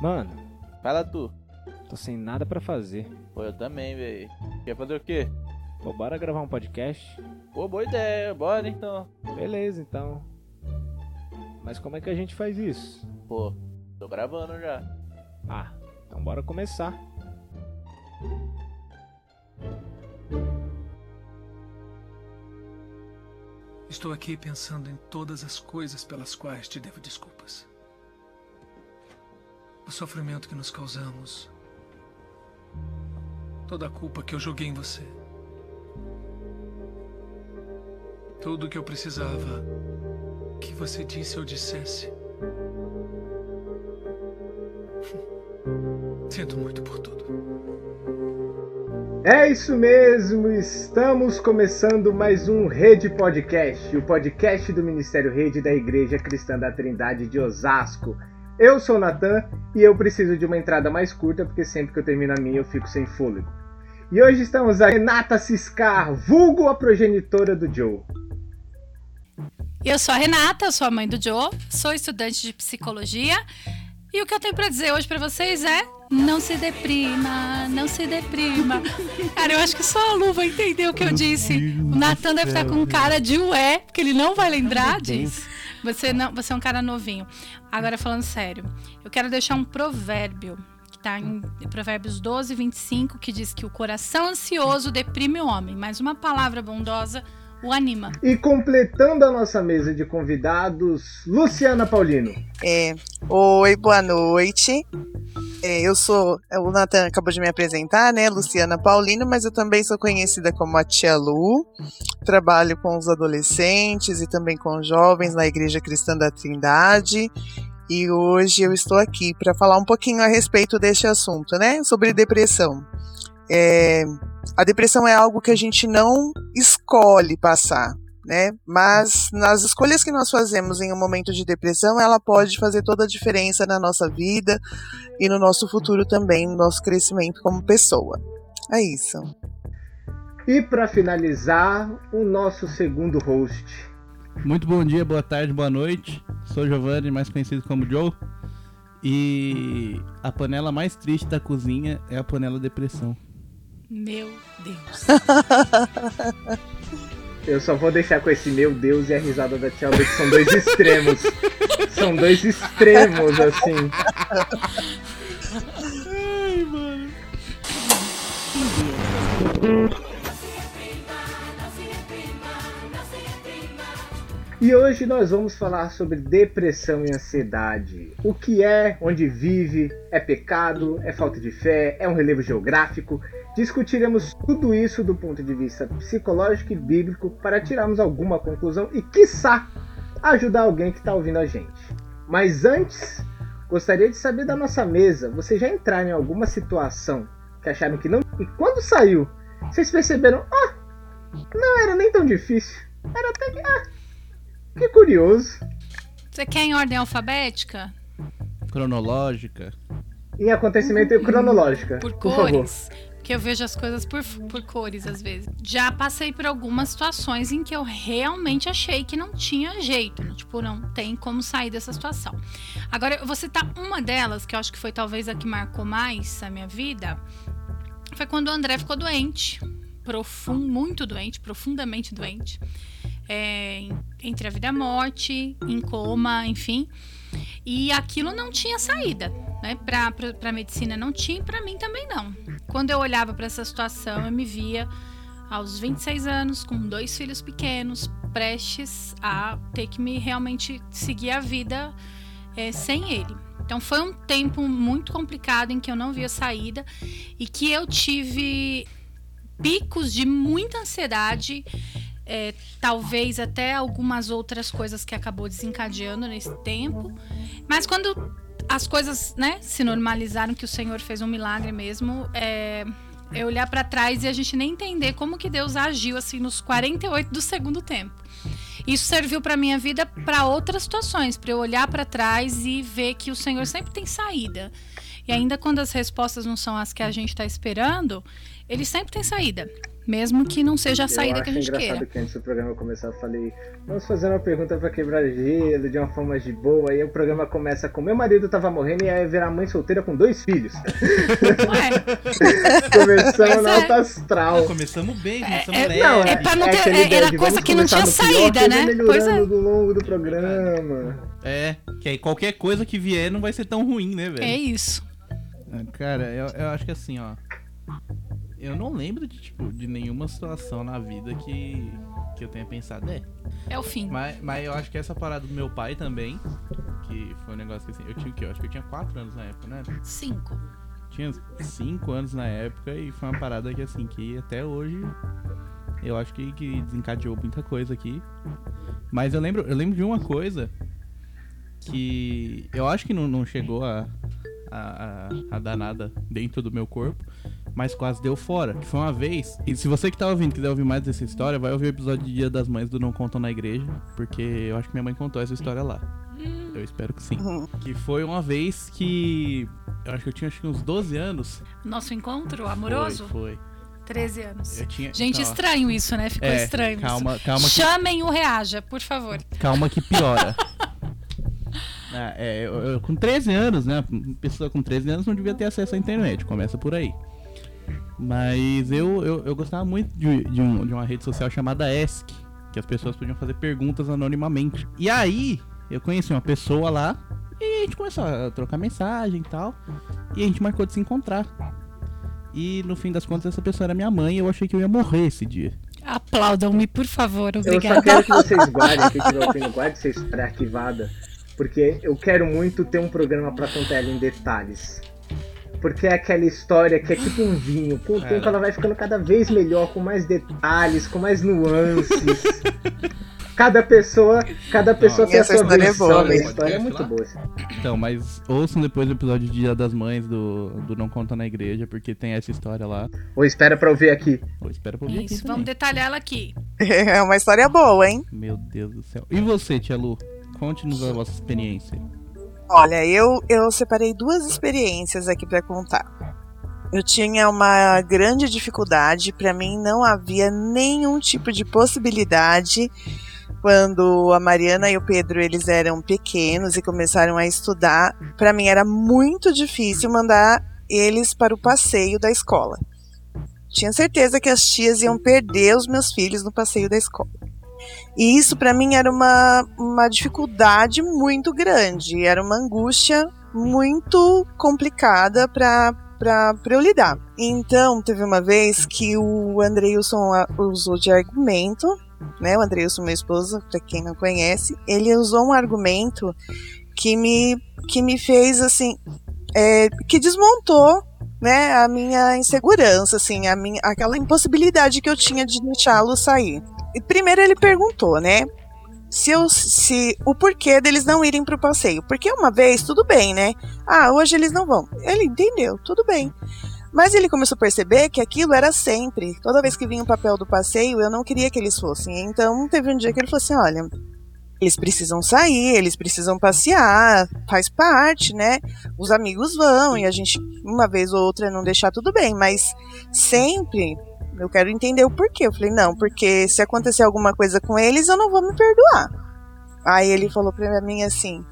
Mano, Fala tu. tô sem nada pra fazer. Pô, eu também, velho. Quer fazer o quê? Pô, bora gravar um podcast? Pô, boa ideia. Bora então. Beleza, então. Mas como é que a gente faz isso? Pô, tô gravando já. Ah, então bora começar. Estou aqui pensando em todas as coisas pelas quais te devo desculpas. O sofrimento que nos causamos. Toda a culpa que eu joguei em você. Tudo o que eu precisava que você disse ou dissesse. Sinto muito por tudo. É isso mesmo, estamos começando mais um Rede Podcast, o podcast do Ministério Rede da Igreja Cristã da Trindade de Osasco. Eu sou o Natan e eu preciso de uma entrada mais curta porque sempre que eu termino a minha eu fico sem fôlego. E hoje estamos a Renata Ciscar, vulgo a progenitora do Joe. Eu sou a Renata, sou a mãe do Joe, sou estudante de psicologia e o que eu tenho pra dizer hoje pra vocês é não se deprima, não se deprima. Cara, eu acho que só a Lu vai entender o que eu disse. O Nathan deve estar com cara de ué, porque ele não vai lembrar disso. Você não, você é um cara novinho. Agora falando sério, eu quero deixar um provérbio que tá em Provérbios 12, 25, que diz que o coração ansioso deprime o homem, mas uma palavra bondosa o anima. E completando a nossa mesa de convidados, Luciana Paulino. É, oi, boa noite. É, eu sou. O Nathan acabou de me apresentar, né? Luciana Paulino, mas eu também sou conhecida como a Tia Lu. Trabalho com os adolescentes e também com jovens na Igreja Cristã da Trindade. E hoje eu estou aqui para falar um pouquinho a respeito deste assunto, né? Sobre depressão. É, a depressão é algo que a gente não escolhe passar, né? Mas nas escolhas que nós fazemos em um momento de depressão, ela pode fazer toda a diferença na nossa vida e no nosso futuro também, no nosso crescimento como pessoa. É isso. E para finalizar, o nosso segundo host. Muito bom dia, boa tarde, boa noite. Sou Giovanni, mais conhecido como Joe. E a panela mais triste da cozinha é a panela depressão. Meu Deus. Eu só vou deixar com esse meu Deus e a risada da Tia que são dois extremos. são dois extremos, assim. Ai, mano. E hoje nós vamos falar sobre depressão e ansiedade. O que é, onde vive, é pecado, é falta de fé, é um relevo geográfico. Discutiremos tudo isso do ponto de vista psicológico e bíblico para tirarmos alguma conclusão e, quiçá, ajudar alguém que está ouvindo a gente. Mas antes, gostaria de saber da nossa mesa: vocês já entraram em alguma situação que acharam que não. E quando saiu, vocês perceberam: ah, não era nem tão difícil. Era até que. Ah, que curioso. Você quer em ordem alfabética? Cronológica. Em acontecimento cronológica. Por por favor. Porque eu vejo as coisas por, por cores às vezes. Já passei por algumas situações em que eu realmente achei que não tinha jeito. né? Tipo, não tem como sair dessa situação. Agora, eu vou citar uma delas, que eu acho que foi talvez a que marcou mais a minha vida. Foi quando o André ficou doente. Profund, muito doente, profundamente doente. É, entre a vida e a morte, em coma, enfim. E aquilo não tinha saída, né? Pra, pra medicina não tinha e pra mim também não. Quando eu olhava pra essa situação, eu me via aos 26 anos, com dois filhos pequenos, prestes a ter que me realmente seguir a vida é, sem ele. Então foi um tempo muito complicado em que eu não via saída e que eu tive picos de muita ansiedade, é, talvez até algumas outras coisas que acabou desencadeando nesse tempo. Mas quando as coisas né, se normalizaram, que o Senhor fez um milagre mesmo, é, é olhar para trás e a gente nem entender como que Deus agiu assim nos 48 do segundo tempo. Isso serviu para minha vida para outras situações, para eu olhar para trás e ver que o Senhor sempre tem saída. E ainda quando as respostas não são as que a gente está esperando, ele sempre tem saída. Mesmo que não seja a saída eu que a gente engraçado queira. que antes do programa começar eu falei, vamos fazer uma pergunta pra quebrar gelo de uma forma de boa. Aí o programa começa com meu marido tava morrendo e aí virar mãe solteira com dois filhos. Ué, Começando na é. alta astral. Começamos bem, começamos é- leve. Não, é pra não é ter- é- ideia era de coisa que não tinha pior, saída, que né? Pois é. do longo do programa. É, que aí qualquer coisa que vier não vai ser tão ruim, né, velho? é isso. Ah, Cara, eu, eu acho que assim, ó. Eu não lembro de, tipo, de nenhuma situação na vida que, que eu tenha pensado, é. É o fim. Mas, mas eu acho que essa parada do meu pai também, que foi um negócio que assim, eu tinha o quê? Eu acho que eu tinha 4 anos na época, né? Cinco. Tinha 5 anos na época e foi uma parada que assim, que até hoje eu acho que, que desencadeou muita coisa aqui. Mas eu lembro, eu lembro de uma coisa que eu acho que não, não chegou a, a, a, a dar nada dentro do meu corpo, mas quase deu fora. Que foi uma vez. E se você que tá ouvindo quiser ouvir mais dessa história, vai ouvir o episódio de Dia das Mães do Não Contam na Igreja, porque eu acho que minha mãe contou essa história lá. Eu espero que sim. Uhum. Que foi uma vez que. Eu acho que eu tinha acho que uns 12 anos. Nosso encontro amoroso? Foi, foi. 13 anos. Eu tinha. Gente, então, estranho isso, né? Ficou é, estranho. isso. Calma, calma que, Chamem o Reaja, por favor. calma que piora. Ah, é, eu, eu- com 13 anos, né? Uma pessoa com 13 anos não devia ter acesso à internet, começa por aí. Mas eu, eu, eu gostava muito de, de, um- de uma rede social chamada Ask, que as pessoas podiam fazer perguntas anonimamente. E aí, eu conheci uma pessoa lá e a gente começou a trocar mensagem e tal. E a gente marcou de se encontrar. E no fim das contas, essa pessoa era minha mãe e eu achei que eu ia morrer esse dia. Aplaudam-me, por favor. Eu só Obrigada. quero que vocês guardem, quem estiver ouvindo, guarde essa história arquivada. Porque eu quero muito ter um programa pra contar ela em detalhes. Porque é aquela história que é tipo um vinho. Com o É. tempo ela vai ficando cada vez melhor, com mais detalhes, com mais nuances. Cada pessoa, cada pessoa Não, tem a sua história é versão boa, da né? história. É muito boa. assim. Então, mas ouçam depois o episódio de Dia das Mães do, do Não Conta na Igreja, porque tem essa história lá. Ou espera pra ouvir aqui. Ou espera pra ouvir Isso, aqui vamos também. detalhar ela aqui. É uma história boa, hein? Meu Deus do céu. E você, Tia Lu? Conte-nos a vossa experiência. Olha, eu, eu separei duas experiências aqui pra contar. Eu tinha uma grande dificuldade, pra mim não havia nenhum tipo de possibilidade quando a Mariana e o Pedro eles eram pequenos e começaram a estudar. Pra mim era muito difícil mandar eles para o passeio da escola. Tinha certeza que as tias iam perder os meus filhos no passeio da escola. E isso pra mim era uma, uma dificuldade muito grande, era uma angústia muito complicada pra pra eu lidar. Então, teve uma vez que o Andreilson usou de argumento, né? O Andreilson, meu esposo, pra quem não conhece, ele usou um argumento que me, que me fez assim, é, que desmontou né, a minha insegurança, assim, a minha, aquela impossibilidade que eu tinha de deixá-lo sair. Primeiro ele perguntou, né, se eu, se o porquê deles não irem pro passeio. Porque uma vez tudo bem, né? Ah, hoje eles não vão. Ele entendeu, tudo bem. Mas ele começou a perceber que aquilo era sempre. Toda vez que vinha o papel do passeio, eu não queria que eles fossem. Então teve um dia que ele falou assim: olha, eles precisam sair, eles precisam passear, faz parte, né? Os amigos vão e a gente, uma vez ou outra, não deixar tudo bem, mas sempre eu quero entender o porquê. Eu falei, não, porque se acontecer alguma coisa com eles, eu não vou me perdoar. Aí ele falou pra mim assim: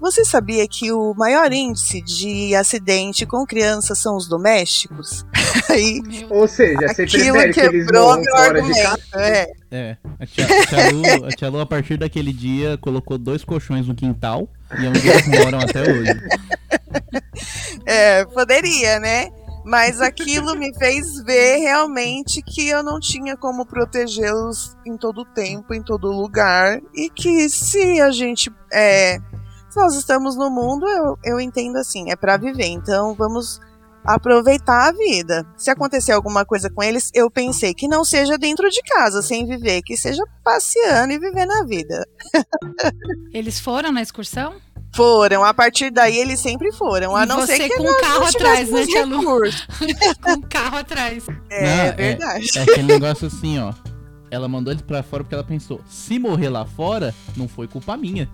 Você sabia que o maior índice de acidente com crianças são os domésticos? Aí Ou seja, você aquilo prefere que eles quebrou morram meu fora de casa? argumento. É, É, a tia, a tia Lu, a tia Lu, a partir daquele dia, colocou dois colchões no quintal e é onde eles moram até hoje. É, poderia, né? Mas aquilo me fez ver realmente que eu não tinha como protegê-los em todo tempo, em todo lugar. E que se a gente. É, se nós estamos no mundo, eu, eu entendo assim, é para viver. Então vamos aproveitar a vida. Se acontecer alguma coisa com eles, eu pensei que não seja dentro de casa, sem viver, que seja passeando e vivendo a vida. Eles foram na excursão? Foram, a partir daí eles sempre foram, a não você ser que com nós um carro atrás, né, tia Lu? Com um carro atrás. É, Não, é- verdade. É aquele negócio assim, ó. Ela mandou eles pra fora porque ela pensou: se morrer lá fora, não foi culpa minha.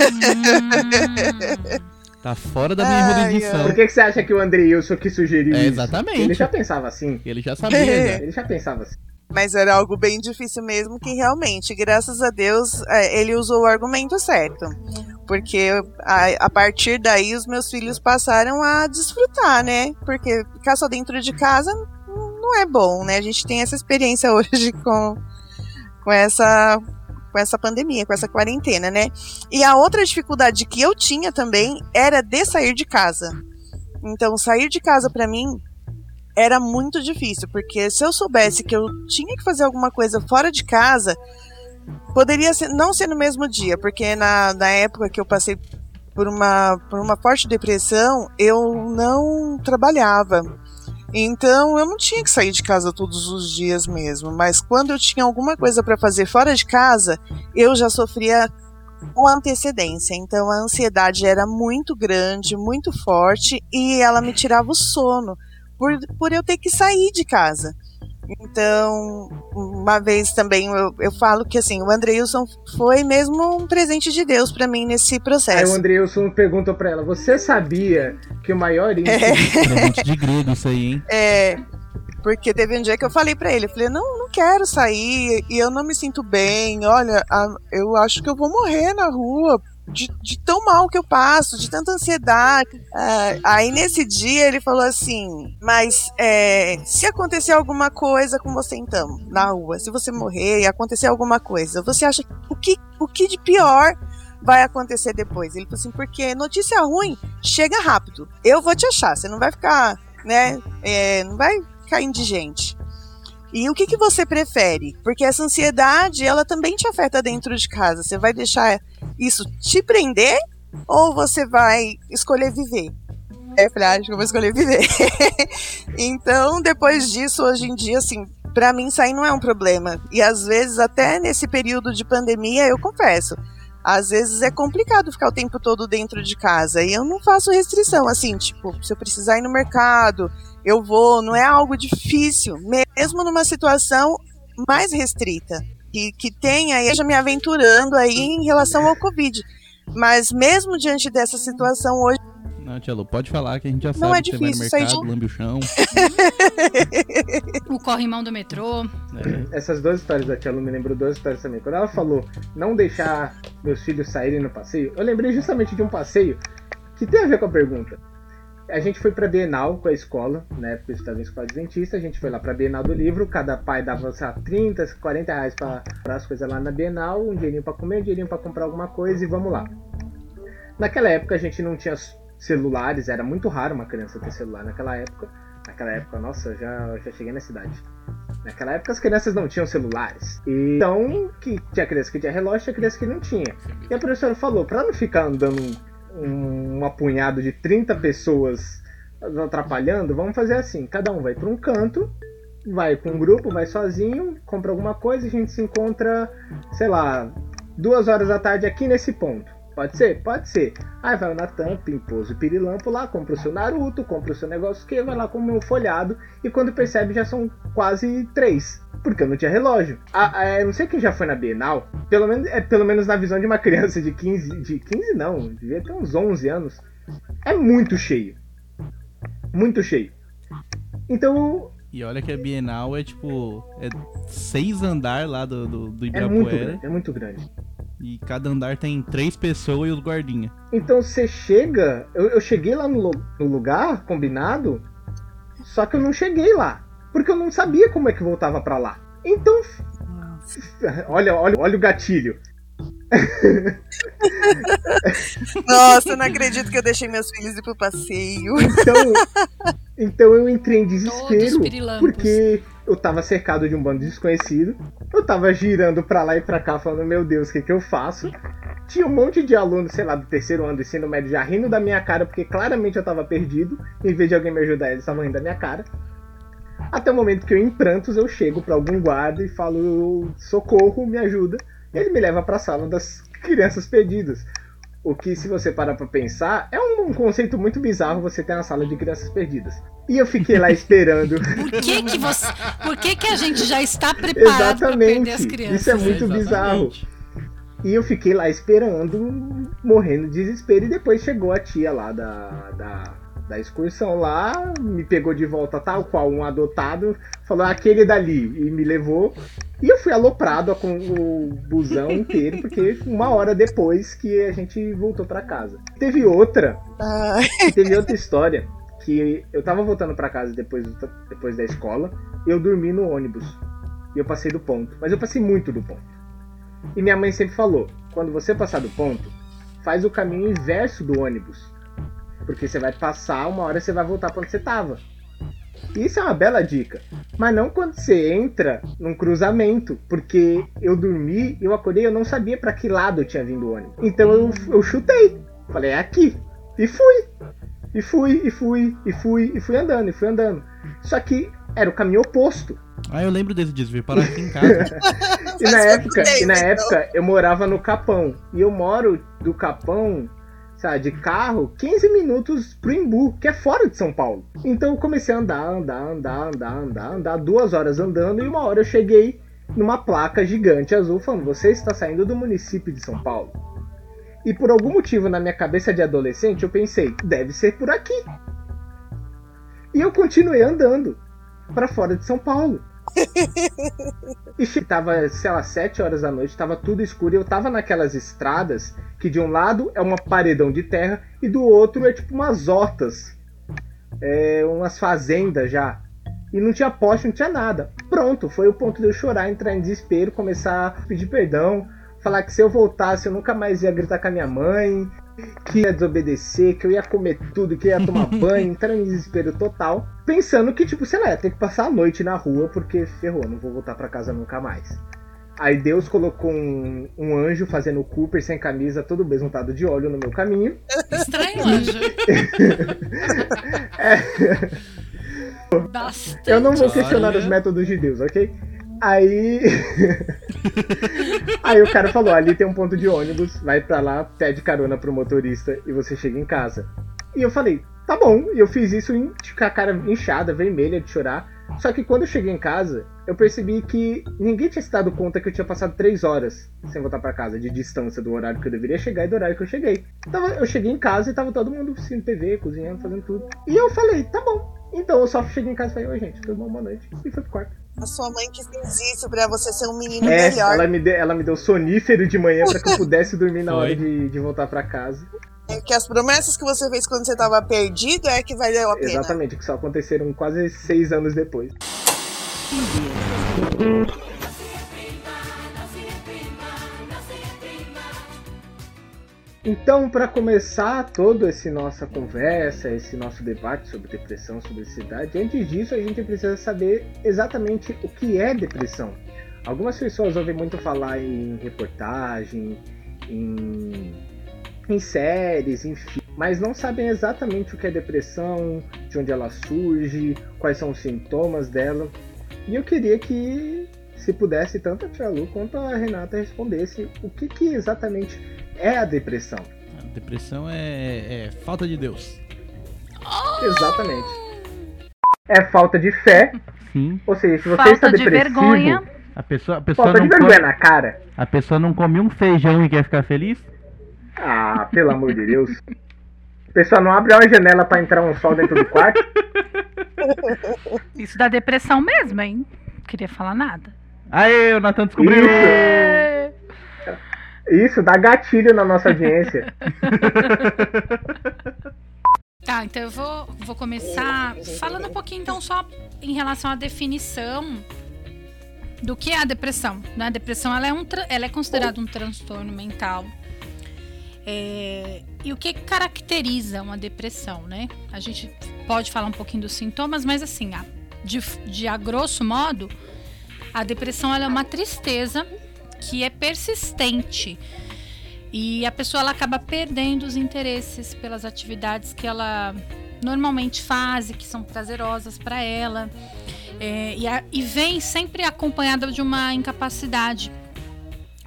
Hum. Tá fora da minha jurisdição. Por que, que você acha que o Andreilson que sugeriu É, isso? exatamente. Ele já pensava assim. Ele já sabia, né? Ele já pensava assim. Mas era algo bem difícil mesmo, que realmente, graças a Deus, é, ele usou o argumento certo. Porque a, a partir daí os meus filhos passaram a desfrutar, né? Porque ficar só dentro de casa não é bom, né? A gente tem essa experiência hoje com, com essa com essa pandemia, com essa quarentena, né? E a outra dificuldade que eu tinha também era de sair de casa. Então, sair de casa para mim era muito difícil, porque se eu soubesse que eu tinha que fazer alguma coisa fora de casa, poderia ser, não ser no mesmo dia, porque na, na época que eu passei por uma, por uma forte depressão, eu não trabalhava. Então eu não tinha que sair de casa todos os dias mesmo, mas quando eu tinha alguma coisa para fazer fora de casa, eu já sofria com antecedência. Então a ansiedade era muito grande, muito forte e ela me tirava o sono por, por eu ter que sair de casa. Então, uma vez também eu, eu falo que assim, o Andreilson foi mesmo um presente de Deus para mim nesse Aí o processo. Andreilson perguntou pra ela: Você sabia que o maior índice. Presente de grego isso aí, hein? É, porque teve um dia que eu falei pra ele, eu falei, não, não quero sair e eu não me sinto bem. Olha, a- eu acho que eu vou morrer na rua de, de tão mal que eu passo, de tanta ansiedade. É, aí nesse dia ele falou assim, mas é, se acontecer alguma coisa com você então, na rua, se você morrer e acontecer alguma coisa, você acha o que, o que de pior vai acontecer depois? Ele falou assim, porque notícia ruim chega rápido. Eu vou te achar, você não vai ficar, né? é, não vai ficar indigente. E o que, que você prefere? Porque essa ansiedade, ela também te afeta dentro de casa. Você vai deixar isso te prender ou você vai escolher viver? É, eu falei, ah, acho que eu vou escolher viver. então, depois disso, hoje em dia, assim, pra mim sair não é um problema. E às vezes, até nesse período de pandemia, eu confesso, às vezes é complicado ficar o tempo todo dentro de casa. E eu não faço restrição, assim, tipo, se eu precisar ir no mercado, eu vou, não é algo difícil, mesmo numa situação mais restrita, que, que tem aí, eu já me aventurando aí em relação ao Covid. Mas mesmo diante dessa situação hoje, Não, Tia Lu, pode falar que a gente já Não sabe é que você vai no difícil sair mercado, de- lambe o chão. O corrimão do metrô. né? Essas duas histórias da Tia Lu me lembrou duas histórias também. Quando ela falou não deixar meus filhos saírem no passeio, eu lembrei justamente de um passeio que tem a ver com a pergunta. A gente foi pra Bienal com a escola, na época eu estava em escola adventista, a gente foi lá pra Bienal do livro, cada pai dava, sei lá, 30, 40 reais pra, as coisas lá na Bienal, um dinheirinho pra comer, um dinheirinho pra comprar alguma coisa e vamos lá. Naquela época a gente não tinha celulares, era muito raro uma criança ter celular naquela época. Naquela época, nossa, já, já cheguei na cidade. Naquela época as crianças não tinham celulares. E, então, que tinha criança que tinha relógio, tinha criança que não tinha. E a professora falou, pra não ficar andando um, apunhado de 30 pessoas atrapalhando, vamos fazer assim, cada um vai pra um canto, vai com um grupo, vai sozinho, compra alguma coisa e a gente se encontra, sei lá, duas horas da tarde aqui nesse ponto. Pode ser? Pode ser. Aí vai o Natan, pôs o pirilampo lá, compra o seu Naruto, compra o seu negócio que vai lá comer um folhado e quando percebe já são quase três. Porque eu não tinha relógio. Ah, não sei quem já foi na Bienal, pelo menos, é, pelo menos na visão de uma criança de 15, de 15 não, devia ter uns 11 anos. É muito cheio. Muito cheio. Então, E olha que a Bienal é tipo. É seis andar lá do, do, do é muito Ibirapuera. grande, é muito grande. E cada andar tem três pessoas e os guardinha. Então você chega. Eu, eu cheguei lá no, no lugar combinado, só que eu não cheguei lá. Porque eu não sabia como é que voltava pra lá. Então. Olha, olha, olha o gatilho. nossa, eu não acredito que eu deixei meus filhos ir pro passeio. Então. então eu entrei em desespero. Porque eu tava cercado de um bando desconhecido. Eu tava girando pra lá e pra cá, falando: Meu Deus, o que, que eu faço? Tinha um monte de alunos, sei lá, do terceiro ano do ensino médio já rindo da minha cara, porque claramente eu tava perdido. Em vez de alguém me ajudar, eles estavam rindo da minha cara. Até o momento que eu, em prantos, eu chego pra algum guarda e falo: Socorro, me ajuda. E ele me leva pra sala das crianças perdidas. O que, se você parar pra pensar, é um, um conceito muito bizarro você ter uma sala de crianças perdidas. E eu fiquei lá esperando. Por que que você. Por que que a gente já está preparado para perder as Exatamente. crianças? Isso é muito Exatamente. bizarro. E eu fiquei lá esperando, morrendo de desespero. E depois chegou a tia lá da, da, da excursão lá, me pegou de volta tal qual um adotado, falou aquele dali e me levou. E eu fui aloprado com o busão inteiro, porque uma hora depois que a gente voltou para casa. Teve outra, Ah, teve outra história que eu tava voltando para casa depois, depois da escola, e eu dormi no ônibus. E eu passei do ponto, mas eu passei muito do ponto. E minha mãe sempre falou: quando você passar do ponto, faz o caminho inverso do ônibus. Porque você vai passar, uma hora você vai voltar para onde você tava. Isso é uma bela dica. Mas não quando você entra num cruzamento. Porque eu dormi, eu acordei, eu não sabia para que lado eu tinha vindo o ônibus. Então eu, eu chutei. Falei, é aqui. E fui. E fui, e fui, e fui, e fui andando, e fui andando. Só que era o caminho oposto. Ah, eu lembro desse desvio, parar aqui em casa. E na época, e na época eu morava no Capão. E eu moro do Capão, de carro, 15 minutos pro Imbu, que é fora de São Paulo. Então eu comecei a andar, andar, andar, andar, andar, andar, duas horas andando, e uma hora eu cheguei numa placa gigante azul falando: Você está saindo do município de São Paulo. E por algum motivo na minha cabeça de adolescente eu pensei: deve ser por aqui. E eu continuei andando para fora de São Paulo. E tava, sei lá, 7 horas da noite, tava tudo escuro e eu tava naquelas estradas que de um lado é uma paredão de terra e do outro é tipo umas hortas. É, umas fazendas já. E não tinha poste, não tinha nada. Pronto, foi o ponto de eu chorar, entrar em desespero, começar a pedir perdão, falar que se eu voltasse eu nunca mais ia gritar com a minha mãe, que ia desobedecer, que eu ia comer tudo, que eu ia tomar banho, entrar em desespero total, pensando que, tipo, sei lá, ia ter que passar a noite na rua porque ferrou, não vou voltar pra casa nunca mais. Aí Deus colocou um, um anjo fazendo Cooper sem camisa, todo besuntado de óleo no meu caminho. Estranho, anjo. Bastante. Eu não vou questionar Olha. os métodos de Deus, ok? Aí. Aí o cara falou: ali tem um ponto de ônibus, vai pra lá, pede carona pro motorista e você chega em casa. E eu falei: tá bom. E eu fiz isso em- com a cara inchada, vermelha de chorar. Só que quando eu cheguei em casa, eu percebi que ninguém tinha se dado conta que eu tinha passado três horas sem voltar pra casa, de distância do horário que eu deveria chegar e do horário que eu cheguei. Tava, eu cheguei em casa e tava todo mundo assistindo TV, cozinhando, fazendo tudo. E eu falei: tá bom. Então eu só cheguei em casa e falei: oi, gente, tudo bom, boa noite. E fui pro quarto. A sua mãe que fez isso pra você ser um menino É, melhor. ela me, deu, ela me deu sonífero de manhã pra que eu pudesse dormir na Foi. hora de, de voltar pra casa. É que as promessas que você fez quando você tava perdido é que valeu a pena. Exatamente, que só aconteceram quase seis anos depois. Então, para começar toda essa nossa conversa, esse nosso debate sobre depressão, sobre ansiedade, antes disso a gente precisa saber exatamente o que é depressão. Algumas pessoas ouvem muito falar em reportagem, em, em séries, enfim, mas não sabem exatamente o que é depressão, de onde ela surge, quais são os sintomas dela. E eu queria que, se pudesse, tanto a Tia Lu quanto a Renata respondesse o que, que exatamente é a depressão. A depressão é, é falta de Deus. Exatamente. É falta de fé, Sim. ou seja, se você Falta está de depressivo, vergonha. A pessoa, a pessoa, falta de não vergonha come, na cara. a pessoa não come um feijão e quer ficar feliz? Ah, pelo amor de Deus. O pessoal não abre uma janela para entrar um sol dentro do quarto. Isso dá depressão mesmo, hein? Não queria falar nada. Aê, o Natan descobriu! Isso. Isso dá gatilho na nossa audiência. Tá, então eu vou, vou começar falando um pouquinho então só em relação à definição do que é a depressão. Né? A depressão ela é, um, ela é considerada um transtorno mental. É, e o que caracteriza uma depressão, né? A gente pode falar um pouquinho dos sintomas, mas assim, a- de, de a grosso modo, a depressão é uma tristeza que é persistente. E a pessoa ela acaba perdendo os interesses pelas atividades que ela normalmente faz e que são prazerosas para ela. É, e, a- e vem sempre acompanhada de uma incapacidade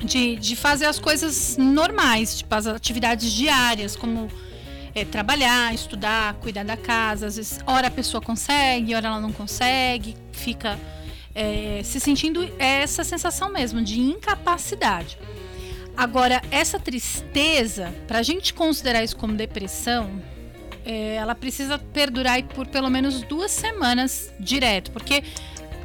de, de fazer as coisas normais, tipo as atividades diárias, como é, trabalhar, estudar, cuidar da casa. Às vezes, hora a pessoa consegue, hora ela não consegue, fica é, se sentindo essa sensação mesmo de incapacidade. Agora, essa tristeza, pra gente considerar isso como depressão, é, ela precisa perdurar por pelo menos duas semanas direto, porque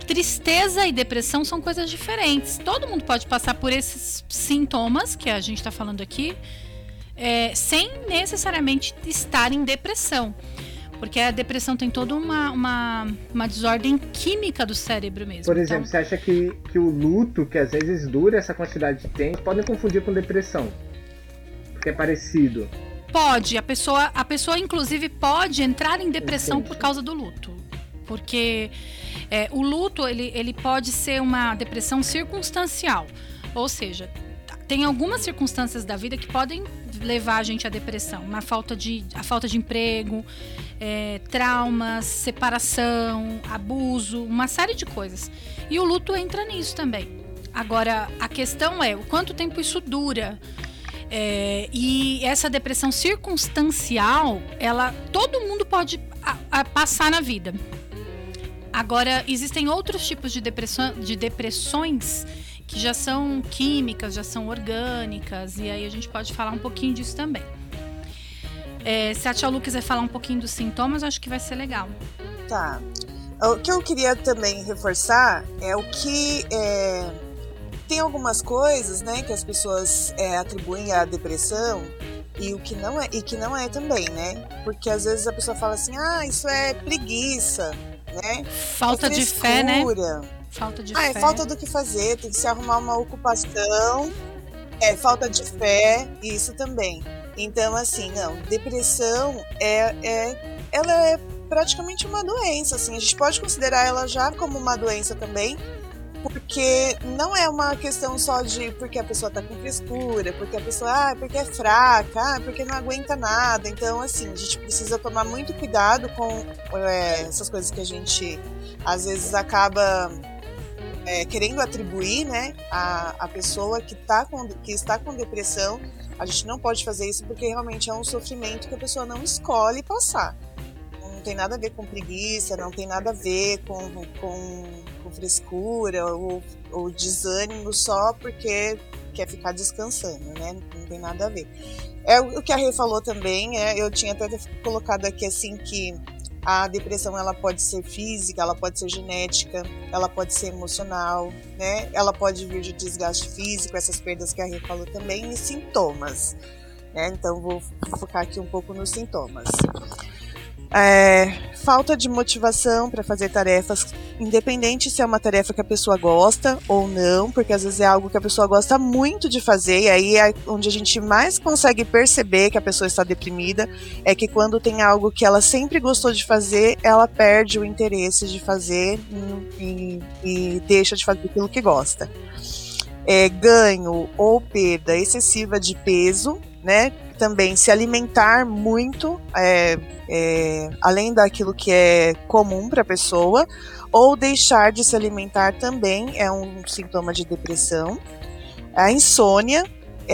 tristeza e depressão são coisas diferentes. Todo mundo pode passar por esses sintomas que a gente está falando aqui, é, sem necessariamente estar em depressão. Porque a depressão tem toda uma, uma, uma desordem química do cérebro mesmo. Por exemplo, Então, você acha que, que o luto, que às vezes dura essa quantidade de tempo, podem confundir com depressão? Porque é parecido. pode, a pessoa, a pessoa inclusive pode entrar em depressão Entendi. por causa do luto. Porque é, o luto ele, ele pode ser uma depressão circunstancial. Ou seja, tem algumas circunstâncias da vida que podem levar a gente à depressão. Uma falta de, a falta de emprego, é, traumas, separação, abuso, uma série de coisas. E o luto entra nisso também. Agora, a questão é o quanto tempo isso dura. É, e essa depressão circunstancial, ela todo mundo pode a- a passar na vida. Agora, existem outros tipos de, depressão, de depressões que já são químicas, já são orgânicas, e aí a gente pode falar um pouquinho disso também. É, se a Tia Lu quiser falar um pouquinho dos sintomas, acho que vai ser legal. Tá. O que eu queria também reforçar é o que é, tem algumas coisas, né, que as pessoas é, atribuem à depressão e o que não é e que não é também, né? Porque às vezes a pessoa fala assim, ah, isso é preguiça, né? Falta é de fé, né? Falta de Ah, é fé. falta do que fazer, tem que se arrumar uma ocupação. É falta de fé, isso também. Então, assim, não, depressão é, é, ela é praticamente uma doença, assim, a gente pode considerar ela já como uma doença também, porque não é uma questão só de porque a pessoa tá com frescura, porque a pessoa, ah, porque é fraca, ah, porque não aguenta nada. Então, assim, a gente precisa tomar muito cuidado com é, essas coisas que a gente às vezes acaba é, querendo atribuir, né, a, a pessoa que, tá com, que está com depressão. A gente não pode fazer isso porque realmente é um sofrimento que a pessoa não escolhe passar. Não tem nada a ver com preguiça, não tem nada a ver com, com, com frescura ou, ou desânimo só porque quer ficar descansando, né? Não tem nada a ver. É o que a Rê falou também, é, eu tinha até colocado aqui assim que a depressão ela pode ser física, ela pode ser genética, ela pode ser emocional, né? Ela pode vir de desgaste físico, essas perdas que a Rê falou também, e sintomas. Né? Então vou focar aqui um pouco nos sintomas. É, falta de motivação para fazer tarefas, independente se é uma tarefa que a pessoa gosta ou não, porque às vezes é algo que a pessoa gosta muito de fazer, e aí é onde a gente mais consegue perceber que a pessoa está deprimida, é que quando tem algo que ela sempre gostou de fazer, ela perde o interesse de fazer e, e deixa de fazer aquilo que gosta. É, ganho ou perda excessiva de peso, né? Também se alimentar muito, é, é, além daquilo que é comum para a pessoa, ou deixar de se alimentar também é um sintoma de depressão. A insônia,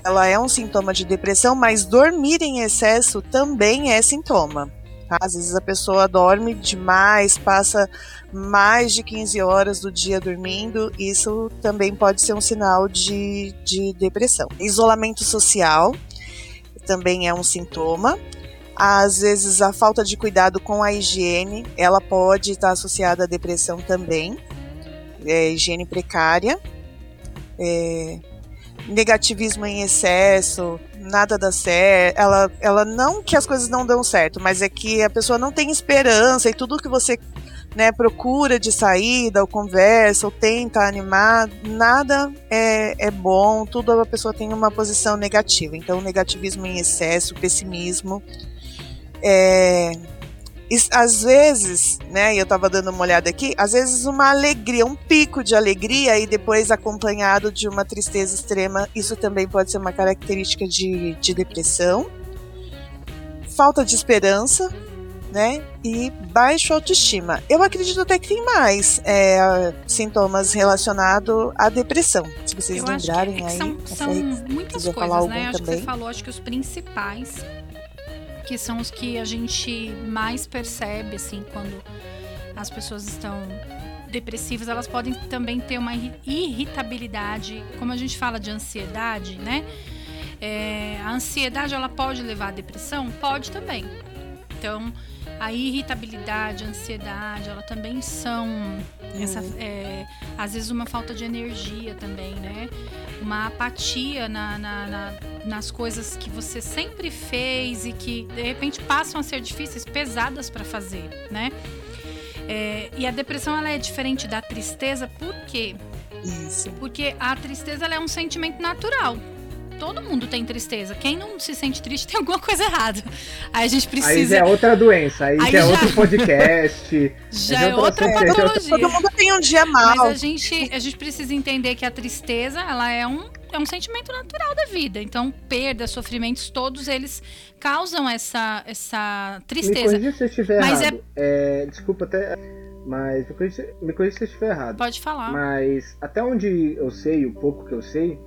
ela é um sintoma de depressão, mas dormir em excesso também é sintoma. Tá? Às vezes a pessoa dorme demais, passa mais de 15 horas do dia dormindo, isso também pode ser um sinal de, de depressão. Isolamento social também é um sintoma. Às vezes a falta de cuidado com a higiene, ela pode estar associada à depressão também. É, higiene precária. É, negativismo em excesso, nada dá certo. Ela, ela não que as coisas não dão certo, mas é que a pessoa não tem esperança e tudo que você né, procura de saída, ou conversa, ou tenta animar, nada é, é bom, tudo a pessoa tem uma posição negativa. Então, negativismo em excesso, pessimismo. É, às vezes, né, eu estava dando uma olhada aqui, às vezes uma alegria, um pico de alegria e depois acompanhado de uma tristeza extrema, isso também pode ser uma característica de, de depressão. Falta de esperança, né? E baixa autoestima. Eu acredito até que tem mais é, sintomas relacionados à depressão. Se vocês Eu acho que, lembrarem é que aí. são, essa são aí, muitas coisas, né? Acho que também. você falou, acho que os principais, que são os que a gente mais percebe, assim, quando as pessoas estão depressivas, elas podem também ter uma irri- irritabilidade, como a gente fala de ansiedade, né? É, a ansiedade ela pode levar à depressão? Pode também. Então, a irritabilidade, a ansiedade, ela também são essa, é, às vezes uma falta de energia também, né? Uma apatia na, na- na- nas coisas que você sempre fez e que de repente passam a ser difíceis, pesadas para fazer, né? É, e a depressão ela é diferente da tristeza, por quê? Isso. Porque a tristeza é um sentimento natural. Todo mundo tem tristeza. Quem não se sente triste tem alguma coisa errada. Aí a gente Aí precisa. já é outra doença, aí, Aí já é já- outro podcast. Já Mas é eu tô outra patologia. Todo mundo tem um dia Mas mal. a gente, a gente precisa entender que a tristeza, ela é um, é um sentimento natural da vida. Então, perda, sofrimentos, todos eles causam essa, essa Me tristeza. corrija se eu estiver Mas errado. É, Desculpa até, mas me corrija, me corrija se eu estiver errado. Pode falar. Mas até onde eu sei, o pouco que eu sei,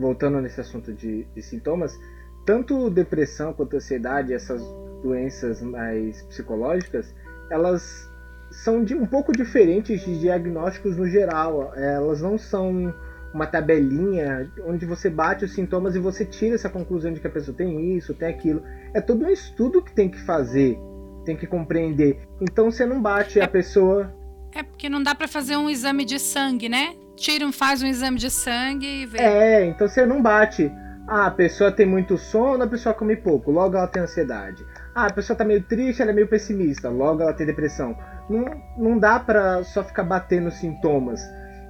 voltando nesse assunto de, de sintomas, tanto depressão quanto ansiedade, essas doenças mais psicológicas, elas são de, um pouco diferentes de diagnósticos no geral. Elas não são uma tabelinha onde você bate os sintomas e você tira essa conclusão de que a pessoa tem isso, tem aquilo. É todo um estudo que tem que fazer, tem que compreender. Então você não bate a pessoa É porque não dá pra fazer um exame de sangue, né? Tira, um- faz um exame de sangue e vê. É, então você não bate. Ah, a pessoa tem muito sono, a pessoa come pouco, logo ela tem ansiedade. Ah, a pessoa tá meio triste, ela é meio pessimista, logo ela tem depressão. Não, não dá pra só ficar batendo sintomas.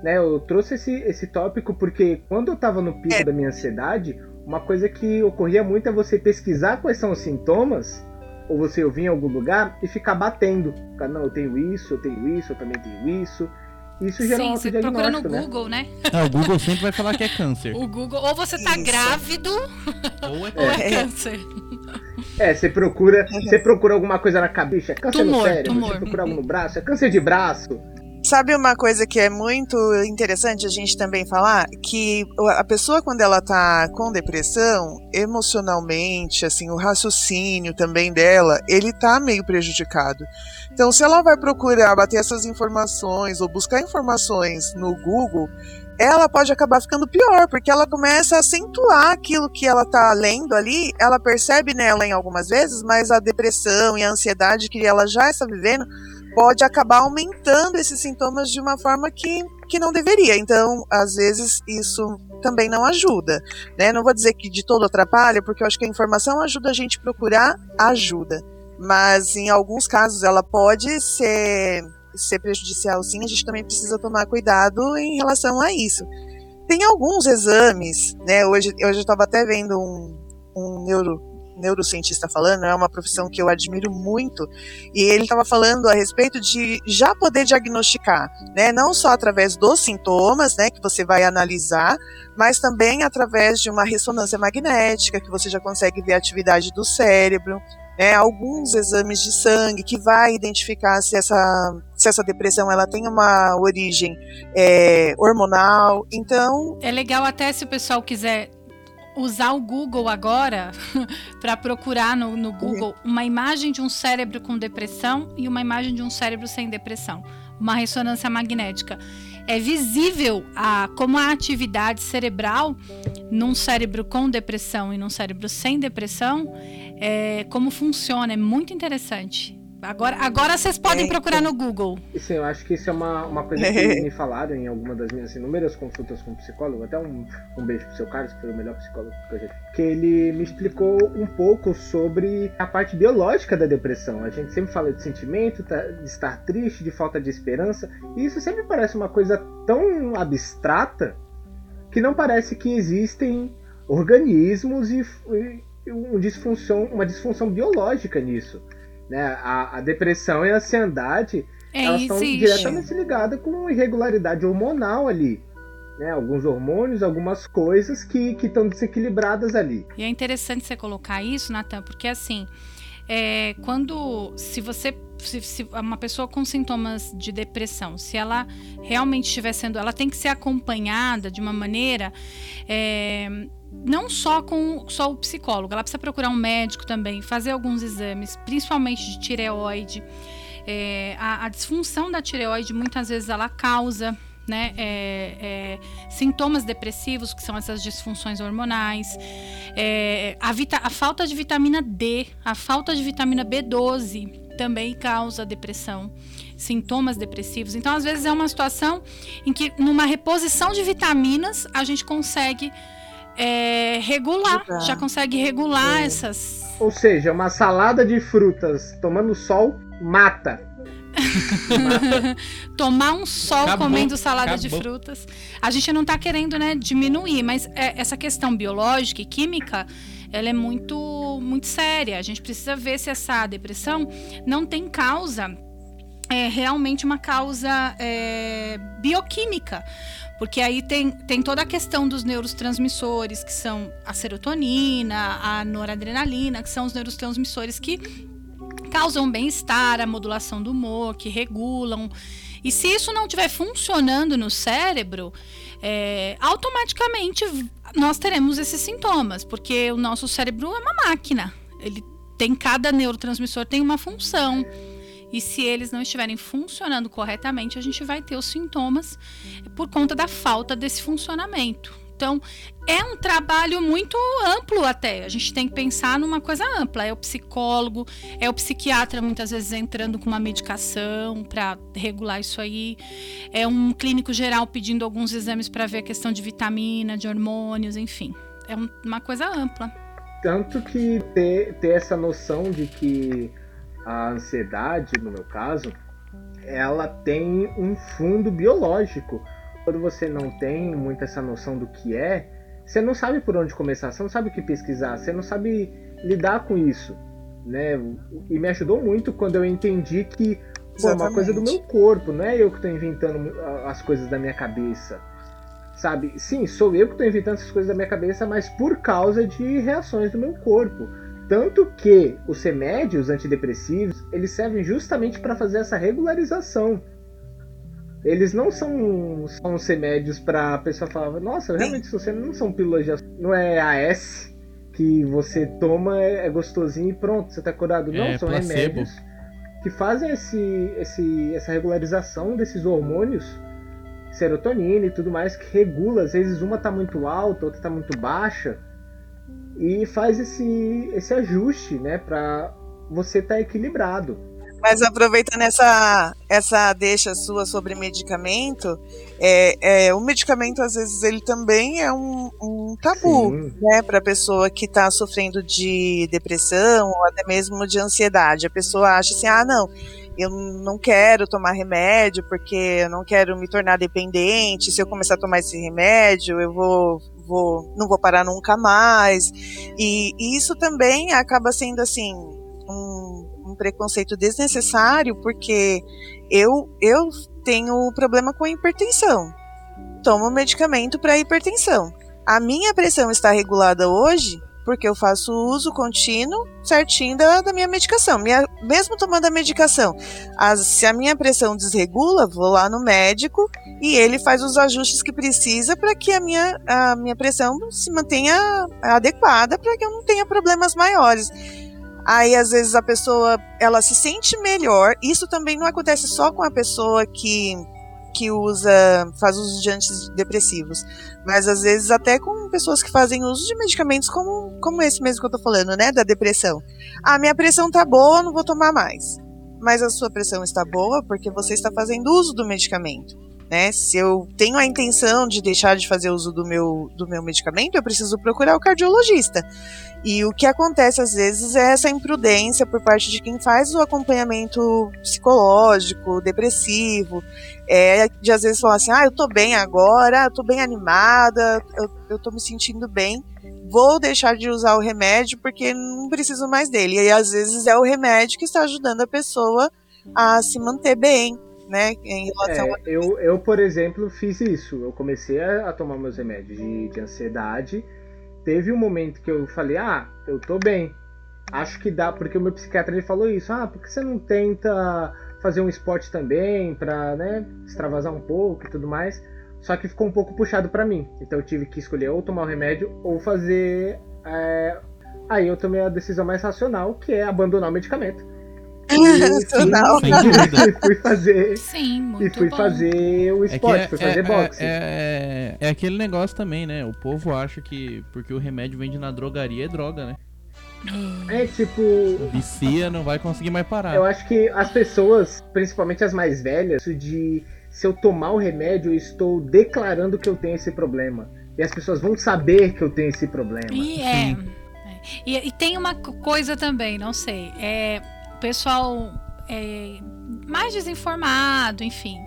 Né? Eu trouxe esse, esse tópico porque quando eu tava no pico É. da minha ansiedade, uma coisa que ocorria muito é você pesquisar quais são os sintomas, ou você ouvir em algum lugar e ficar batendo. Ficar, não, eu tenho isso, eu tenho isso, eu também tenho isso. Isso gera um Sim, você procura no né? Google, né? Ah, o Google sempre vai falar que é câncer. O Google, ou você tá Isso. grávido Ou é ou é, É. câncer. É, você procura, você procura alguma coisa na cabeça, é câncer Tumor, no cérebro, tumor. você procura algo no braço, é câncer de braço. Sabe uma coisa que é muito interessante a gente também falar? Que a pessoa, quando ela tá com depressão, emocionalmente, assim, o raciocínio também dela, ele tá meio prejudicado. Então, se ela vai procurar bater essas informações ou buscar informações no Google, ela pode acabar ficando pior, porque ela começa a acentuar aquilo que ela tá lendo ali, ela percebe nela em algumas vezes, mas a depressão e a ansiedade que ela já está vivendo pode acabar aumentando esses sintomas de uma forma que, que não deveria. Então, às vezes, isso também não ajuda. Né? Não vou dizer que de todo atrapalha, porque eu acho que a informação ajuda a gente a procurar ajuda. Mas em alguns casos ela pode ser, ser prejudicial sim, a gente também precisa tomar cuidado em relação a isso. Tem alguns exames, né? Hoje, hoje eu estava até vendo um, um neuro, neurocientista falando, é uma profissão que eu admiro muito, e ele estava falando a respeito de já poder diagnosticar, né, não só através dos sintomas, né, que você vai analisar, mas também através de uma ressonância magnética, que você já consegue ver a atividade do cérebro, né, alguns exames de sangue que vai identificar se essa, se essa depressão ela tem uma origem é, hormonal, então É legal até se o pessoal quiser usar o Google agora para procurar no, no Google uma imagem de um cérebro com depressão e uma imagem de um cérebro sem depressão, uma ressonância magnética. É visível a, como a atividade cerebral num cérebro com depressão e num cérebro sem depressão, é, como funciona, é muito interessante. Agora, agora vocês podem É, procurar no Google. Sim, eu acho que isso é uma, uma coisa que me falaram em alguma das minhas inúmeras consultas com psicólogo, até um, um beijo pro seu Carlos, que foi o melhor psicólogo que eu já tive, que ele me explicou um pouco sobre a parte biológica da depressão. A gente sempre fala de sentimento, tá- de estar triste, de falta de esperança, e isso sempre parece uma coisa tão abstrata que não parece que existem organismos e, e um disfunção, uma disfunção biológica nisso. Né? A, a depressão e a ansiedade É, elas estão diretamente ligadas com irregularidade hormonal ali. Né? Alguns hormônios, algumas coisas que estão desequilibradas ali. E é interessante você colocar isso, Natan, porque assim, é, quando se você se, se uma pessoa com sintomas de depressão, se ela realmente estiver sendo, ela tem que ser acompanhada de uma maneira é, não só com só o psicólogo, ela precisa procurar um médico também, fazer alguns exames, principalmente de tireoide. É, a, a disfunção da tireoide muitas vezes ela causa né, é, é, sintomas depressivos, que são essas disfunções hormonais, é, a, a, falta de vitamina D, a falta de vitamina B12 também causa depressão, sintomas depressivos. Então, às vezes, é uma situação em que, numa reposição de vitaminas, a gente consegue é, regular, já consegue regular essas. Ou seja, uma salada de frutas tomando sol mata Tomar um sol acabou, comendo salada acabou. de frutas. A gente não está querendo né, diminuir, mas é, essa questão biológica e química ela é muito, muito séria. A gente precisa ver se essa depressão não tem causa, é realmente uma causa é, bioquímica. Porque aí tem, tem toda a questão dos neurotransmissores, que são a serotonina, a noradrenalina, que são os neurotransmissores que causam bem-estar, a modulação do humor, que regulam. E se isso não estiver funcionando no cérebro, é, automaticamente nós teremos esses sintomas, porque o nosso cérebro é uma máquina. Ele tem cada neurotransmissor tem uma função. E se eles não estiverem funcionando corretamente, a gente vai ter os sintomas por conta da falta desse funcionamento. Então, é um trabalho muito amplo até. A gente tem que pensar numa coisa ampla. É o psicólogo, é o psiquiatra muitas vezes entrando com uma medicação para regular isso aí. É um clínico geral pedindo alguns exames para ver a questão de vitamina, de hormônios, enfim. É uma coisa ampla. Tanto que ter, ter essa noção de que a ansiedade, no meu caso, ela tem um fundo biológico quando você não tem muito essa noção do que é, você não sabe por onde começar, você não sabe o que pesquisar, você não sabe lidar com isso, né? E me ajudou muito quando eu entendi que pô, é uma coisa do meu corpo, não é eu que estou inventando as coisas da minha cabeça. Sabe? Sim, sou eu que estou inventando essas coisas da minha cabeça, mas por causa de reações do meu corpo. Tanto que os remédios antidepressivos, eles servem justamente para fazer essa regularização eles não são, são remédios pra pessoa falar, nossa, realmente se você não são pílulas de não é AS que você toma, é, é gostosinho e pronto, você tá curado. Não, é, são placebo. remédios que fazem esse, esse, essa regularização desses hormônios, serotonina e tudo mais, que regula, às vezes uma tá muito alta, outra tá muito baixa, e faz esse, esse ajuste, né, pra você estar tá equilibrado. Mas aproveitando essa, essa deixa sua sobre medicamento, é, é, o medicamento às vezes ele também é um, um tabu, Sim. né, para a pessoa que está sofrendo de depressão ou até mesmo de ansiedade. A pessoa acha assim, ah, não, eu não quero tomar remédio porque eu não quero me tornar dependente. Se eu começar a tomar esse remédio, eu vou, vou não vou parar nunca mais. E, e isso também acaba sendo assim um um preconceito desnecessário, porque eu, eu tenho problema com hipertensão. Tomo medicamento para hipertensão. A minha pressão está regulada hoje porque eu faço uso contínuo certinho da, da minha medicação. Minha, mesmo tomando a medicação, as, se a minha pressão desregula, vou lá no médico e ele faz os ajustes que precisa para que a minha, a minha pressão se mantenha adequada para que eu não tenha problemas maiores. Aí às vezes a pessoa ela se sente melhor. Isso também não acontece só com a pessoa que que usa, faz uso de antidepressivos, mas às vezes até com pessoas que fazem uso de medicamentos como, como esse mesmo que eu tô falando, né, da depressão. Ah, minha pressão tá boa, não vou tomar mais. Mas a sua pressão está boa porque você está fazendo uso do medicamento. Né? Se eu tenho a intenção de deixar de fazer uso do meu, do meu medicamento, eu preciso procurar o cardiologista. E o que acontece às vezes é essa imprudência por parte de quem faz o acompanhamento psicológico, depressivo, é, de às vezes falar assim: ah, eu tô bem agora, eu tô bem animada, eu, eu tô me sentindo bem, vou deixar de usar o remédio porque não preciso mais dele. E às vezes é o remédio que está ajudando a pessoa a se manter bem, né? Em relação é, a... eu, eu, por exemplo, fiz isso. Eu comecei a, a tomar meus remédios de, de, ansiedade. Teve um momento que eu falei, ah, eu tô bem. Acho que dá, porque o meu psiquiatra ele falou isso. Ah, por que você não tenta fazer um esporte também pra, né, extravasar um pouco e tudo mais? Só que ficou um pouco puxado para mim. Então eu tive que escolher ou tomar o remédio ou fazer. É... Aí eu tomei a decisão mais racional, que é abandonar o medicamento Dúvida. e fui fazer. Sim, muito E fui bom. fazer o É, que esporte, é, fui fazer é, boxe. é, é, é aquele negócio também, né? O povo acha que porque o remédio vende na drogaria é droga, né? É tipo, Vicia, não vai conseguir mais parar. eu acho que as pessoas, principalmente as mais velhas, de se eu tomar o remédio, eu estou declarando que eu tenho esse problema. E as pessoas vão saber que eu tenho esse problema. E é. é. E, e tem uma co- coisa também, não sei. É, pessoal é, mais desinformado, enfim.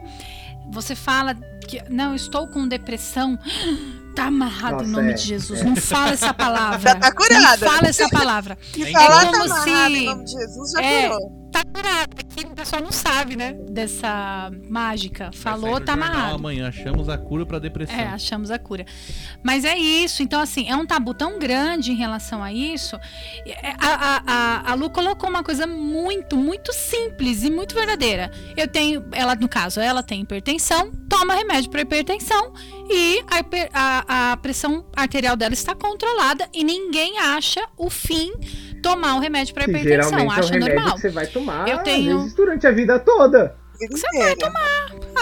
Você fala que não estou com depressão. Tá amarrado Nossa, em nome é, de Jesus. é. Não fala essa palavra. Já tá curada. Não fala essa palavra. E É falar como tá amarrado se- em nome de Jesus já É. curou. Tá curado. Aqui o pessoal não sabe, né? Dessa mágica. Falou, tá amarrado. Amanhã achamos a cura pra depressão. É, achamos a cura. Mas é isso. Então, assim, é um tabu tão grande em relação a isso. É, A, a, a, a Lu colocou uma coisa muito, muito simples e muito verdadeira. Eu tenho, ela, no caso, ela tem hipertensão, toma remédio para hipertensão e a, a, a pressão arterial dela está controlada e ninguém acha o fim tomar o remédio para hipertensão. geralmente é um Acha remédio normal. que você vai tomar Eu tenho- durante a vida toda. Você vai inteira.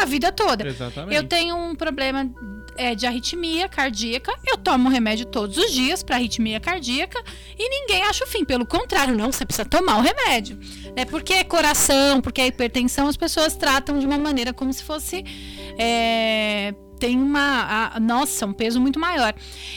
A vida toda. Exatamente. Eu tenho um problema é, de arritmia cardíaca, eu tomo remédio todos os dias para arritmia cardíaca e ninguém acha o fim. Pelo contrário, não, você precisa tomar o remédio. É porque é coração, porque é hipertensão, as pessoas tratam de uma maneira como se fosse. é, tem uma. a- nossa, um peso muito maior.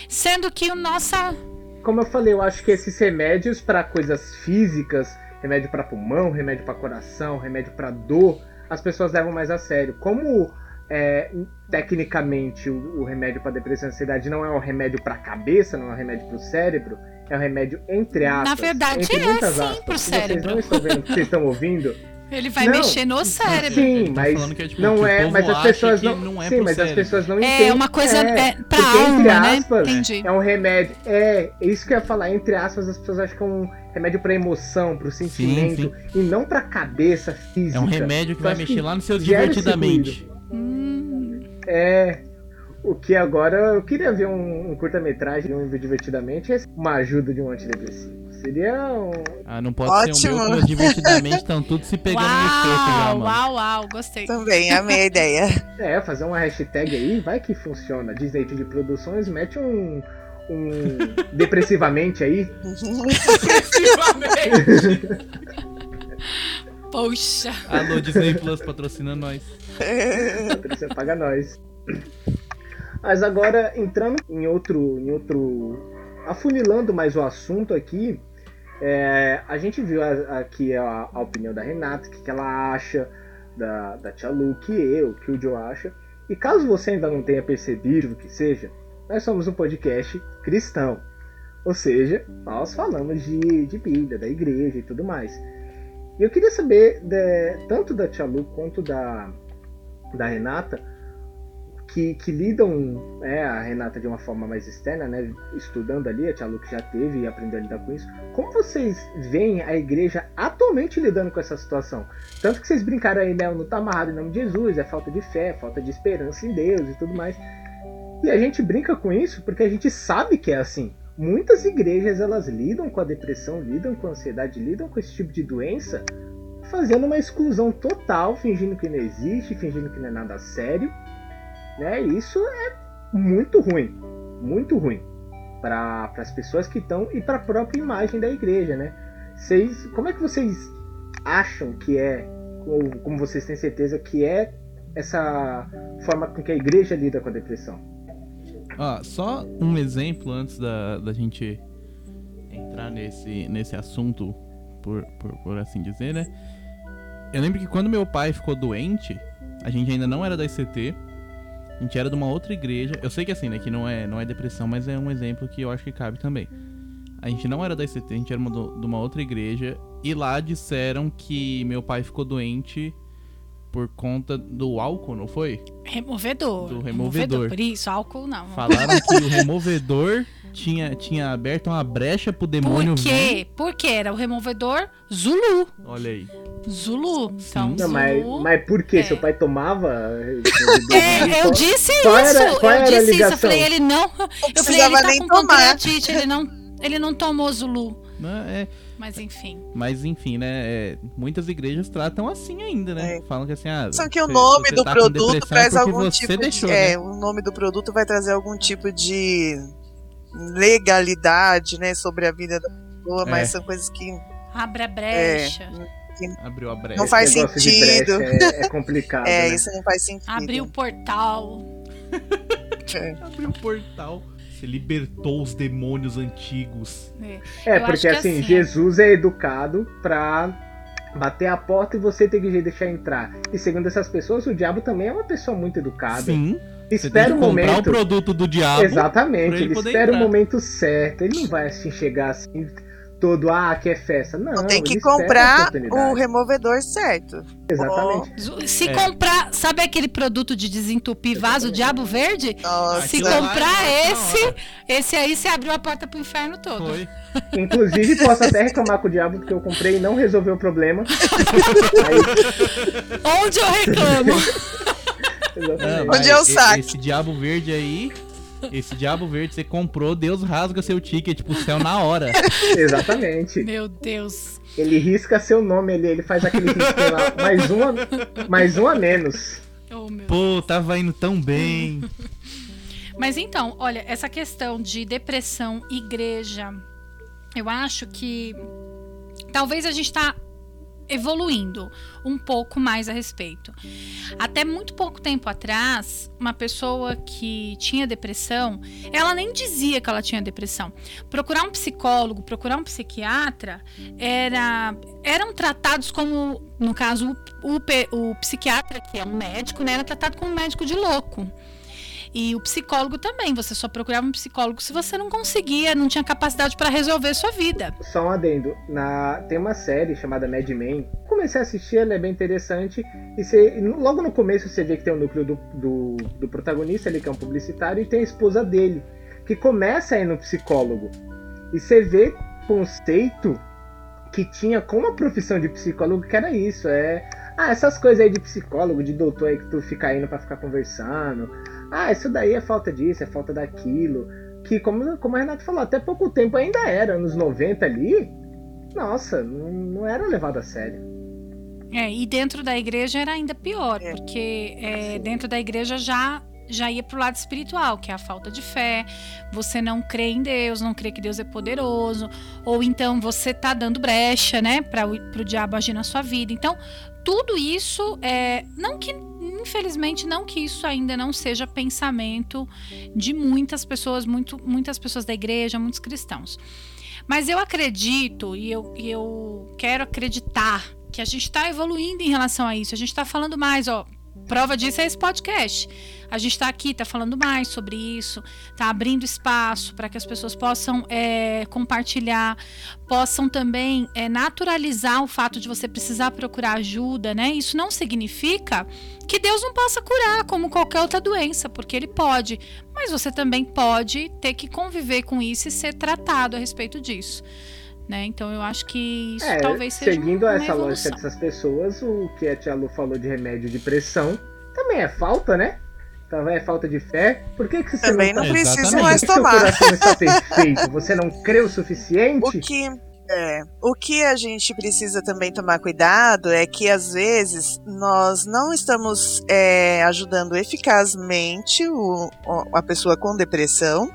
Sendo que o nossa. Como eu falei, eu acho que esses remédios para coisas físicas, remédio para pulmão, remédio para coração, remédio para dor, as pessoas levam mais a sério. Como é, tecnicamente o, o remédio para depressão e ansiedade não é um remédio para cabeça, não é um remédio para o cérebro, é um remédio entre aspas. Na verdade, entre é, muitas sim, aspas. pro cérebro. Vocês não estão vendo o que vocês estão ouvindo. Ele vai Não, mexer no cérebro. Sim, tá mas é, tipo, não é, mas as pessoas não, não é sim, mas as cérebro. pessoas não entendem. É uma coisa é, pra porque, alma, entre né? aspas, Entendi. É um remédio. É, é isso que eu ia falar. Entre aspas, as pessoas acham que é um remédio pra emoção, pro sentimento. E não pra cabeça física. É um remédio que Eu vai mexer que lá no seu divertidamente. Hum, É. O que agora eu queria ver um, um curta-metragem, um divertidamente, é uma ajuda de um antidepressivo. Seria um. Ah, não pode ser o meu, Ótimo. divertidamente estão tudo se pegando no espeto já, uau, mano. uau, uau, gostei. Também, amei a ideia. É, fazer uma hashtag aí, vai que funciona. Disney de Produções, mete um. Um depressivamente aí. Poxa. Alô, Disney Plus patrocina nós. Patrícia paga nós. Mas agora, entrando em outro. Em outro afunilando mais o assunto aqui, é, a gente viu aqui a, a opinião da Renata, o que, que ela acha, da, da Tia Lu, que eu, que o Joe acha. E caso você ainda não tenha percebido o que seja, nós somos um podcast cristão. Ou seja, nós falamos de, de Bíblia, da igreja e tudo mais. E eu queria saber, de- tanto da Tia Lu quanto da, da Renata, que, que lidam, é, a Renata de uma forma mais externa, né, estudando ali, a Tia Lu que já teve e aprendeu a lidar com isso. Como vocês veem a igreja atualmente lidando com essa situação? Tanto que vocês brincaram aí, né, não tá amarrado em nome de Jesus, é falta de fé, falta de esperança em Deus e tudo mais. E a gente brinca com isso porque a gente sabe que é assim. Muitas igrejas elas lidam com a depressão, lidam com a ansiedade, lidam com esse tipo de doença, fazendo uma exclusão total, fingindo que não existe, fingindo que não é nada sério, né? Isso é muito ruim, muito ruim para as pessoas que estão e para a própria imagem da igreja, né? Vocês, como é que vocês acham que é, ou como vocês têm certeza que é essa forma com que a igreja lida com a depressão? Ó, só um exemplo antes da, da gente entrar nesse, nesse assunto, por, por, por assim dizer, né? Eu lembro que quando meu pai ficou doente, a gente ainda não era da ICT, a gente era de uma outra igreja. Eu sei que assim, né, que não é, não é depressão, mas é um exemplo que eu acho que cabe também. A gente não era da ICT, a gente era uma de uma outra igreja, e lá disseram que meu pai ficou doente por conta do álcool, não foi? Removedor. Do removedor. Por isso, álcool não. Falaram que o removedor tinha, tinha aberto uma brecha pro demônio Por vir. quê? Porque era o removedor Zulu. Olha aí. Zulu. Então. Não, mas, Zulu. mas por que? É. Seu pai tomava? É, eu disse Qual isso. era- qual eu era a disse isso. Eu ligação? falei, ele não. Eu falei, ele precisava tá nem com tomar. pancreatite, ele não, ele não tomou Zulu. Né, é, Mas enfim. Mas enfim, né? é, muitas igrejas tratam assim ainda, né? É. Falam que assim, ah. Só que o nome do tá produto é traz algum você tipo deixou, de. né? É, o nome do produto vai trazer algum tipo de legalidade, né, sobre a vida da pessoa, É. mas são coisas que Abra a brecha. Abriu a brecha. Não faz Esse negócio de sentido. É, é complicado. é, né? isso não faz sentido. Abrir o portal. Abriu o portal. Você libertou os demônios antigos. É. É, porque assim, assim, Jesus é educado pra bater a porta e você tem que deixar entrar. E segundo essas pessoas, o diabo também é uma pessoa muito educada. Sim. Espera o momento. o produto do diabo. Exatamente, ele ele, espera o momento certo. Ele não vai assim chegar assim todo, ah, que é festa. Não, Não, tem que comprar o removedor certo. Exatamente. Se É. comprar, sabe aquele produto de desentupir vaso Diabo Verde? Nossa, Se comprar é esse, esse aí você abriu a porta pro inferno todo. Foi. Inclusive, posso até reclamar com o diabo porque eu comprei e não resolveu o problema. Aí, Onde eu reclamo? exatamente. Não, mas Onde é o e- saque? Esse diabo verde aí. Esse diabo verde você comprou, Deus rasga seu ticket pro céu na hora. Exatamente. Meu Deus. Ele risca seu nome ali, ele faz aquele risquinho lá, mais um, a, mais um a menos. Oh, meu Pô, tava indo tão bem. Mas então, olha, essa questão de depressão, igreja, eu acho que talvez a gente está evoluindo um pouco mais a respeito. Até muito pouco tempo atrás, uma pessoa que tinha depressão, ela nem dizia que ela tinha depressão. Procurar um psicólogo, procurar um psiquiatra, era, eram tratados como, no caso, o, o o psiquiatra, que é um médico, né, era tratado como um médico de louco. E o psicólogo também, você só procurava um psicólogo se você não conseguia, não tinha capacidade para resolver sua vida. Só um adendo. Na, tem uma série chamada Mad Men. Comecei a assistir, ela é bem interessante. E você- logo no começo você vê que tem o núcleo do, do, do protagonista ali, que é um publicitário, e tem a esposa dele, que começa a ir no psicólogo. E você vê conceito que tinha com a profissão de psicólogo, que era isso, é. Ah, essas coisas aí de psicólogo, de doutor aí que tu fica indo pra ficar conversando. Ah, isso daí é falta disso, é falta daquilo. Que, como, como a Renata falou, até pouco tempo ainda era, anos 90 ali. Nossa, não, não era levado a sério. É, e dentro da igreja era ainda pior, porque é, dentro da igreja já já ia pro lado espiritual, que é a falta de fé, você não crê em Deus, não crê que Deus é poderoso, ou então você tá dando brecha, né, para o diabo agir na sua vida. Então, tudo isso é não que infelizmente não que isso ainda não seja pensamento de muitas pessoas, muito, muitas pessoas da igreja, muitos cristãos. Mas eu acredito e eu, eu quero acreditar que a gente está evoluindo em relação a isso. A gente está falando mais, ó. Prova disso é esse podcast. A gente está aqui, está falando mais sobre isso, está abrindo espaço para que as pessoas possam é, compartilhar, possam também é, naturalizar o fato de você precisar procurar ajuda, né? Isso não significa que Deus não possa curar, como qualquer outra doença, porque Ele pode. Mas você também pode ter que conviver com isso e ser tratado a respeito disso. Né? Então eu acho que isso É, talvez seja seguindo essa evolução. lógica dessas pessoas, o que a tia Lu falou de remédio de pressão também é falta, né? Também é falta de fé. Por que, que você Também não, não tá... Exatamente. precisa mais que que seu tomar. coração está perfeito? Você não crê o suficiente? O que, é, o que a gente precisa também tomar cuidado é que às vezes nós não estamos é, ajudando eficazmente o- a pessoa com depressão.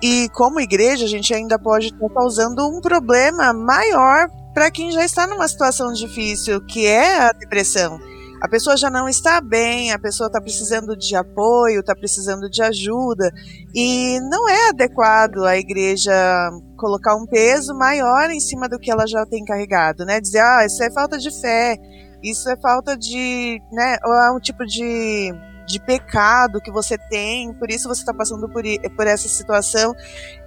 E como igreja, a gente ainda pode estar causando um problema maior para quem já está numa situação difícil, que é a depressão. A pessoa já não está bem, a pessoa está precisando de apoio, está precisando de ajuda, e não é adequado a igreja colocar um peso maior em cima do que ela já tem carregado, né? Dizer, ah, isso é falta de fé, isso é falta de, né, ou é um tipo de, de pecado que você tem, por isso você está passando por, por essa situação.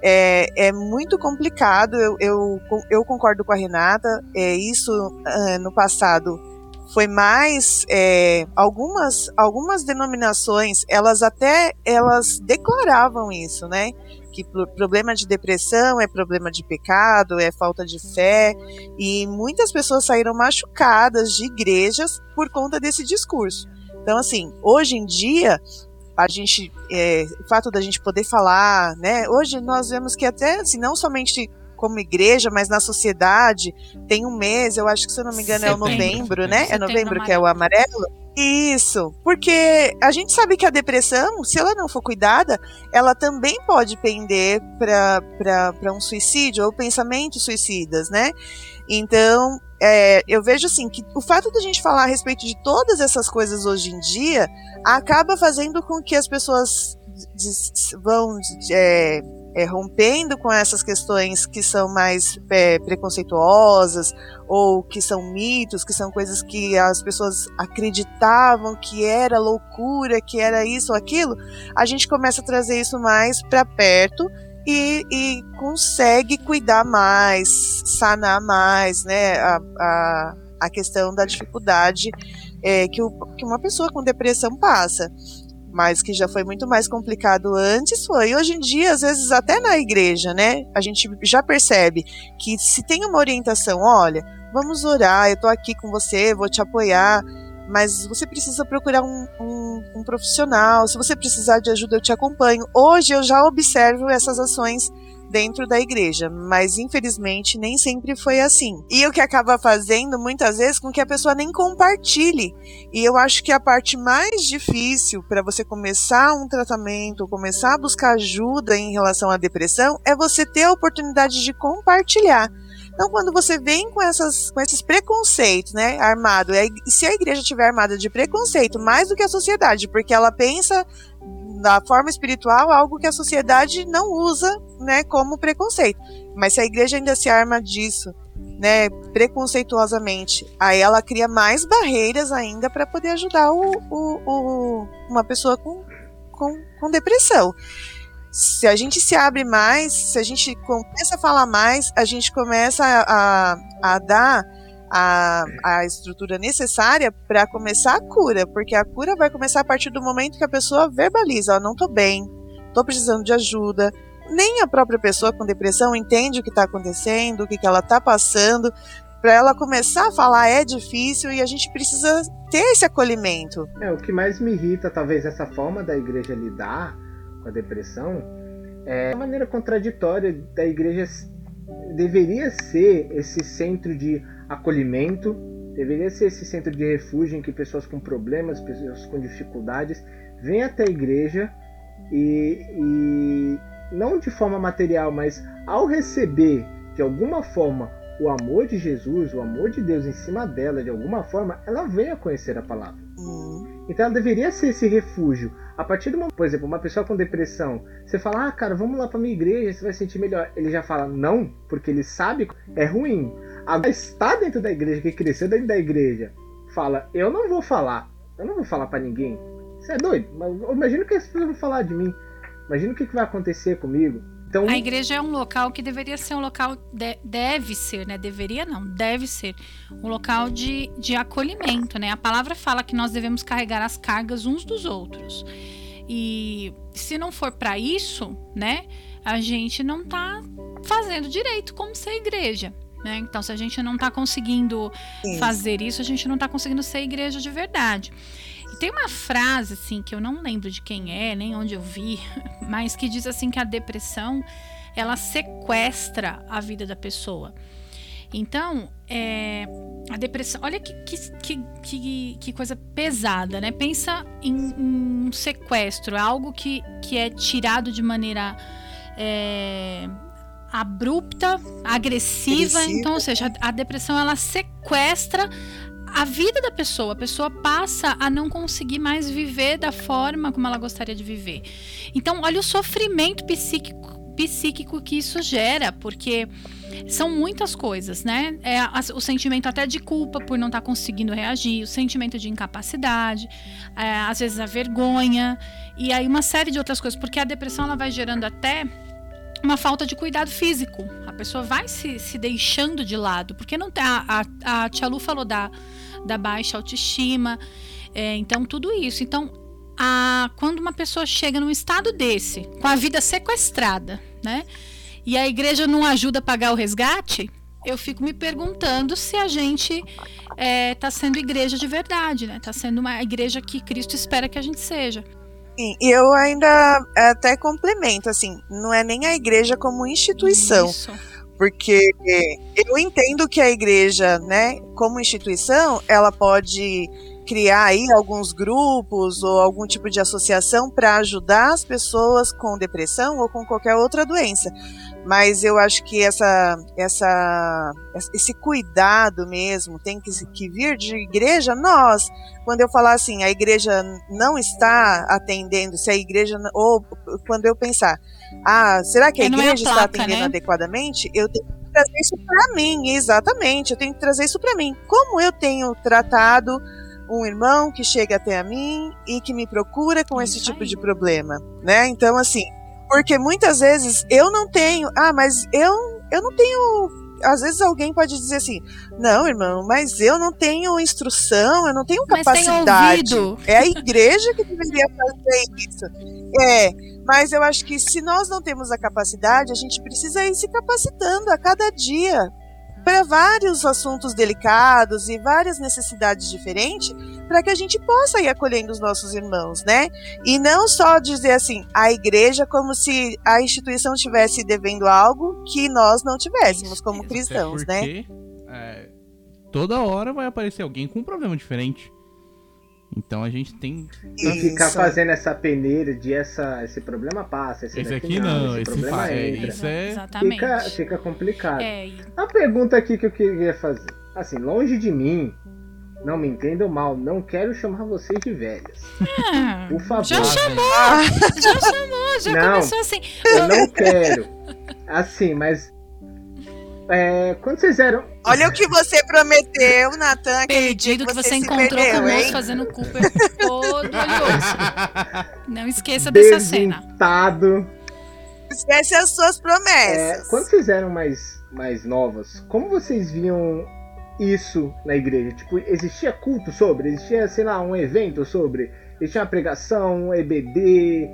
É, é muito complicado, eu, eu, eu concordo com a Renata, é, isso ah, no passado foi mais é, algumas algumas denominações elas até elas declaravam isso né? Que pro- problema de depressão é problema de pecado é falta de fé. E muitas pessoas saíram machucadas de igrejas por conta desse discurso. Então assim hoje em dia a gente é, o fato da gente poder falar né? Hoje nós vemos que até assim não somente como igreja, mas na sociedade tem um mês, eu acho que se eu não me engano é o Setembro. novembro, né? É Setembro novembro que é o amarelo. Isso, porque a gente sabe que a depressão, se ela não for cuidada, ela também pode pender para um suicídio ou pensamentos suicidas, né? Então, é, eu vejo assim que o fato da gente falar a respeito de todas essas coisas hoje em dia acaba fazendo com que as pessoas vão é, é, rompendo com essas questões que são mais é, preconceituosas ou que são mitos, que são coisas que as pessoas acreditavam que era loucura, que era isso ou aquilo, a gente começa a trazer isso mais para perto e, e consegue cuidar mais, sanar mais, né, a, a, a questão da dificuldade é, que, o, que uma pessoa com depressão passa mas que já foi muito mais complicado antes foi. Hoje em dia, às vezes, até na igreja, né? A gente já percebe que se tem uma orientação, olha, vamos orar, eu tô aqui com você, vou te apoiar, mas você precisa procurar um, um, um profissional. Se você precisar de ajuda, eu te acompanho. Hoje eu já observo essas ações dentro da igreja, mas infelizmente nem sempre foi assim. E o que acaba fazendo muitas vezes com que a pessoa nem compartilhe. E eu acho que a parte mais difícil para você começar um tratamento, começar a buscar ajuda em relação à depressão, é você ter a oportunidade de compartilhar. Então, quando você vem com, essas, com esses preconceitos, né, armado, se a igreja tiver armada de preconceito mais do que a sociedade, porque ela pensa da forma espiritual algo que a sociedade não usa, né, como preconceito. Mas se a igreja ainda se arma disso, né, preconceituosamente, aí ela cria mais barreiras ainda para poder ajudar o, o, o, uma pessoa com, com, com depressão. Se a gente se abre mais, se a gente começa a falar mais, a gente começa a, a, a dar a, a estrutura necessária para começar a cura, porque a cura vai começar a partir do momento que a pessoa verbaliza: Ó, não tô bem, tô precisando de ajuda. Nem a própria pessoa com depressão entende o que está acontecendo, o que, que ela está passando. Para ela começar a falar é difícil e a gente precisa ter esse acolhimento. É, o que mais me irrita, talvez, essa forma da igreja lidar com a depressão é a maneira contraditória da igreja deveria ser esse centro de acolhimento, deveria ser esse centro de refúgio em que pessoas com problemas, pessoas com dificuldades vêm até a igreja e, e não de forma material, mas ao receber de alguma forma o amor de Jesus, o amor de Deus em cima dela, de alguma forma, ela vem a conhecer a palavra. Hum, Então ela deveria ser esse refúgio. A partir de uma, por exemplo, uma pessoa com depressão, você fala, ah, cara, vamos lá pra minha igreja, você vai sentir melhor. Ele já fala não, porque ele sabe que é ruim. Agora está dentro da igreja, que cresceu dentro da igreja, fala, eu não vou falar, eu não vou falar pra ninguém. Você é doido? Mas Imagina o que as pessoas vão falar de mim. Imagina o que que vai acontecer comigo. Então, A igreja é um local que deveria ser um local, de- deve ser, né? Deveria não, deve ser um local de, de acolhimento, né? A palavra fala que nós devemos carregar as cargas uns dos outros. E se não for para isso, né? A gente não tá fazendo direito como ser igreja. Né? Então, se a gente não tá conseguindo sim. fazer isso, a gente não tá conseguindo ser igreja de verdade. Tem uma frase, assim, que eu não lembro de quem é, nem onde eu vi, mas que diz assim que a depressão, ela sequestra a vida da pessoa. Então, é, a depressão, olha que, que, que, que, coisa pesada, né? Pensa em, em um sequestro, é algo que, que é tirado de maneira é, abrupta, agressiva. Agressiva. Então, ou seja, a, a depressão ela sequestra a vida da pessoa. A pessoa passa a não conseguir mais viver da forma como ela gostaria de viver. Então, olha o sofrimento psíquico, psíquico que isso gera, porque são muitas coisas, né? É o sentimento até de culpa por não estar conseguindo reagir, o sentimento de incapacidade, é, às vezes a vergonha e aí uma série de outras coisas, porque a depressão ela vai gerando até uma falta de cuidado físico. A pessoa vai se, se deixando de lado, porque não tem. A, a, a Tia Lu falou da, da baixa autoestima, é, então tudo isso. Então, a, quando uma pessoa chega num estado desse, com a vida sequestrada, né? E a igreja não ajuda a pagar o resgate, eu fico me perguntando se a gente está sendo igreja de verdade, né? Está sendo uma igreja que Cristo espera que a gente seja. Sim, E eu ainda até complemento, assim, não é nem a igreja como instituição, Isso. porque eu entendo que a igreja, né, como instituição, ela pode criar aí alguns grupos ou algum tipo de associação para ajudar as pessoas com depressão ou com qualquer outra doença. Mas eu acho que essa, essa, esse cuidado mesmo tem que, que vir de igreja. Nós, quando eu falar assim, a igreja não está atendendo, se a igreja. Ou quando eu pensar, ah, será que a igreja é a placa, está atendendo né? adequadamente? Eu tenho que trazer isso para mim, exatamente. Eu tenho que trazer isso para mim. Como eu tenho tratado um irmão que chega até a mim e que me procura com esse tipo de problema, né? Então, assim, porque muitas vezes eu não tenho, ah, mas eu, eu não tenho às vezes alguém pode dizer assim: não, irmão, mas eu não tenho instrução, eu não tenho capacidade. É a igreja que deveria fazer isso. É, mas eu acho que se nós não temos a capacidade, a gente precisa ir se capacitando a cada dia para vários assuntos delicados e várias necessidades diferentes, para que a gente possa ir acolhendo os nossos irmãos, né? E não só dizer assim, a igreja como se a instituição estivesse devendo algo que nós não tivéssemos como cristãos, né? porque, né? É, toda hora vai aparecer alguém com um problema diferente. Então a gente tem. Não ficar fazendo essa peneira de essa, esse problema passa, esse, esse aqui não, não esse, esse problema é, entra. Isso é... Exatamente. Fica, fica complicado. É. A pergunta aqui que eu queria fazer. Assim, longe de mim, não me entendam mal, não quero chamar vocês de velhas. Ah, Por favor. Já chamou! já chamou, já não, começou assim. Eu não quero. Assim, mas é, quando vocês eram. Olha o que você prometeu, Natan. Perdido que você, você encontrou perdeu, conosco hein? fazendo Cooper todo olhoso. Não esqueça dessa cena. Esquece as suas promessas. É, quando vocês eram mais, mais novas, como vocês viam isso na igreja? Tipo, existia culto sobre? Existia, sei lá, um evento sobre? Existia uma pregação, um EBD?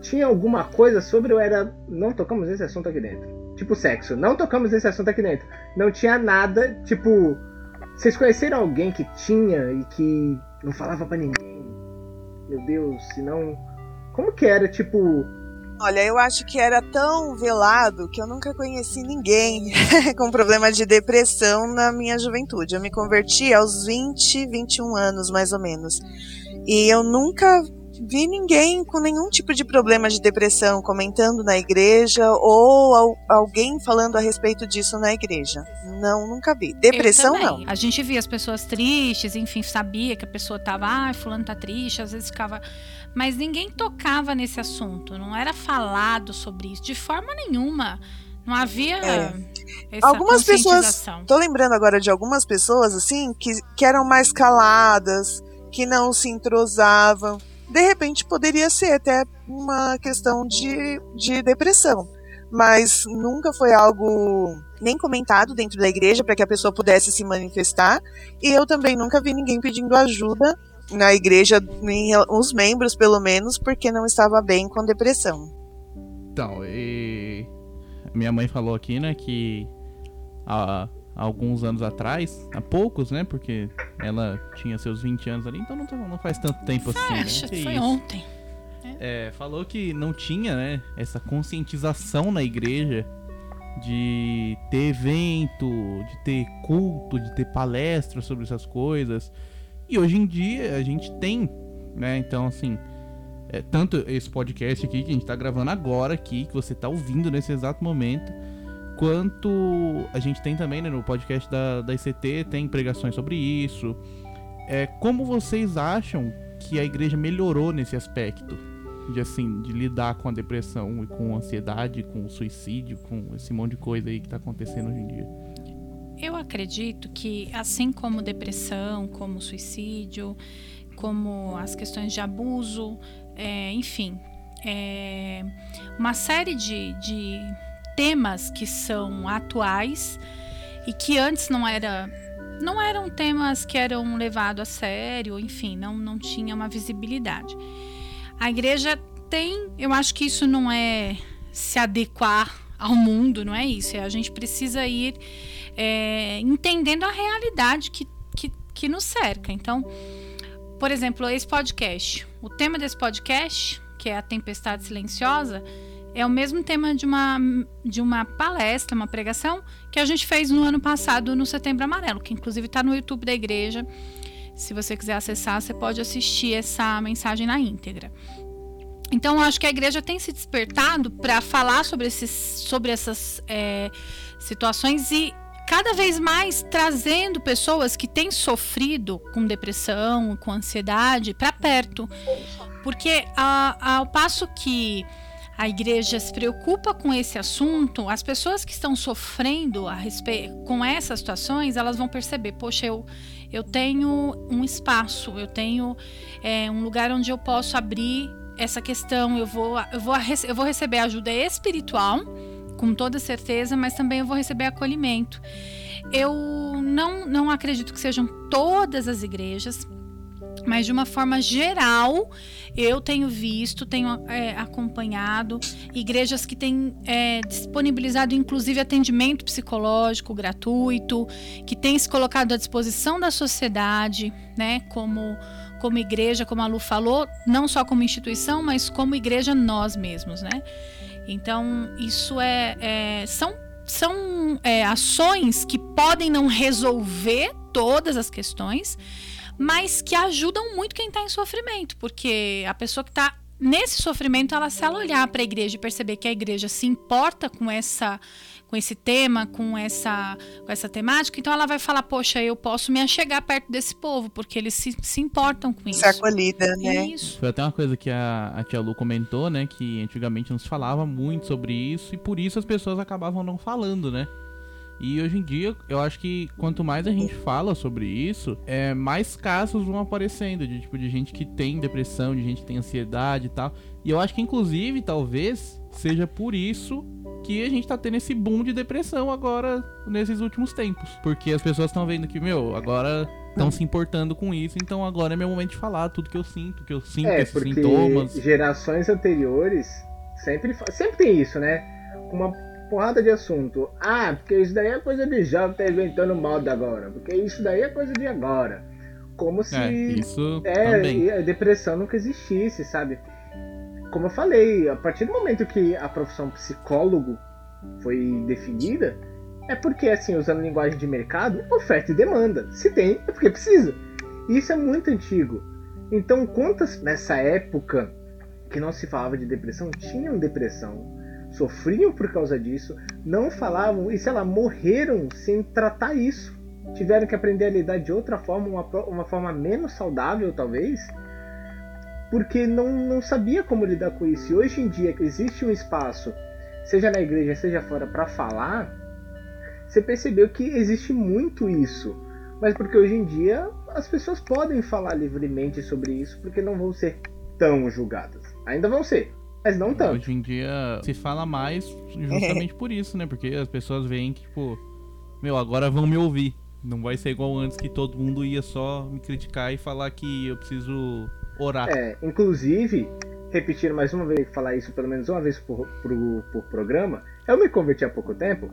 Tinha alguma coisa sobre ou era. Não tocamos nesse assunto aqui dentro? Tipo sexo. Não tocamos nesse assunto aqui dentro. Não tinha nada, tipo. Vocês conheceram alguém que tinha e que não falava para ninguém? Meu Deus, se não. Como que era, tipo. Olha, eu acho que era tão velado que eu nunca conheci ninguém com problema de depressão na minha juventude. Eu me converti aos 20, 21 anos, mais ou menos. E eu nunca vi ninguém com nenhum tipo de problema de depressão comentando na igreja ou al alguém falando a respeito disso na igreja. Não, nunca vi. Depressão não. A gente via as pessoas tristes, enfim, sabia que a pessoa tava, ah, fulano tá triste, às vezes ficava, mas ninguém tocava nesse assunto, não era falado sobre isso de forma nenhuma. Não havia é. algumas pessoas. Tô lembrando agora de algumas pessoas assim que, que eram mais caladas, que não se entrosavam de repente poderia ser até uma questão de, de depressão. Mas nunca foi algo nem comentado dentro da igreja para que a pessoa pudesse se manifestar. E eu também nunca vi ninguém pedindo ajuda na igreja, os membros pelo menos, porque não estava bem com depressão. Então, e... minha mãe falou aqui, né, que a, alguns anos atrás, há poucos, né? Porque ela tinha seus 20 anos ali, então não, não faz tanto tempo assim. Né? Acho que foi isso. ontem. É, falou que não tinha, né, essa conscientização na igreja de ter evento, de ter culto, de ter palestra sobre essas coisas. E hoje em dia a gente tem, né? Então, assim, é, tanto esse podcast aqui que a gente tá gravando agora aqui, que você tá ouvindo nesse exato momento, quanto a gente tem também né, no podcast da, da ICT, tem pregações sobre isso. É, como vocês acham que a igreja melhorou nesse aspecto? De assim, de lidar com a depressão e com a ansiedade, com o suicídio, com esse monte de coisa aí que tá acontecendo hoje em dia. Eu acredito que, assim como depressão, como suicídio, como as questões de abuso, é, enfim, é, uma série de, de temas que são atuais e que antes não era não eram temas que eram levados a sério, enfim, não, não tinha uma visibilidade. A igreja tem, eu acho que isso não é se adequar ao mundo, não é isso. É a gente precisa ir é, entendendo a realidade que, que, que nos cerca. Então, por exemplo, esse podcast, o tema desse podcast, que é a tempestade silenciosa, é o mesmo tema de uma, de uma palestra, uma pregação que a gente fez no ano passado no Setembro Amarelo, que inclusive está no YouTube da igreja. Se você quiser acessar, você pode assistir essa mensagem na íntegra. Então, acho que a igreja tem se despertado para falar sobre, esses, sobre essas é, situações e cada vez mais trazendo pessoas que têm sofrido com depressão, com ansiedade, para perto. Porque a, ao passo que a igreja se preocupa com esse assunto, as pessoas que estão sofrendo a respeito, com essas situações, elas vão perceber, poxa, eu, eu tenho um espaço, eu tenho é, um lugar onde eu posso abrir essa questão, eu vou, eu vou, eu vou receber ajuda espiritual, com toda certeza, mas também eu vou receber acolhimento. Eu não, não acredito que sejam todas as igrejas, mas de uma forma geral, eu tenho visto, tenho é, acompanhado igrejas que têm é, disponibilizado, inclusive, atendimento psicológico gratuito, que têm se colocado à disposição da sociedade, né, como como igreja, como a Lu falou, não só como instituição, mas como igreja nós mesmos, né? Então, isso é, é são, são é, ações que podem não resolver todas as questões, mas que ajudam muito quem está em sofrimento, porque a pessoa que está nesse sofrimento, ela se ela olhar para a igreja e perceber que a igreja se importa com essa com esse tema, com essa, com essa temática, então ela vai falar, poxa, eu posso me achegar perto desse povo, porque eles se, se importam com isso. Se acolhida, né? Isso. Foi até uma coisa que a, a tia Lu comentou, né? Que antigamente não se falava muito sobre isso e por isso as pessoas acabavam não falando, né? E hoje em dia, eu acho que quanto mais a gente fala sobre isso, é, mais casos vão aparecendo de tipo de gente que tem depressão, de gente que tem ansiedade e tal. E eu acho que inclusive, talvez, seja por isso que a gente tá tendo esse boom de depressão agora nesses últimos tempos. Porque as pessoas estão vendo que, meu, agora estão se importando com isso, então agora é meu momento de falar tudo que eu sinto, que eu sinto É, esses sintomas. gerações anteriores sempre, sempre tem isso, né? Uma porrada de assunto. Ah, porque isso daí é coisa de jovem tá inventando moda agora. Porque isso daí é coisa de agora. Como se É, isso é, depressão nunca existisse, sabe? Como eu falei, a partir do momento que a profissão psicólogo foi definida, é porque, assim, usando linguagem de mercado, oferta e demanda. Se tem, é porque precisa. E isso é muito antigo. Então, quantas nessa época que não se falava de depressão tinham depressão, sofriam por causa disso, não falavam e, sei lá, morreram sem tratar isso. Tiveram que aprender a lidar de outra forma, uma, uma forma menos saudável, talvez, porque não, não sabia como lidar com isso. E hoje em dia que existe um espaço, seja na igreja, seja fora, para falar, você percebeu que existe muito isso. Mas porque hoje em dia as pessoas podem falar livremente sobre isso, porque não vão ser tão julgadas. Ainda vão ser, mas não tanto. Hoje em dia se fala mais justamente por isso, né? Porque as pessoas veem que, tipo, meu, agora vão me ouvir. Não vai ser igual antes que todo mundo ia só me criticar e falar que eu preciso orar. É, inclusive, repetindo mais uma vez, falar isso pelo menos uma vez por, por, por programa, eu me converti há pouco tempo.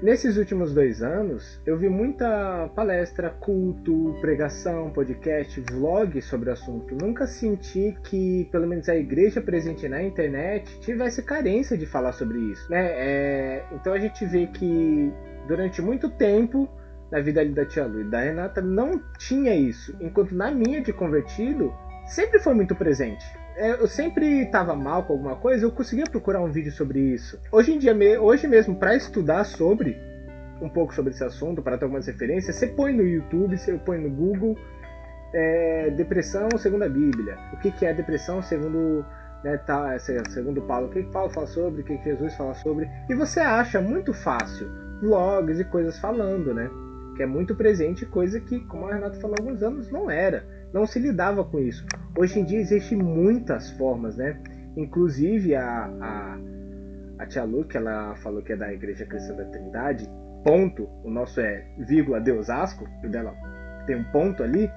Nesses últimos dois anos, eu vi muita palestra, culto, pregação, podcast, vlog sobre o assunto. Nunca senti que, pelo menos, a igreja presente na internet tivesse carência de falar sobre isso. Né? É, então a gente vê que durante muito tempo na vida ali da tia Lu e da Renata não tinha isso. Enquanto na minha de convertido, sempre foi muito presente. É, Eu sempre estava mal com alguma coisa, eu conseguia procurar um vídeo sobre isso. Hoje em dia, hoje mesmo, para estudar sobre um pouco sobre esse assunto, para ter algumas referências, você põe no YouTube, você põe no Google é, depressão segundo a Bíblia. O que, que é depressão segundo né, tá, se- segundo Paulo? O que, Paulo fala sobre? O que, Jesus fala sobre? E você acha muito fácil vlogs e coisas falando, né? Que é muito presente, coisa que, como a Renata falou há alguns anos, não era. Não se lidava com isso. Hoje em dia existem muitas formas, né? Inclusive a, a, a tia Lu, que ela falou que é da Igreja Cristã da Trindade, ponto, o nosso é vírgula Deus Asco, o dela tem um ponto ali.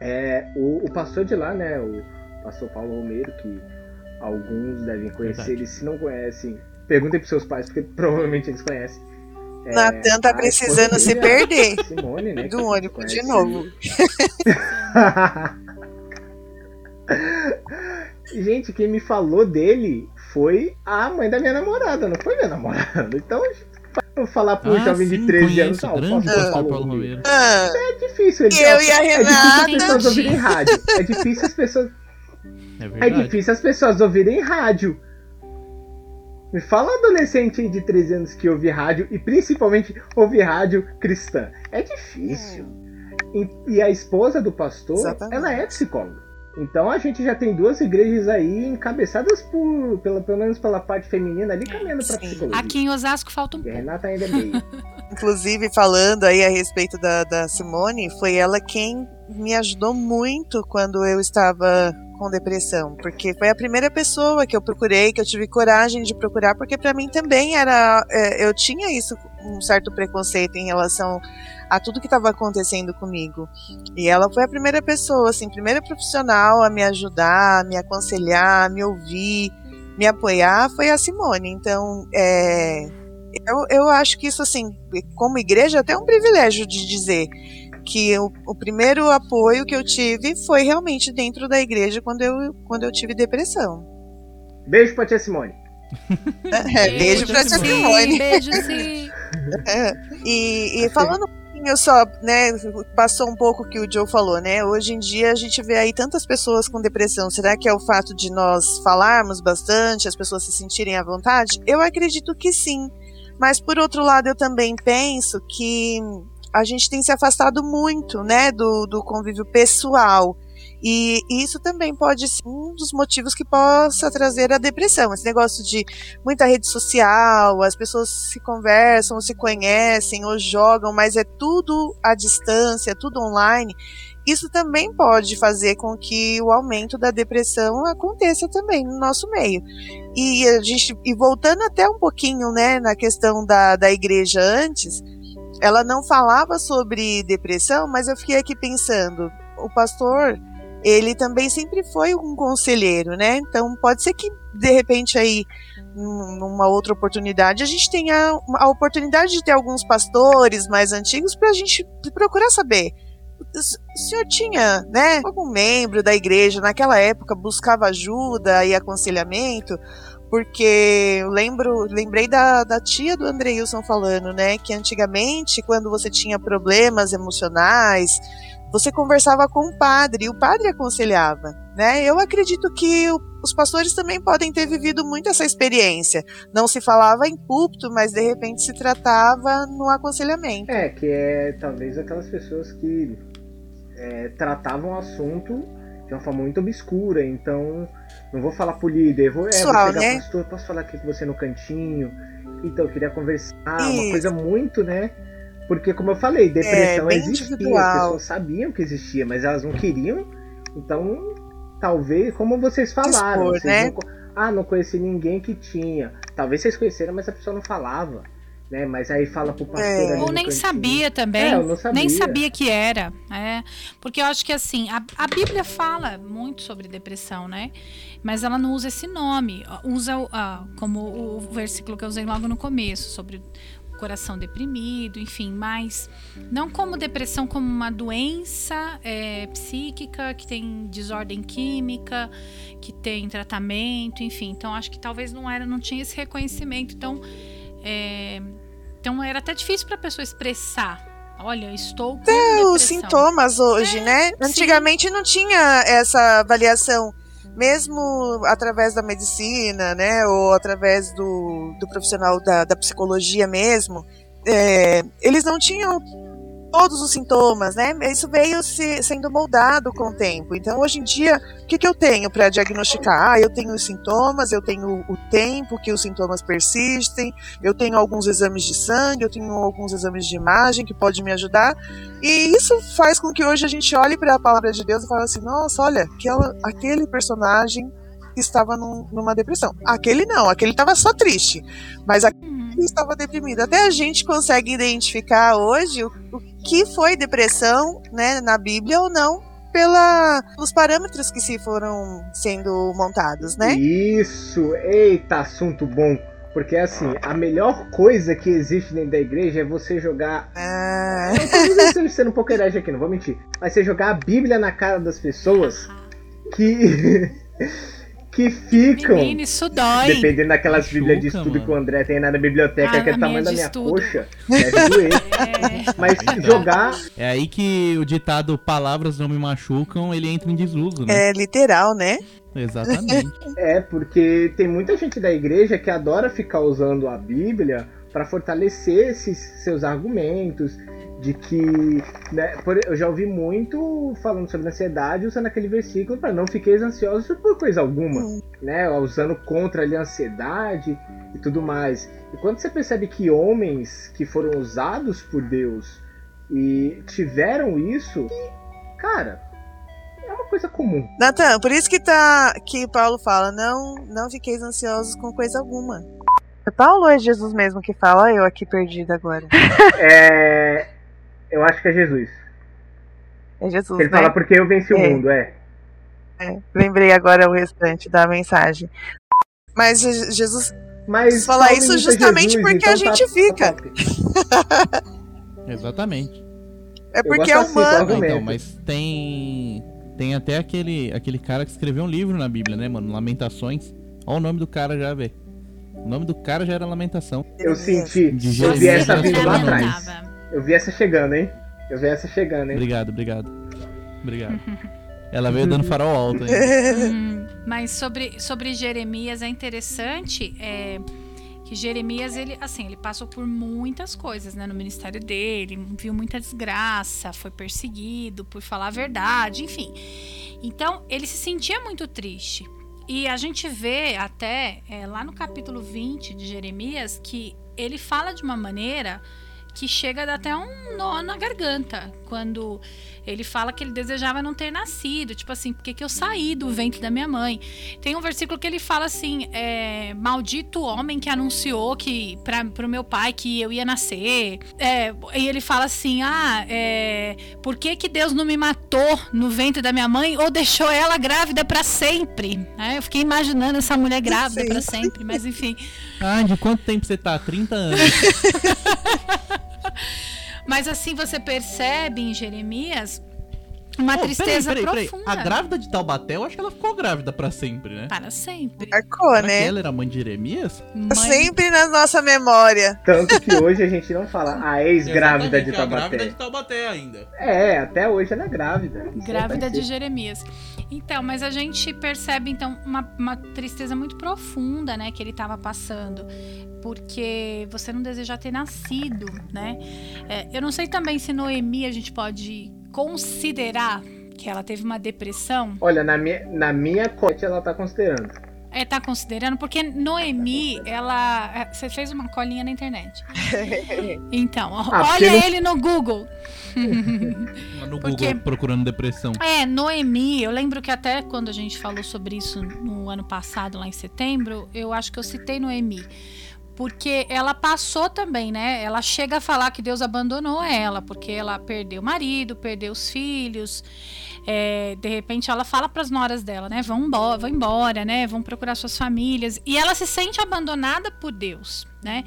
É, o, o pastor de lá, né? O pastor Paulo Romero, que alguns devem conhecer, Verdade. e se não conhecem, perguntem para seus pais, porque provavelmente eles conhecem. É, Natan tá precisando se a perder Simone, né? do ônibus de novo. Gente, quem me falou dele foi a mãe da minha namorada, não foi minha namorada. Então, eu falar pro Ah, jovem de sim, 13 anos, não, grande posso falar Paulo. Ah, É difícil, ele eu e a É difícil as pessoas ouvirem rádio. É difícil as pessoas. É É difícil as pessoas ouvirem rádio. Me fala um adolescente de 13 anos que ouve rádio e principalmente ouve rádio cristã. É difícil. E, e a esposa do pastor, Exatamente. ela é psicóloga. Então a gente já tem duas igrejas aí encabeçadas por, pela, pelo menos pela parte feminina ali caminhando pra Sim. psicologia. Aqui em Osasco falta um pouco. Renata ainda é meio. Inclusive, falando aí a respeito da, da Simone, foi ela quem me ajudou muito quando eu estava com depressão, porque foi a primeira pessoa que eu procurei, que eu tive coragem de procurar, porque para mim também era, é, eu tinha isso, um certo preconceito em relação a tudo que estava acontecendo comigo. E ela foi a primeira pessoa, assim, primeira profissional a me ajudar, a me aconselhar, a me ouvir, me apoiar, foi a Simone. Então, é, eu, eu acho que isso, assim, como igreja, é até um privilégio de dizer que o, o primeiro apoio que eu tive foi realmente dentro da igreja quando eu, quando eu tive depressão. Beijo pra tia Simone. É, beijo pra tia Simone. Sim, beijo sim. E, e falando um pouquinho só, né, passou um pouco o que o Joe falou, né, hoje em dia a gente vê aí tantas pessoas com depressão, será que é o fato de nós falarmos bastante, as pessoas se sentirem à vontade? Eu acredito que sim, mas por outro lado eu também penso que a gente tem se afastado muito, né, do, do convívio pessoal, e isso também pode ser um dos motivos que possa trazer a depressão. Esse negócio de muita rede social, as pessoas se conversam, se conhecem ou jogam, mas é tudo à distância, tudo online. Isso também pode fazer com que o aumento da depressão aconteça também no nosso meio. E a gente, e voltando até um pouquinho, né, na questão da, da igreja antes, ela não falava sobre depressão, mas eu fiquei aqui pensando, o pastor ele também sempre foi um conselheiro, né? Então pode ser que de repente aí numa outra oportunidade a gente tenha a oportunidade de ter alguns pastores mais antigos para a gente procurar saber. O senhor tinha, né, algum membro da igreja naquela época buscava ajuda e aconselhamento? Porque eu lembro, lembrei da, da tia do Andreilson falando, né, que antigamente quando você tinha problemas emocionais, você conversava com o padre e o padre aconselhava, né? Eu acredito que os pastores também podem ter vivido muito essa experiência. Não se falava em púlpito, mas de repente se tratava no aconselhamento. É, que é talvez aquelas pessoas que é, tratavam o assunto de uma forma muito obscura, então não vou falar pro líder, vou, é, vou Pessoal, chegar, né? pastor, posso falar aqui com você no cantinho? Então, eu queria conversar, uma Isso. coisa muito, né? Porque, como eu falei, depressão bem existia, as individual. pessoas sabiam que existia, mas elas não queriam, então, talvez, como vocês falaram, Expor, vocês né? não ah, não conheci ninguém que tinha. Talvez vocês conheceram, mas a pessoa não falava, né? Mas aí fala pro pastor É. ali Ou nem cantinho. sabia também. É, eu não sabia. Nem sabia que era. É. Porque eu acho que assim, a, a Bíblia fala muito sobre depressão, né? Mas ela não usa esse nome. Usa o- ah, como o versículo que eu usei logo no começo, sobre coração deprimido, enfim, mas não como depressão como uma doença é, psíquica que tem desordem química, que tem tratamento, enfim. Então acho que talvez não era, não tinha esse reconhecimento. Então é, então era até difícil para a pessoa expressar. Olha, estou com depressão. os sintomas hoje, É, né? sim. Antigamente não tinha essa avaliação, mesmo através da medicina, né? Ou através do, do profissional da, da psicologia mesmo. é, eles não tinham todos os sintomas, né? Isso veio se, sendo moldado com o tempo. Então, hoje em dia, o que, que eu tenho para diagnosticar? Ah, eu tenho os sintomas, eu tenho o tempo que os sintomas persistem, eu tenho alguns exames de sangue, eu tenho alguns exames de imagem que pode me ajudar. E isso faz com que hoje a gente olhe para a palavra de Deus e fale assim: nossa, olha, aquela, aquele personagem estava num- numa depressão. Aquele não, aquele estava só triste. Mas Uhum. aquele estava deprimido. Até a gente consegue identificar hoje o, o que foi depressão né, na Bíblia ou não. Pela, pelos parâmetros que se foram sendo montados, né? Isso, eita, assunto bom. Porque assim, a melhor coisa que existe dentro da igreja é você jogar. Ah, Eu esteja sendo um pouco herege aqui, não vou mentir. Mas você jogar a Bíblia na cara das pessoas que. Que ficam. Menino, isso dói. Dependendo daquelas Machuca, bíblias de estudo mano. que o André tem na biblioteca, Ah, que é o tamanho da minha estudo. coxa, deve doer. É, Mas jogar É aí que o ditado palavras não me machucam, ele entra em desuso, né? É literal, né? Exatamente. É, porque tem muita gente da igreja que adora ficar usando a Bíblia para fortalecer esses seus argumentos de que, né, por- eu já ouvi muito falando sobre ansiedade usando aquele versículo para não fiqueis ansiosos por coisa alguma, né, usando contra ali a ansiedade e tudo mais. E quando você percebe que homens que foram usados por Deus e tiveram isso, cara, é uma coisa comum. Natan, por isso que tá que Paulo fala, não, não fiqueis ansiosos com coisa alguma. É Paulo ou é Jesus mesmo que fala? Eu aqui perdida agora. É, eu acho que é Jesus. É Jesus, Ele né? fala porque eu venci o É. mundo, é. É, lembrei agora o restante da mensagem. Mas Je- Jesus Mas Falar Paulo isso imita justamente porque a tá- gente fica. top. Exatamente. é porque é assim, humano. Ah, então, mas tem. Tem até aquele, aquele cara que escreveu um livro na Bíblia, né, mano? Lamentações. Olha o nome do cara já, velho. O nome do cara já era Lamentação. Eu senti. De Eu vi essa vindo lá atrás. Eu vi essa chegando, hein? Eu vi essa chegando, hein? Obrigado, obrigado. Obrigado. Ela veio dando farol alto aí. Hum, mas sobre, sobre Jeremias é interessante é, que Jeremias ele assim ele passou por muitas coisas né, no ministério dele viu muita desgraça foi perseguido por falar a verdade enfim então ele se sentia muito triste e a gente vê até é, lá no capítulo 20 de Jeremias que ele fala de uma maneira que chega a dar até um nó na garganta quando ele fala que ele desejava não ter nascido, tipo assim, por que que eu saí do ventre da minha mãe? Tem um versículo que ele fala assim: é, maldito homem que anunciou que para pro meu pai que eu ia nascer. É, e ele fala assim: ah, é, por que que Deus não me matou no ventre da minha mãe ou deixou ela grávida para sempre? É, eu fiquei imaginando essa mulher grávida para sempre, mas enfim. Ah, de quanto tempo você tá? 30 anos. Mas assim você percebe em Jeremias uma Pô, tristeza peraí, peraí, peraí. profunda. A grávida de Taubaté, eu acho que ela ficou grávida pra sempre, né? Para sempre. Marcou, Será que né? ela era mãe de Jeremias? Mãe- Sempre na nossa memória. Tanto que hoje a gente não fala a ex-grávida de Exatamente, a grávida de Taubaté. Taubaté ainda. É, até hoje ela é grávida. Grávida vai de. Jeremias. Então, mas a gente percebe então uma, uma tristeza muito profunda, né, que ele estava passando, porque você não deseja ter nascido, né? É, eu não sei também se Noemi a gente pode considerar que ela teve uma depressão. Olha, na minha, na minha corte ela tá considerando. É, tá considerando, porque Noemi, ela. é, Você fez uma colinha na internet. Então, Ah, olha não- ele no Google. No Porque- Google procurando depressão. É, Noemi, eu lembro que até quando a gente falou sobre isso no ano passado, lá em setembro, eu acho que eu citei Noemi. Porque ela passou também, né? Ela chega a falar que Deus abandonou ela, porque ela perdeu o marido, perdeu os filhos. É, de repente ela fala para as noras dela, né? Vão embora, vão embora, né? Vão procurar suas famílias. E ela se sente abandonada por Deus, né?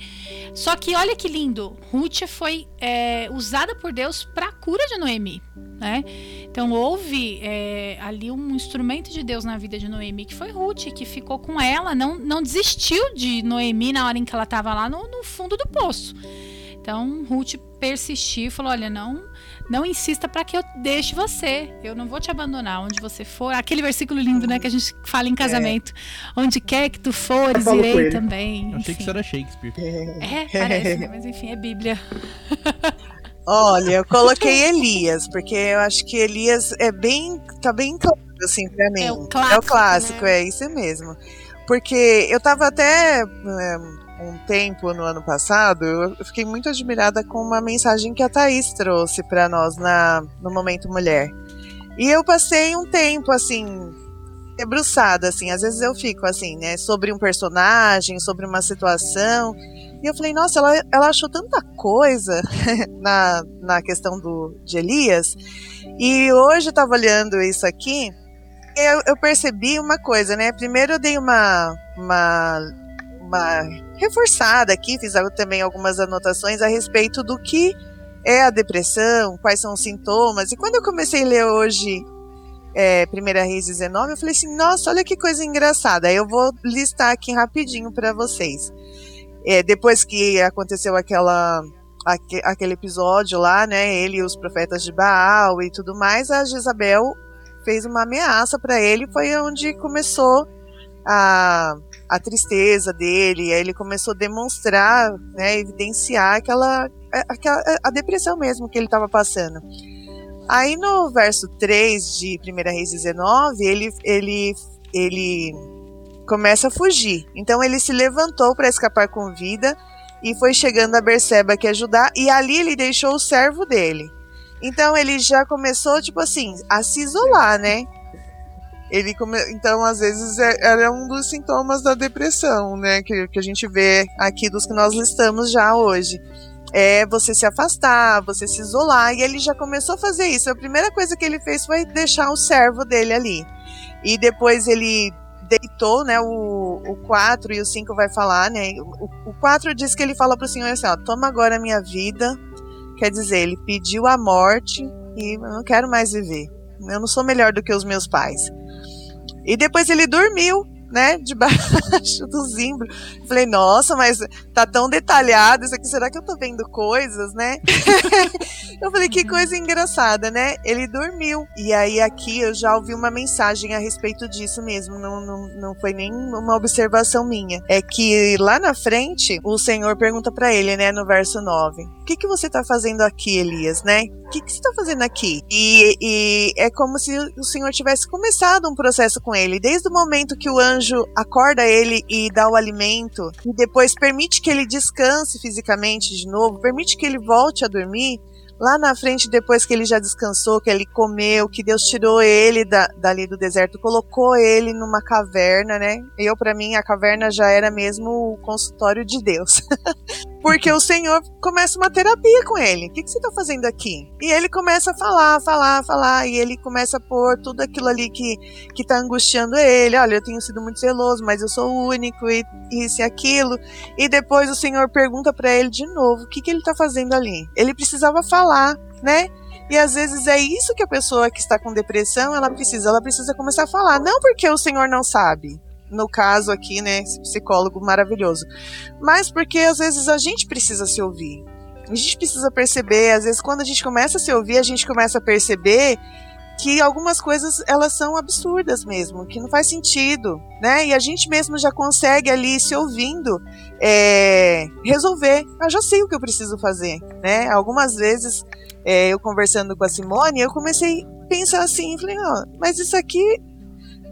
Só que olha que lindo, Ruth foi é, usada por Deus para a cura de Noemi, né? Então houve é, ali um instrumento de Deus na vida de Noemi que foi Ruth, que ficou com ela, não, não desistiu de Noemi na hora em que ela estava lá no, no fundo do poço. Então Ruth persistiu falou: Olha, não, não insista para que eu deixe você. Eu não vou te abandonar onde você for. Aquele versículo lindo, né, que a gente fala em casamento: Onde quer que tu fores, irei também. Eu achei que isso era Shakespeare. É, parece, né? Mas enfim, é Bíblia. Olha, eu coloquei Elias, porque eu acho que Elias é bem. tá bem claro, assim, pra mim. É o clássico, É o clássico, né? é isso mesmo. Porque eu tava até é, um tempo no ano passado, eu fiquei muito admirada com uma mensagem que a Thaís trouxe pra nós na, no Momento Mulher. E eu passei um tempo, assim, debruçada, assim. Às vezes eu fico, assim, né, sobre um personagem, sobre uma situação. E eu falei, nossa, ela, ela achou tanta coisa na, na questão do, de Elias. E hoje eu tava olhando isso aqui eu, eu percebi uma coisa, né? Primeiro eu dei uma, uma, uma reforçada aqui, fiz também algumas anotações a respeito do que é a depressão, quais são os sintomas. E quando eu comecei a ler hoje é, Primeira Reis 19, eu falei assim, nossa, olha que coisa engraçada. Eu vou listar aqui rapidinho para vocês. É, depois que aconteceu aquela aque- aquele episódio lá, né, ele e os profetas de Baal e tudo mais, a Jezabel fez uma ameaça para ele, foi onde começou a, a tristeza dele, aí ele começou a demonstrar, né, evidenciar aquela, a- aquela a depressão mesmo que ele estava passando. Aí no verso 3 de 1 Reis 19, ele, ele, ele começa a fugir. Então ele se levantou para escapar com vida e foi chegando a Berseba que ajudar, e ali ele deixou o servo dele. Então ele já começou, tipo assim, a se isolar, né? Ele come... Então, às vezes, é- era um dos sintomas da depressão, né? Que, que a gente vê aqui dos que nós listamos já hoje. É você se afastar, você se isolar, e ele já começou a fazer isso. A primeira coisa que ele fez foi deixar o servo dele ali. E depois ele deitou, né? O, o 4 e o 5 vai falar, né? O, o 4 diz que ele fala pro Senhor assim: ó, toma agora a minha vida. Quer dizer, ele pediu a morte e eu não quero mais viver. Eu não sou melhor do que os meus pais. E depois ele dormiu, né? Debaixo do zimbro. Falei, nossa, mas tá tão detalhado isso aqui. Será que eu tô vendo coisas, né? eu falei, que coisa engraçada, né? Ele dormiu. E aí aqui eu já ouvi uma mensagem a respeito disso mesmo. Não, não, não foi nem uma observação minha. É que lá na frente, o Senhor pergunta para ele, né, no verso 9: O que, que você tá fazendo aqui, Elias, né? O que, que você tá fazendo aqui? E, e é como se o Senhor tivesse começado um processo com ele. Desde o momento que o anjo acorda ele e dá o alimento, e depois permite que ele descanse fisicamente de novo, permite que ele volte a dormir. Lá na frente, depois que ele já descansou, que ele comeu, que Deus tirou ele da, dali do deserto, colocou ele numa caverna, né? Eu, para mim, a caverna já era mesmo o consultório de Deus. Porque o Senhor começa uma terapia com ele. O que, que você está fazendo aqui? E ele começa a falar, falar, falar. E ele começa a pôr tudo aquilo ali que, que tá angustiando ele. Olha, eu tenho sido muito zeloso, mas eu sou único, e isso e aquilo. E depois o Senhor pergunta para ele de novo o que, que ele tá fazendo ali. Ele precisava falar, né? E às vezes é isso que a pessoa que está com depressão, ela precisa, ela precisa começar a falar, não porque o Senhor não sabe. No caso aqui, né, esse psicólogo maravilhoso. Mas porque às vezes a gente precisa se ouvir. A gente precisa perceber, às vezes quando a gente começa a se ouvir, a gente começa a perceber que algumas coisas elas são absurdas mesmo, que não faz sentido, né? E a gente mesmo já consegue ali se ouvindo é, resolver. Eu já sei o que eu preciso fazer, né? Algumas vezes é, eu conversando com a Simone, eu comecei a pensar assim, falei, ó, mas isso aqui,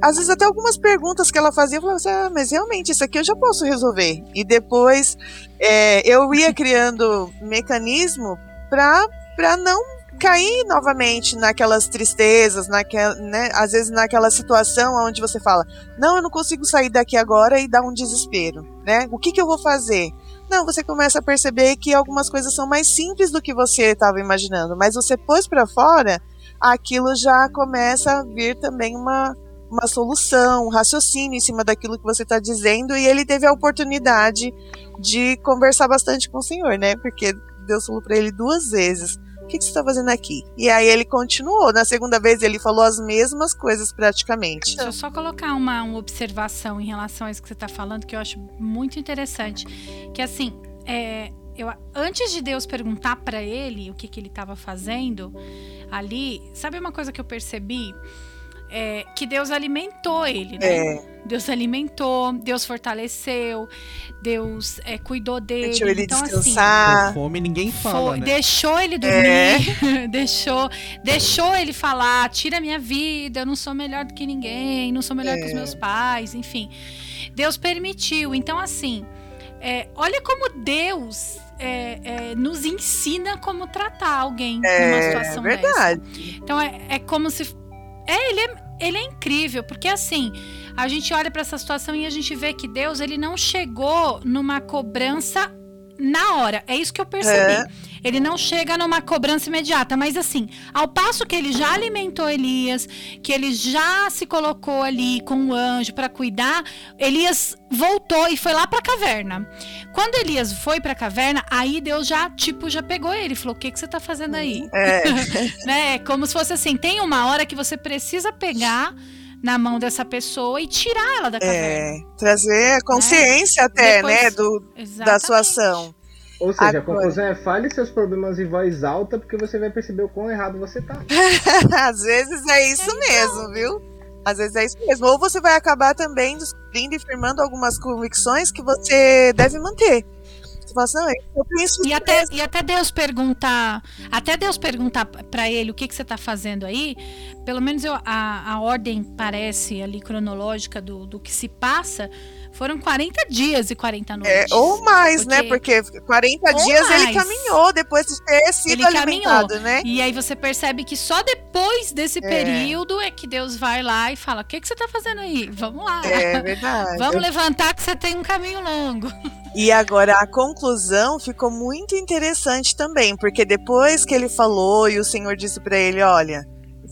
às vezes até algumas perguntas que ela fazia, eu falava assim, ah, mas realmente isso aqui eu já posso resolver. E depois é, eu ia criando mecanismo para não cair novamente naquelas tristezas, naquela, né, às vezes naquela situação onde você fala, não, eu não consigo sair daqui agora e dá um desespero, né? O que, que eu vou fazer? Não, você começa a perceber que algumas coisas são mais simples do que você estava imaginando, mas você pôs para fora, aquilo já começa a vir também uma, uma solução, um raciocínio em cima daquilo que você está dizendo, e ele teve a oportunidade de conversar bastante com o Senhor, né? Porque Deus falou para ele duas vezes: O que, que você está fazendo aqui? E aí ele continuou. Na segunda vez ele falou as mesmas coisas praticamente. Deixa eu só colocar uma, uma observação em relação a isso que você está falando, que eu acho muito interessante. Que assim, é, eu, antes de Deus perguntar para ele o que, que ele estava fazendo ali, sabe uma coisa que eu percebi? É, que Deus alimentou ele, né? É, Deus alimentou, Deus fortaleceu, Deus é, cuidou dele. deixou ele então, assim, descansar. Com fome ninguém fala, foi- né? Deixou ele dormir, deixou, deixou ele falar, tira minha vida, eu não sou melhor do que ninguém, não sou melhor que os É. meus pais, enfim. Deus permitiu. Então, assim, é, olha como Deus é, é, nos ensina como tratar alguém numa É situação dessa. verdade. Então é, é como se. É, ele é, ele é incrível, porque assim, a gente olha para essa situação e a gente vê que Deus ele não chegou numa cobrança na hora. É isso que eu percebi. É. ele não chega numa cobrança imediata, mas assim, ao passo que ele já alimentou Elias, que ele já se colocou ali com o anjo para cuidar, Elias voltou e foi lá para a caverna. Quando Elias foi para a caverna, aí Deus já tipo já pegou ele, falou: "O que que você tá fazendo aí?" É. né? Como se fosse assim, tem uma hora que você precisa pegar na mão dessa pessoa e tirar ela da caverna. É, trazer a consciência até, Depois- né, do, da Exatamente. sua ação. Ou seja, a Agora- conclusão é fale seus problemas em voz alta, porque você vai perceber o quão errado você tá. Às vezes é isso mesmo, viu? Às vezes é isso mesmo. Ou você vai acabar também descobrindo e firmando algumas convicções que você deve manter. Você fala assim, não, eu penso E isso até, mesmo. e até Deus perguntar, até Deus perguntar para ele o que, que você está fazendo aí, pelo menos eu- a, a ordem parece ali cronológica do, do que se passa, foram 40 dias e 40 É, noites. ou mais, né? Porque- Porque 40 Ou dias ele mais. caminhou depois de ter sido Ele alimentado, né? E aí você percebe que só depois desse É. período é que Deus vai lá e fala: O que, que você está fazendo aí? Vamos lá. É verdade. Vamos levantar que você tem um caminho longo. E agora a conclusão ficou muito interessante também, porque depois que ele falou e o Senhor disse pra ele, olha,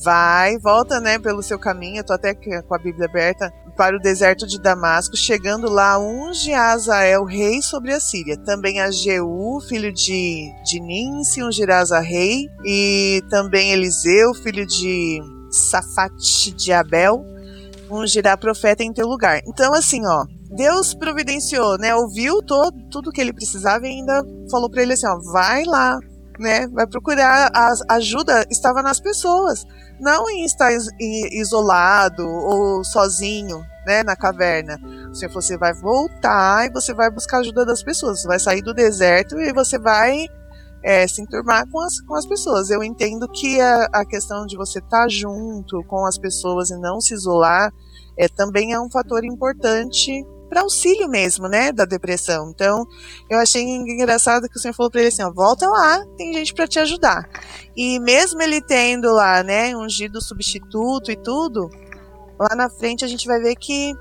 vai, volta, né, pelo seu caminho, eu tô até com a Bíblia aberta, para o deserto de Damasco, chegando lá unge Azael rei sobre a Síria, também a Jeú, filho de, de Ninsi, ungirás a rei, e também Eliseu, filho de Safate de Abel, ungirá profeta em teu lugar. Então assim, ó, Deus providenciou, né? Ouviu todo, tudo que ele precisava e ainda falou pra ele assim, ó, vai lá, né? Vai procurar a ajuda estava nas pessoas, não em estar isolado ou sozinho, né, na caverna. Você você vai voltar e você vai buscar a ajuda das pessoas. Você vai sair do deserto e você vai é, se enturmar com as, com as pessoas. Eu entendo que a, a questão de você estar junto com as pessoas e não se isolar é, também é um fator importante para auxílio mesmo, né, da depressão. Então, eu achei engraçado que o senhor falou para ele assim, ó, volta lá, tem gente para te ajudar. E mesmo ele tendo lá, né, ungido substituto e tudo, lá na frente a gente vai ver que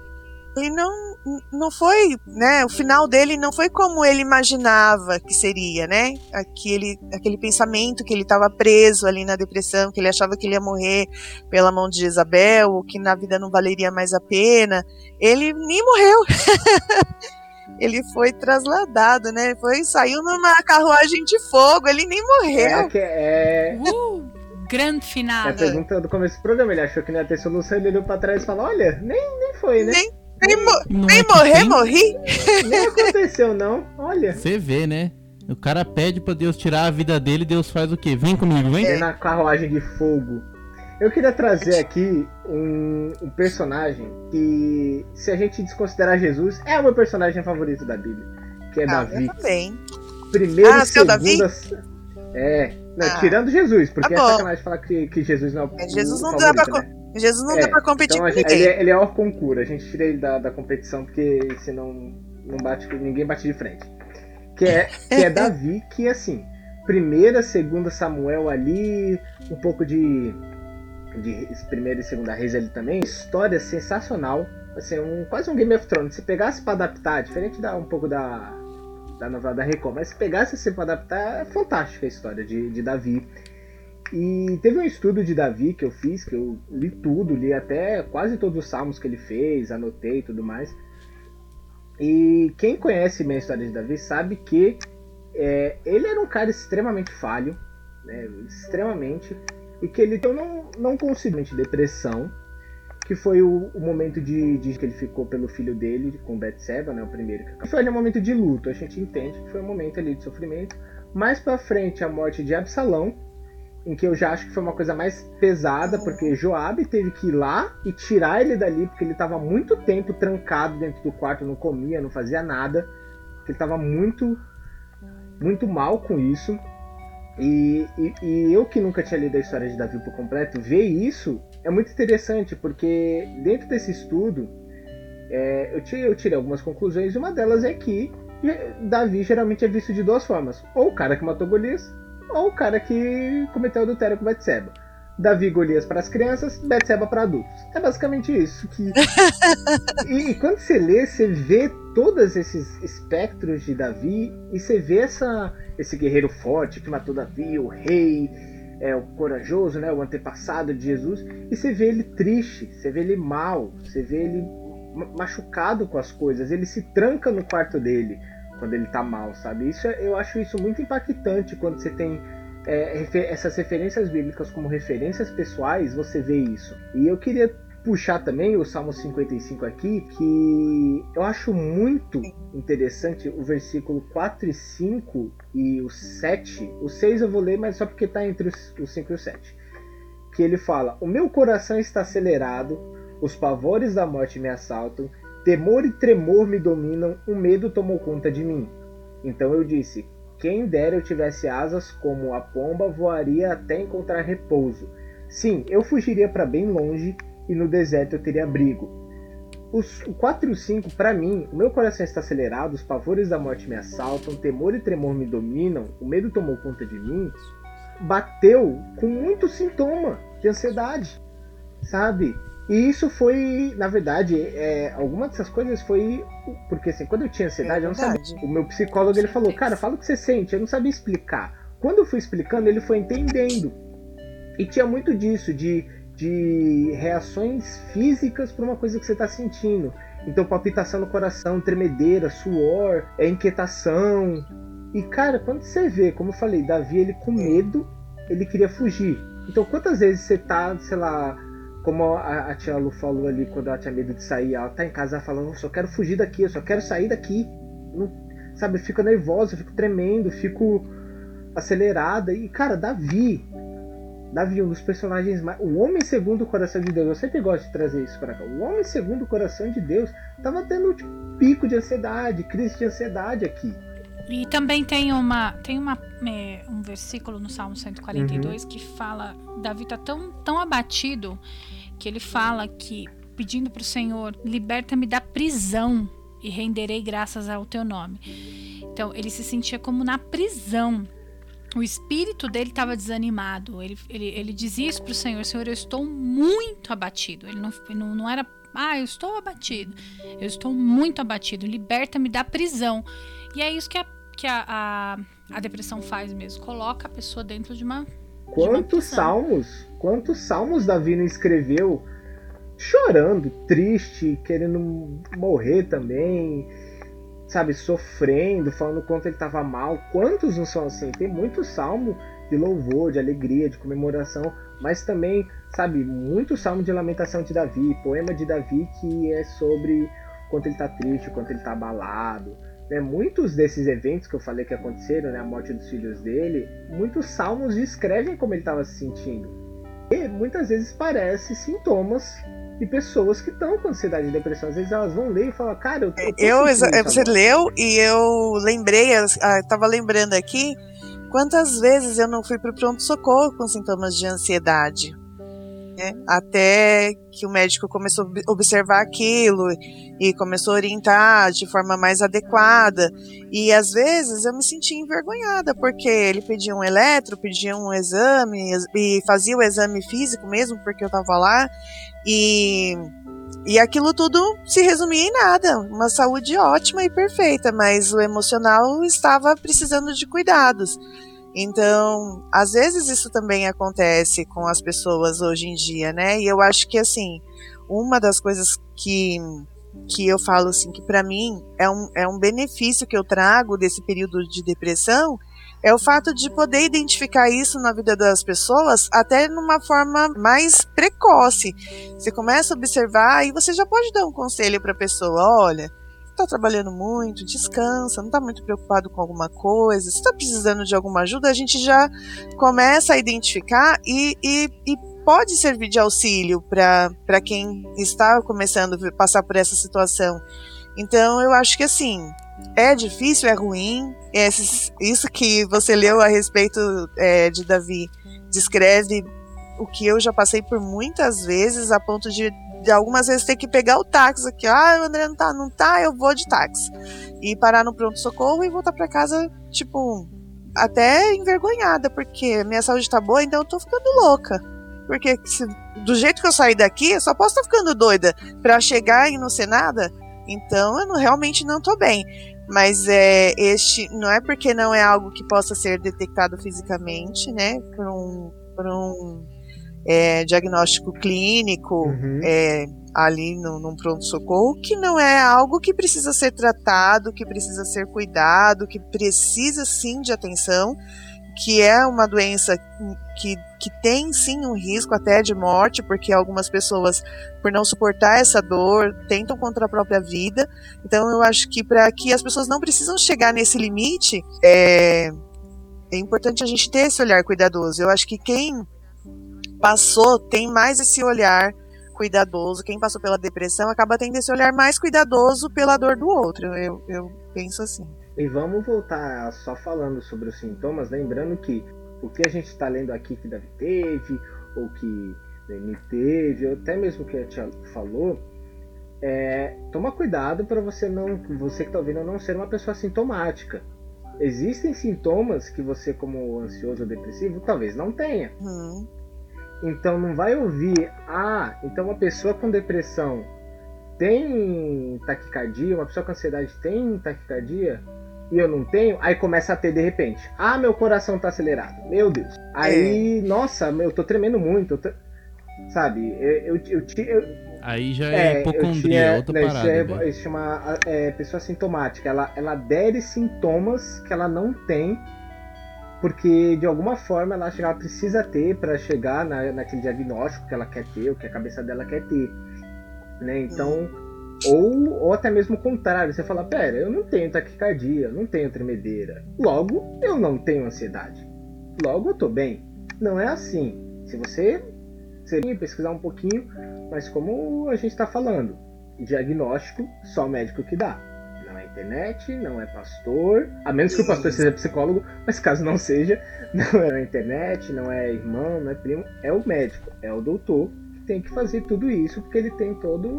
ele não não foi, né, o final dele não foi como ele imaginava que seria, né? Aquele aquele pensamento que ele estava preso ali na depressão, que ele achava que ele ia morrer pela mão de Jezabel, ou que na vida não valeria mais a pena. Ele nem morreu. ele foi trasladado, né? Foi saiu numa carruagem de fogo, ele nem É, morreu. que- é, Uh, grande é final. a pergunta do começo do programa. Ele achou que não ia ter solução, ele olhou pra trás e falou: Olha, nem, nem foi, né? Nem, nem, mo- Não nem é morrer, tem- morri. Nem aconteceu, não. Olha. Você vê, né? O cara pede pra Deus tirar a vida dele, Deus faz o quê? Vem comigo, vem. É na carruagem de fogo. Eu queria trazer aqui um, um personagem que, se a gente desconsiderar Jesus, é o meu personagem favorito da Bíblia, que é Ah, Davi. eu também. Primeiro Ah, e seu Davi? segunda. É, não, Ah. tirando Jesus, porque Tá é sacanagem falar que, que Jesus não é o É, Jesus não dá pra né? Jesus não É, dá pra competir Então com gente, ninguém. ele, é, ele é hors concurso, a gente tira ele da, da competição porque senão não bate, ninguém bate de frente. Que é, que é Davi, que assim, primeira, segunda Samuel ali, um pouco de, de primeira e segunda Reis ali também, história sensacional, assim, um, quase um Game of Thrones. Se pegasse pra adaptar, diferente da um pouco da, da novela da Record, mas se pegasse assim pra adaptar, é fantástica a história de, de Davi. E teve um estudo de Davi que eu fiz, que eu li tudo, li até quase todos os salmos que ele fez, anotei e tudo mais. E quem conhece bem a história de Davi sabe que é, ele era um cara extremamente falho, né, extremamente, e que ele então, não, não conseguiu depressão, que foi o, o momento de, de que ele ficou pelo filho dele com Betseba, né, o primeiro. Que foi um momento de luto, a gente entende que foi um momento ali de sofrimento. Mais pra frente a morte de Absalão, em que eu já acho que foi uma coisa mais pesada, porque Joabe teve que ir lá e tirar ele dali, porque ele estava muito tempo trancado dentro do quarto, não comia, não fazia nada, ele estava muito, muito mal com isso. E, e, e eu que nunca tinha lido a história de Davi por completo, ver isso é muito interessante, porque dentro desse estudo é, eu, tirei, eu tirei algumas conclusões, e uma delas é que Davi geralmente é visto de duas formas: ou o cara que matou Golias, ou o cara que cometeu adultério com Betseba. Davi Golias para as crianças, Betseba para adultos. É basicamente isso. Que... e, e, quando você lê, você vê todos esses espectros de Davi e você vê essa, esse guerreiro forte que matou Davi, o rei, é, o corajoso, né, o antepassado de Jesus, e você vê ele triste, você vê ele mal, você vê ele machucado com as coisas, ele se tranca no quarto dele quando ele tá mal, sabe? Isso é, eu acho isso muito impactante quando você tem é, essas referências bíblicas como referências pessoais, você vê isso. E eu queria puxar também o Salmo 55 aqui, que eu acho muito interessante o versículo 4 e 5 e o 7. O 6 eu vou ler, mas só porque está entre os 5 e o 7. Que ele fala: O meu coração está acelerado, os pavores da morte me assaltam, temor e tremor me dominam, o medo tomou conta de mim. Então eu disse: Quem dera eu tivesse asas como a pomba, voaria até encontrar repouso. Sim, eu fugiria para bem longe e no deserto eu teria abrigo. Os, o 4 e o 5, para mim, o meu coração está acelerado, os pavores da morte me assaltam, temor e tremor me dominam, o medo tomou conta de mim, bateu com muito sintoma de ansiedade, sabe? E isso foi, na verdade, é, alguma dessas coisas foi. Porque assim, quando eu tinha ansiedade, é eu não sabia. O meu psicólogo ele falou, cara, fala o que você sente, eu não sabia explicar. Quando eu fui explicando, ele foi entendendo. E tinha muito disso, de de reações físicas para uma coisa que você está sentindo. Então, palpitação no coração, tremedeira, suor, é inquietação. E cara, quando você vê, como eu falei, Davi ele com medo, ele queria fugir. Então, quantas vezes você tá, sei lá, como a, a tia Lu falou ali quando ela tinha medo de sair, ela tá em casa falando, eu só quero fugir daqui, eu só quero sair daqui. Não, sabe, eu fico nervosa, eu fico tremendo, fico acelerada. E cara, Davi, Davi, um dos personagens mais. O homem segundo o coração de Deus. Eu sempre gosto de trazer isso para cá. O homem segundo o coração de Deus tava tendo tipo, pico de ansiedade, crise de ansiedade aqui. E também tem uma tem uma, é, um versículo no Salmo 142 uhum. que fala Davi tá tão tão abatido que ele fala que pedindo para o Senhor liberta-me da prisão e renderei graças ao teu nome. Então ele se sentia como na prisão o espírito dele estava desanimado. Ele, ele, ele dizia isso para o Senhor: Senhor, eu estou muito abatido. Ele não, não, não era, ah, eu estou abatido. Eu estou muito abatido. Liberta-me da prisão. E é isso que a, que a, a, a depressão faz mesmo: coloca a pessoa dentro de uma. Quantos de uma salmos? Quantos salmos Davi não escreveu chorando, triste, querendo morrer também? sabe, sofrendo, falando quanto ele estava mal. Quantos não são assim? Tem muito salmo de louvor, de alegria, de comemoração, mas também, sabe, muito salmo de lamentação de Davi, poema de Davi que é sobre quanto ele está triste, quanto ele está abalado. Né? Muitos desses eventos que eu falei que aconteceram, né, a morte dos filhos dele, muitos salmos descrevem como ele estava se sentindo. E muitas vezes parece sintomas de pessoas que estão com ansiedade e depressão. Às vezes elas vão ler e falam, cara, eu, eu, eu Você leu e eu lembrei, eu tava lembrando aqui, quantas vezes eu não fui pro pronto-socorro com sintomas de ansiedade né? Até que o médico começou a observar aquilo e começou a orientar de forma mais adequada. E às vezes eu me sentia envergonhada, porque ele pedia um eletro, pedia um exame e fazia o exame físico mesmo, porque eu estava lá. E e aquilo tudo se resumia em nada, uma saúde ótima e perfeita, mas o emocional estava precisando de cuidados. Então, às vezes isso também acontece com as pessoas hoje em dia, né? E eu acho que assim, uma das coisas que que eu falo assim que para mim é um, é um benefício que eu trago desse período de depressão é o fato de poder identificar isso na vida das pessoas até numa forma mais precoce. Você começa a observar e você já pode dar um conselho para a pessoa, olha, está trabalhando muito, descansa, não está muito preocupado com alguma coisa, se está precisando de alguma ajuda, a gente já começa a identificar e, e, e pode servir de auxílio para quem está começando a passar por essa situação. Então, eu acho que assim, é difícil, é ruim. Esses, isso que você leu a respeito é, de Davi descreve o que eu já passei por muitas vezes, a ponto de de algumas vezes ter que pegar o táxi aqui. Ah, o André não tá, não tá, eu vou de táxi. E parar no pronto-socorro e voltar para casa, tipo, até envergonhada, porque minha saúde tá boa, então eu tô ficando louca. Porque se, do jeito que eu saí daqui, eu só posso estar ficando doida para chegar e não ser nada. Então eu não, realmente não tô bem. Mas é, este não é porque não é algo que possa ser detectado fisicamente, né? Por um, por um é, diagnóstico clínico Uhum. é, ali no, num pronto-socorro, que não é algo que precisa ser tratado, que precisa ser cuidado, que precisa sim de atenção, que é uma doença que, que tem sim um risco até de morte, porque algumas pessoas, por não suportar essa dor, tentam contra a própria vida. Então eu acho que para que as pessoas não precisam chegar nesse limite, é, é importante a gente ter esse olhar cuidadoso. Eu acho que quem passou tem mais esse olhar cuidadoso. Quem passou pela depressão acaba tendo esse olhar mais cuidadoso pela dor do outro. Eu, eu penso assim. E vamos voltar só falando sobre os sintomas, lembrando que o que a gente está lendo aqui que Davi teve, ou que Dani teve, ou até mesmo que a tia falou, é, toma cuidado para você não, você que está ouvindo, não ser uma pessoa sintomática. Existem sintomas que você, como ansioso ou depressivo, talvez não tenha. Hum, Então não vai ouvir, ah, então uma pessoa com depressão tem taquicardia, uma pessoa com ansiedade tem taquicardia e eu não tenho, aí começa a ter de repente. Ah, meu coração tá acelerado. Meu Deus. Aí, nossa, eu tô tremendo muito. tô- Sabe, eu, eu, eu, eu, Aí já é, é, hipocondria, tinha- outra né, isso parada. é- velho. Isso chama é, pessoa sintomática. Ela, ela adere sintomas que ela não tem, porque de alguma forma ela ela precisa ter para chegar na, naquele diagnóstico que ela quer ter, o que a cabeça dela quer ter. Né? Então, ou, ou até mesmo o contrário, você fala: pera, eu não tenho taquicardia, eu não tenho tremedeira, logo eu não tenho ansiedade, logo eu tô bem. Não é assim. Se você você pesquisar um pouquinho, mas como a gente está falando, diagnóstico só o médico que dá. Não é internet, não é pastor, a menos que o pastor seja psicólogo, mas caso não seja, não é na internet, não é irmão, não é primo, é o médico, é o doutor que tem que fazer tudo isso, porque ele tem todo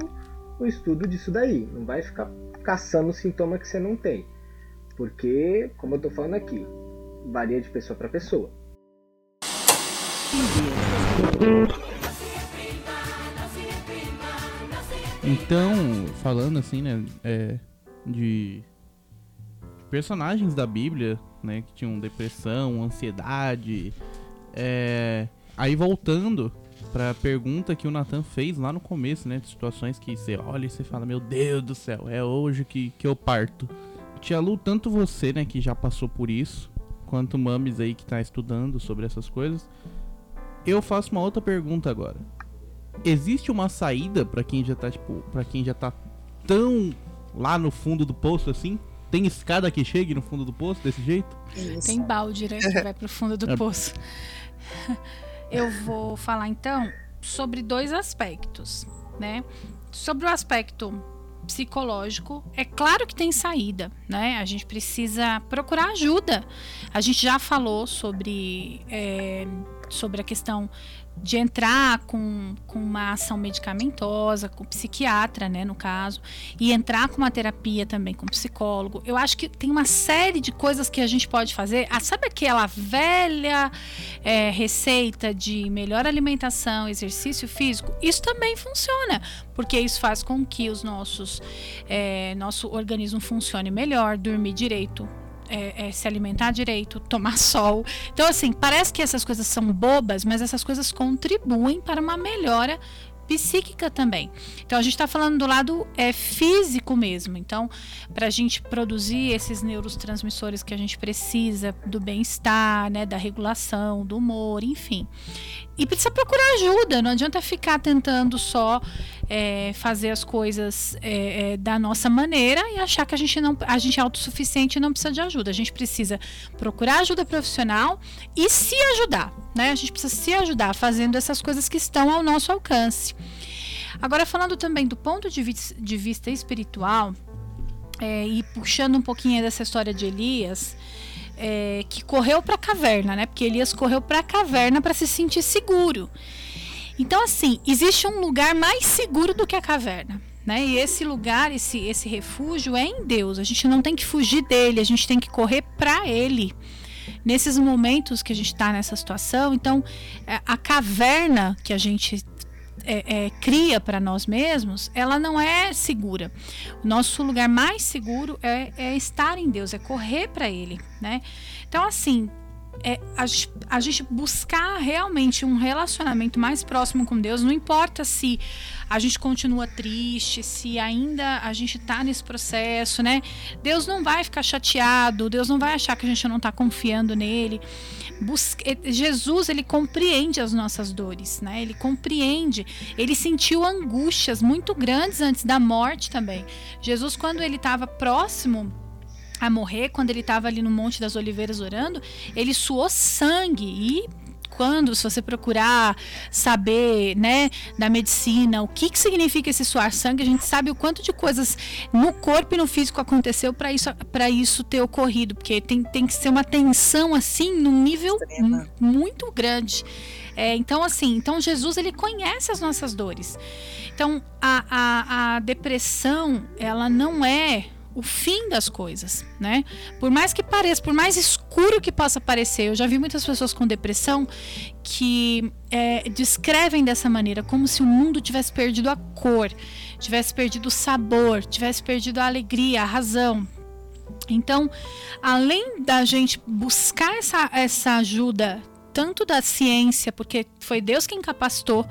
o estudo disso daí. Não vai ficar caçando sintoma que você não tem. Porque, como eu tô falando aqui, varia de pessoa para pessoa. Então, falando assim, né, é, de personagens da Bíblia, né, que tinham depressão, ansiedade, é, aí voltando pra pergunta que o Nathan fez lá no começo, né, de situações que você olha e você fala, meu Deus do céu, é hoje que, que eu parto. Tia Lu, tanto você, né, que já passou por isso, quanto Mames aí que tá estudando sobre essas coisas, eu faço uma outra pergunta agora existe uma saída pra quem já tá, tipo, para quem já tá tão lá no fundo do poço assim? Tem escada que chegue no fundo do poço desse jeito? isso. Tem balde, né? Que vai pro fundo do É. poço. Eu vou falar então sobre dois aspectos, né? Sobre o aspecto psicológico, é claro que tem saída, né? A gente precisa procurar ajuda. A gente já falou sobre, é, sobre a questão de entrar com, com uma ação medicamentosa, com psiquiatra, né, no caso, e entrar com uma terapia também com psicólogo. Eu acho que tem uma série de coisas que a gente pode fazer. Ah, sabe aquela velha é, receita de melhor alimentação, exercício físico? Isso também funciona, porque isso faz com que os nossos é, nosso organismo funcione melhor, dormir direito. É, é, se alimentar direito, tomar sol. Então, assim, parece que essas coisas são bobas, mas essas coisas contribuem para uma melhora psíquica também. Então a gente está falando do lado é, físico mesmo. Então, para a gente produzir esses neurotransmissores que a gente precisa do bem-estar, né, da regulação, do humor, enfim. E precisa procurar ajuda. Não adianta ficar tentando só é, fazer as coisas é, é, da nossa maneira e achar que a gente não, a gente é autossuficiente e não precisa de ajuda. A gente precisa procurar ajuda profissional e se ajudar, né? A gente precisa se ajudar fazendo essas coisas que estão ao nosso alcance. Agora, falando também do ponto de, de vista espiritual, é, e puxando um pouquinho dessa história de Elias, é, que correu para a caverna, né? Porque Elias correu para a caverna para se sentir seguro. Então, assim, existe um lugar mais seguro do que a caverna. Né? E esse lugar, esse, esse refúgio é em Deus. A gente não tem que fugir dele, a gente tem que correr para ele. nesses momentos que a gente está nessa situação, então é, a caverna que a gente é, é, cria para nós mesmos, ela não é segura. O nosso lugar mais seguro é, é estar em Deus, é correr para Ele, né? Então, assim, é, a, a, gente buscar realmente um relacionamento mais próximo com Deus, não importa se a gente continua triste, se ainda a gente está nesse processo, né? Deus não vai ficar chateado, Deus não vai achar que a gente não está confiando nele. Busca, Jesus, ele compreende as nossas dores, né? Ele compreende. Ele sentiu angústias muito grandes antes da morte também. Jesus, quando ele estava próximo a morrer, quando ele estava ali no Monte das Oliveiras orando, ele suou sangue e quando, se você procurar saber, né, da medicina, o que, que significa esse suar sangue, a gente sabe o quanto de coisas no corpo e no físico aconteceu para isso, isso ter ocorrido, porque tem, tem que ser uma tensão assim, num nível muito grande. É, então, assim, então Jesus ele conhece as nossas dores. Então, a, a, a depressão, ela não é o fim das coisas, né? Por mais que pareça, por mais escuro que possa parecer, eu já vi muitas pessoas com depressão que é, descrevem dessa maneira, como se o mundo tivesse perdido a cor, tivesse perdido o sabor, tivesse perdido a alegria, a razão. Então, além da gente buscar essa, essa ajuda, tanto da ciência, porque foi Deus quem capacitou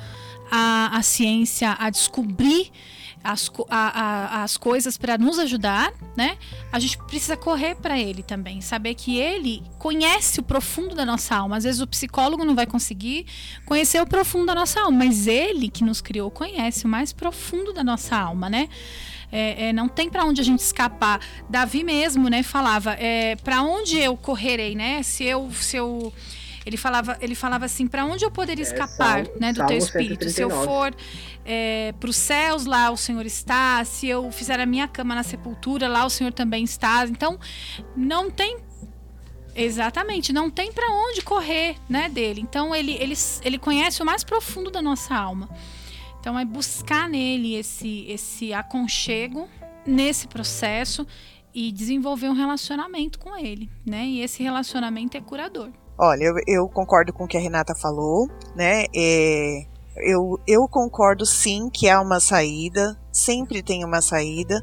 a, a ciência a descobrir as, a, a, as coisas para nos ajudar, né? A gente precisa correr para ele também, saber que ele conhece o profundo da nossa alma. Às vezes o psicólogo não vai conseguir conhecer o profundo da nossa alma, mas ele que nos criou conhece o mais profundo da nossa alma, né? É, é, não tem para onde a gente escapar. Davi mesmo, né, falava, é, para onde eu correrei, né? Se eu, se eu ele falava, ele falava assim: para onde eu poderia é, escapar, é, né, do teu espírito? 139. Se eu for é, para os céus, lá o Senhor está. Se eu fizer a minha cama na sepultura, lá o Senhor também está. Então, não tem Exatamente, não tem para onde correr, né, dele. Então ele, ele, ele conhece o mais profundo da nossa alma. Então é buscar nele esse esse aconchego nesse processo e desenvolver um relacionamento com ele, né? E esse relacionamento é curador. Olha, eu, eu concordo com o que a Renata falou, né? É, eu, eu concordo sim que há uma saída, sempre tem uma saída.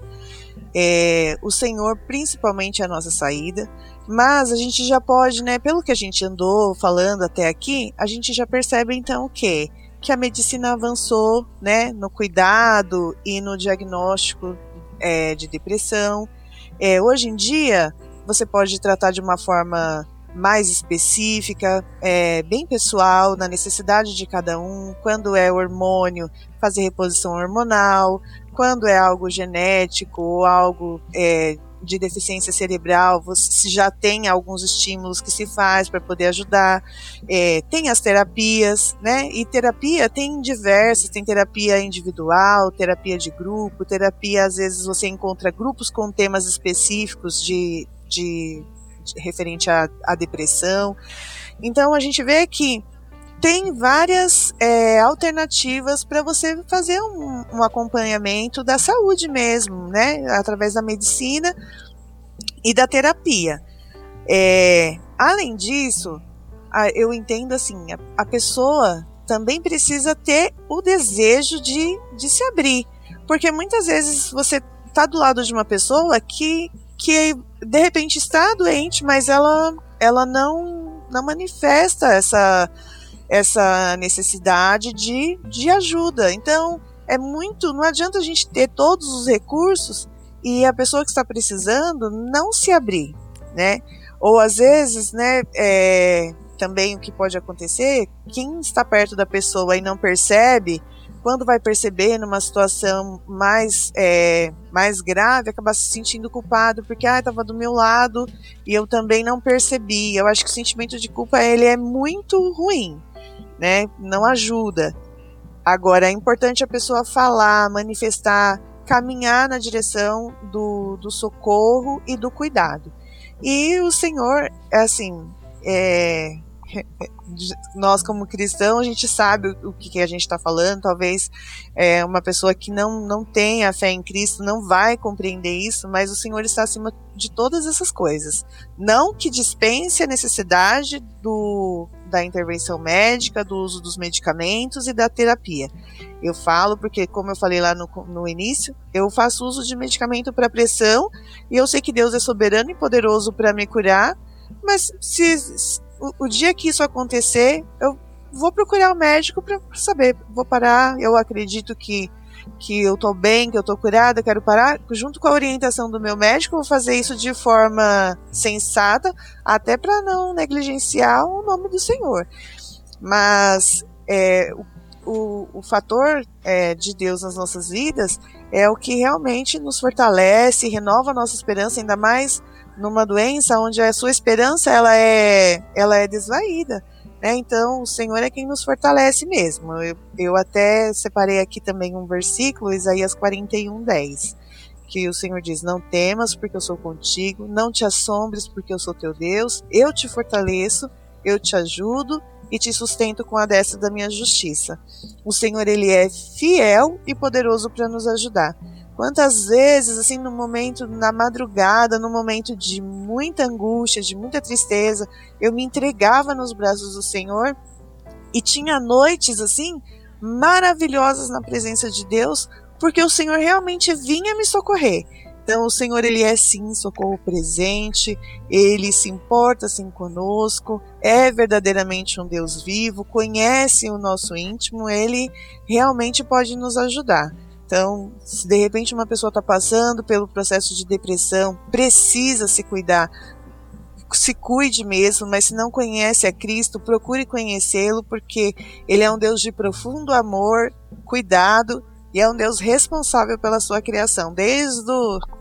É, o Senhor, principalmente, é a nossa saída. Mas a gente já pode, né? Pelo que a gente andou falando até aqui, a gente já percebe então o quê? Que a medicina avançou, né? No cuidado e no diagnóstico é, de depressão. É, hoje em dia, você pode tratar de uma forma mais específica, é, bem pessoal, na necessidade de cada um, quando é hormônio, fazer reposição hormonal, quando é algo genético ou algo é, de deficiência cerebral, você já tem alguns estímulos que se faz para poder ajudar. É, tem as terapias, né? E terapia tem diversas, tem terapia individual, terapia de grupo, terapia, às vezes você encontra grupos com temas específicos de, de referente à, à depressão. Então a gente vê que tem várias é, alternativas para você fazer um, um, acompanhamento da saúde mesmo, né? Através da medicina e da terapia. É, além disso, a, eu entendo assim, a, a, pessoa também precisa ter o desejo de, de se abrir. Porque muitas vezes você está do lado de uma pessoa que, que de repente está doente, mas ela, ela não, não manifesta essa, essa necessidade de, de ajuda. Então, é muito. Não adianta a gente ter todos os recursos e a pessoa que está precisando não se abrir, né? Ou às vezes, né, é, também o que pode acontecer, quem está perto da pessoa e não percebe, quando vai perceber numa situação mais, é, mais grave, acaba se sentindo culpado porque ah, estava do meu lado e eu também não percebi. Eu acho que o sentimento de culpa ele é muito ruim, né? Não ajuda. Agora é importante a pessoa falar, manifestar, caminhar na direção do, do socorro e do cuidado. E o Senhor, assim, é, nós como cristãos a gente sabe o que, que a gente está falando. Talvez é, uma pessoa que não não tem a fé em Cristo não vai compreender isso, mas o Senhor está acima de todas essas coisas. Não que dispense a necessidade do da intervenção médica, do uso dos medicamentos e da terapia. Eu falo porque, como eu falei lá no, no início, eu faço uso de medicamento para pressão e eu sei que Deus é soberano e poderoso para me curar, mas se o, o, dia que isso acontecer, eu vou procurar o um médico para saber. Vou parar, eu acredito que que eu tô bem, que eu tô curada, quero parar, junto com a orientação do meu médico, vou fazer isso de forma sensata, até para não negligenciar o nome do Senhor. Mas é, o, o, o, fator é, de Deus nas nossas vidas é o que realmente nos fortalece, renova a nossa esperança, ainda mais numa doença onde a sua esperança ela é, ela é desvaída. Né? Então, o Senhor é quem nos fortalece mesmo. Eu, eu até separei aqui também um versículo, Isaías 41, 10, que o Senhor diz: Não temas, porque eu sou contigo, não te assombres, porque eu sou teu Deus, eu te fortaleço, eu te ajudo e te sustento com a destra da minha justiça. O Senhor, ele é fiel e poderoso para nos ajudar. Quantas vezes, assim, no momento, na madrugada, no momento de muita angústia, de muita tristeza, eu me entregava nos braços do Senhor e tinha noites, assim, maravilhosas na presença de Deus, porque o Senhor realmente vinha me socorrer. Então, o Senhor, Ele é sim socorro presente, Ele se importa assim conosco, é verdadeiramente um Deus vivo, conhece o nosso íntimo, Ele realmente pode nos ajudar. Então, se de repente uma pessoa está passando pelo processo de depressão, precisa se cuidar, se cuide mesmo, mas se não conhece a Cristo, procure conhecê-lo, porque Ele é um Deus de profundo amor, cuidado e é um Deus responsável pela sua criação, desde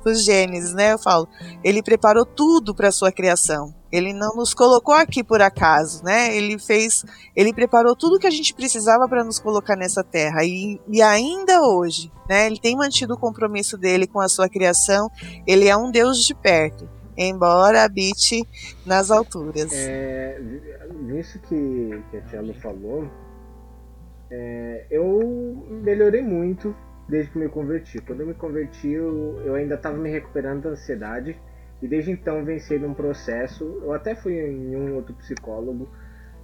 os Gênesis, né? Eu falo, ele preparou tudo para a sua criação. Ele não nos colocou aqui por acaso, né? Ele fez, ele preparou tudo que a gente precisava para nos colocar nessa terra e, e ainda hoje, né? Ele tem mantido o compromisso dele com a sua criação. Ele é um Deus de perto, embora habite nas alturas. É, nisso que, que a Tia falou, é, eu melhorei muito desde que me converti. Quando eu me converti, eu, eu ainda estava me recuperando da ansiedade e desde então venci num processo. Eu até fui em um outro psicólogo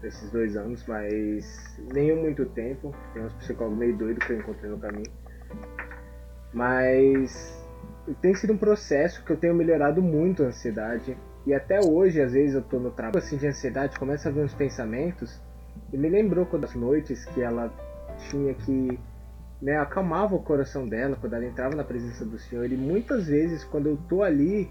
nesses dois anos, mas nem muito tempo. Tem uns psicólogos meio doidos que eu encontrei no caminho. Mas tem sido um processo que eu tenho melhorado muito a ansiedade. E até hoje, às vezes, eu tô no trabalho assim de ansiedade, começa a ver uns pensamentos e me lembrou quando as noites que ela tinha que né, acalmava o coração dela quando ela entrava na presença do Senhor. E muitas vezes, quando eu tô ali,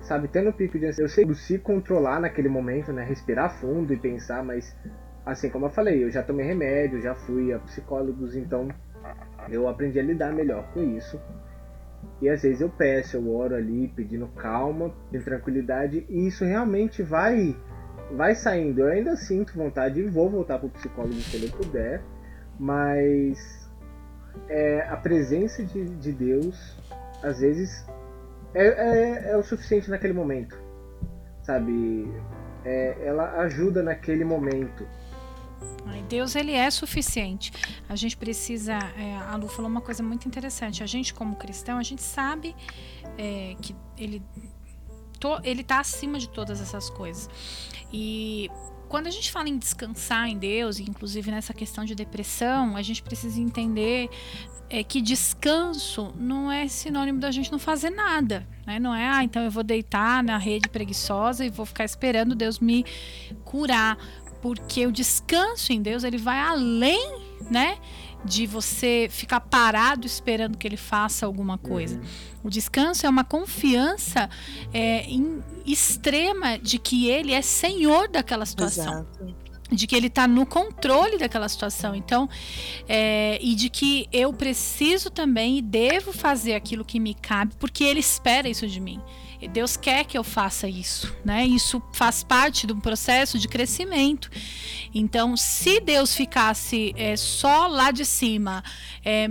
sabe, tendo um pico de ansiedade, eu sei se controlar naquele momento, né, respirar fundo e pensar, mas assim como eu falei, eu já tomei remédio, já fui a psicólogos, então eu aprendi a lidar melhor com isso. E às vezes eu peço, eu oro ali pedindo calma, de tranquilidade, e isso realmente vai vai saindo. Eu ainda sinto vontade e vou voltar pro psicólogo se eu puder, mas é, a presença de, de Deus às vezes é, é, é, o suficiente naquele momento, sabe? É, ela ajuda naquele momento. Deus ele é suficiente. A gente precisa. É, a Lu falou uma coisa muito interessante. A gente como cristão a gente sabe é, que ele to, ele está acima de todas essas coisas. E quando a gente fala em descansar em Deus, inclusive nessa questão de depressão, a gente precisa entender é, que descanso não é sinônimo da gente não fazer nada. Né? Não é, ah, então eu vou deitar na rede preguiçosa e vou ficar esperando Deus me curar. Porque o descanso em Deus, ele vai além, né? De você ficar parado esperando que ele faça alguma coisa. Uhum. O descanso é uma confiança é, em, extrema de que ele é senhor daquela situação. Exato de que ele está no controle daquela situação. Então, é, e de que eu preciso também e devo fazer aquilo que me cabe, porque ele espera isso de mim. Deus quer que eu faça isso, né? Isso faz parte do processo de crescimento. Então, se Deus ficasse é, só lá de cima, é,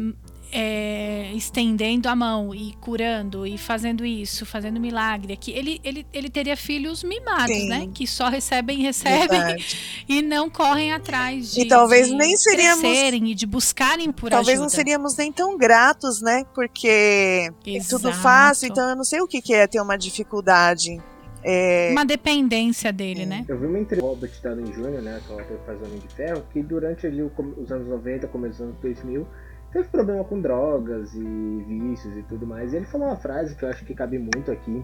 é, estendendo a mão e curando e fazendo isso, fazendo milagre aqui, ele, ele, ele teria filhos mimados, Sim. né? Que só recebem, recebem Verdade. e não correm atrás de, E talvez de nem seríamos- crescerem e de buscarem por Talvez não ajuda. seríamos nem tão gratos, né? Porque é tudo Exato. fácil, então eu não sei o que é ter uma dificuldade. É, Uma dependência dele, né? Eu vi uma entrevista do Robert Downey Jr., né, que é o ator que faz o Homem de Ferro, que durante ali os anos 90, começo dos anos 2000, teve problema com drogas e vícios e tudo mais. E ele falou uma frase que eu acho que cabe muito aqui,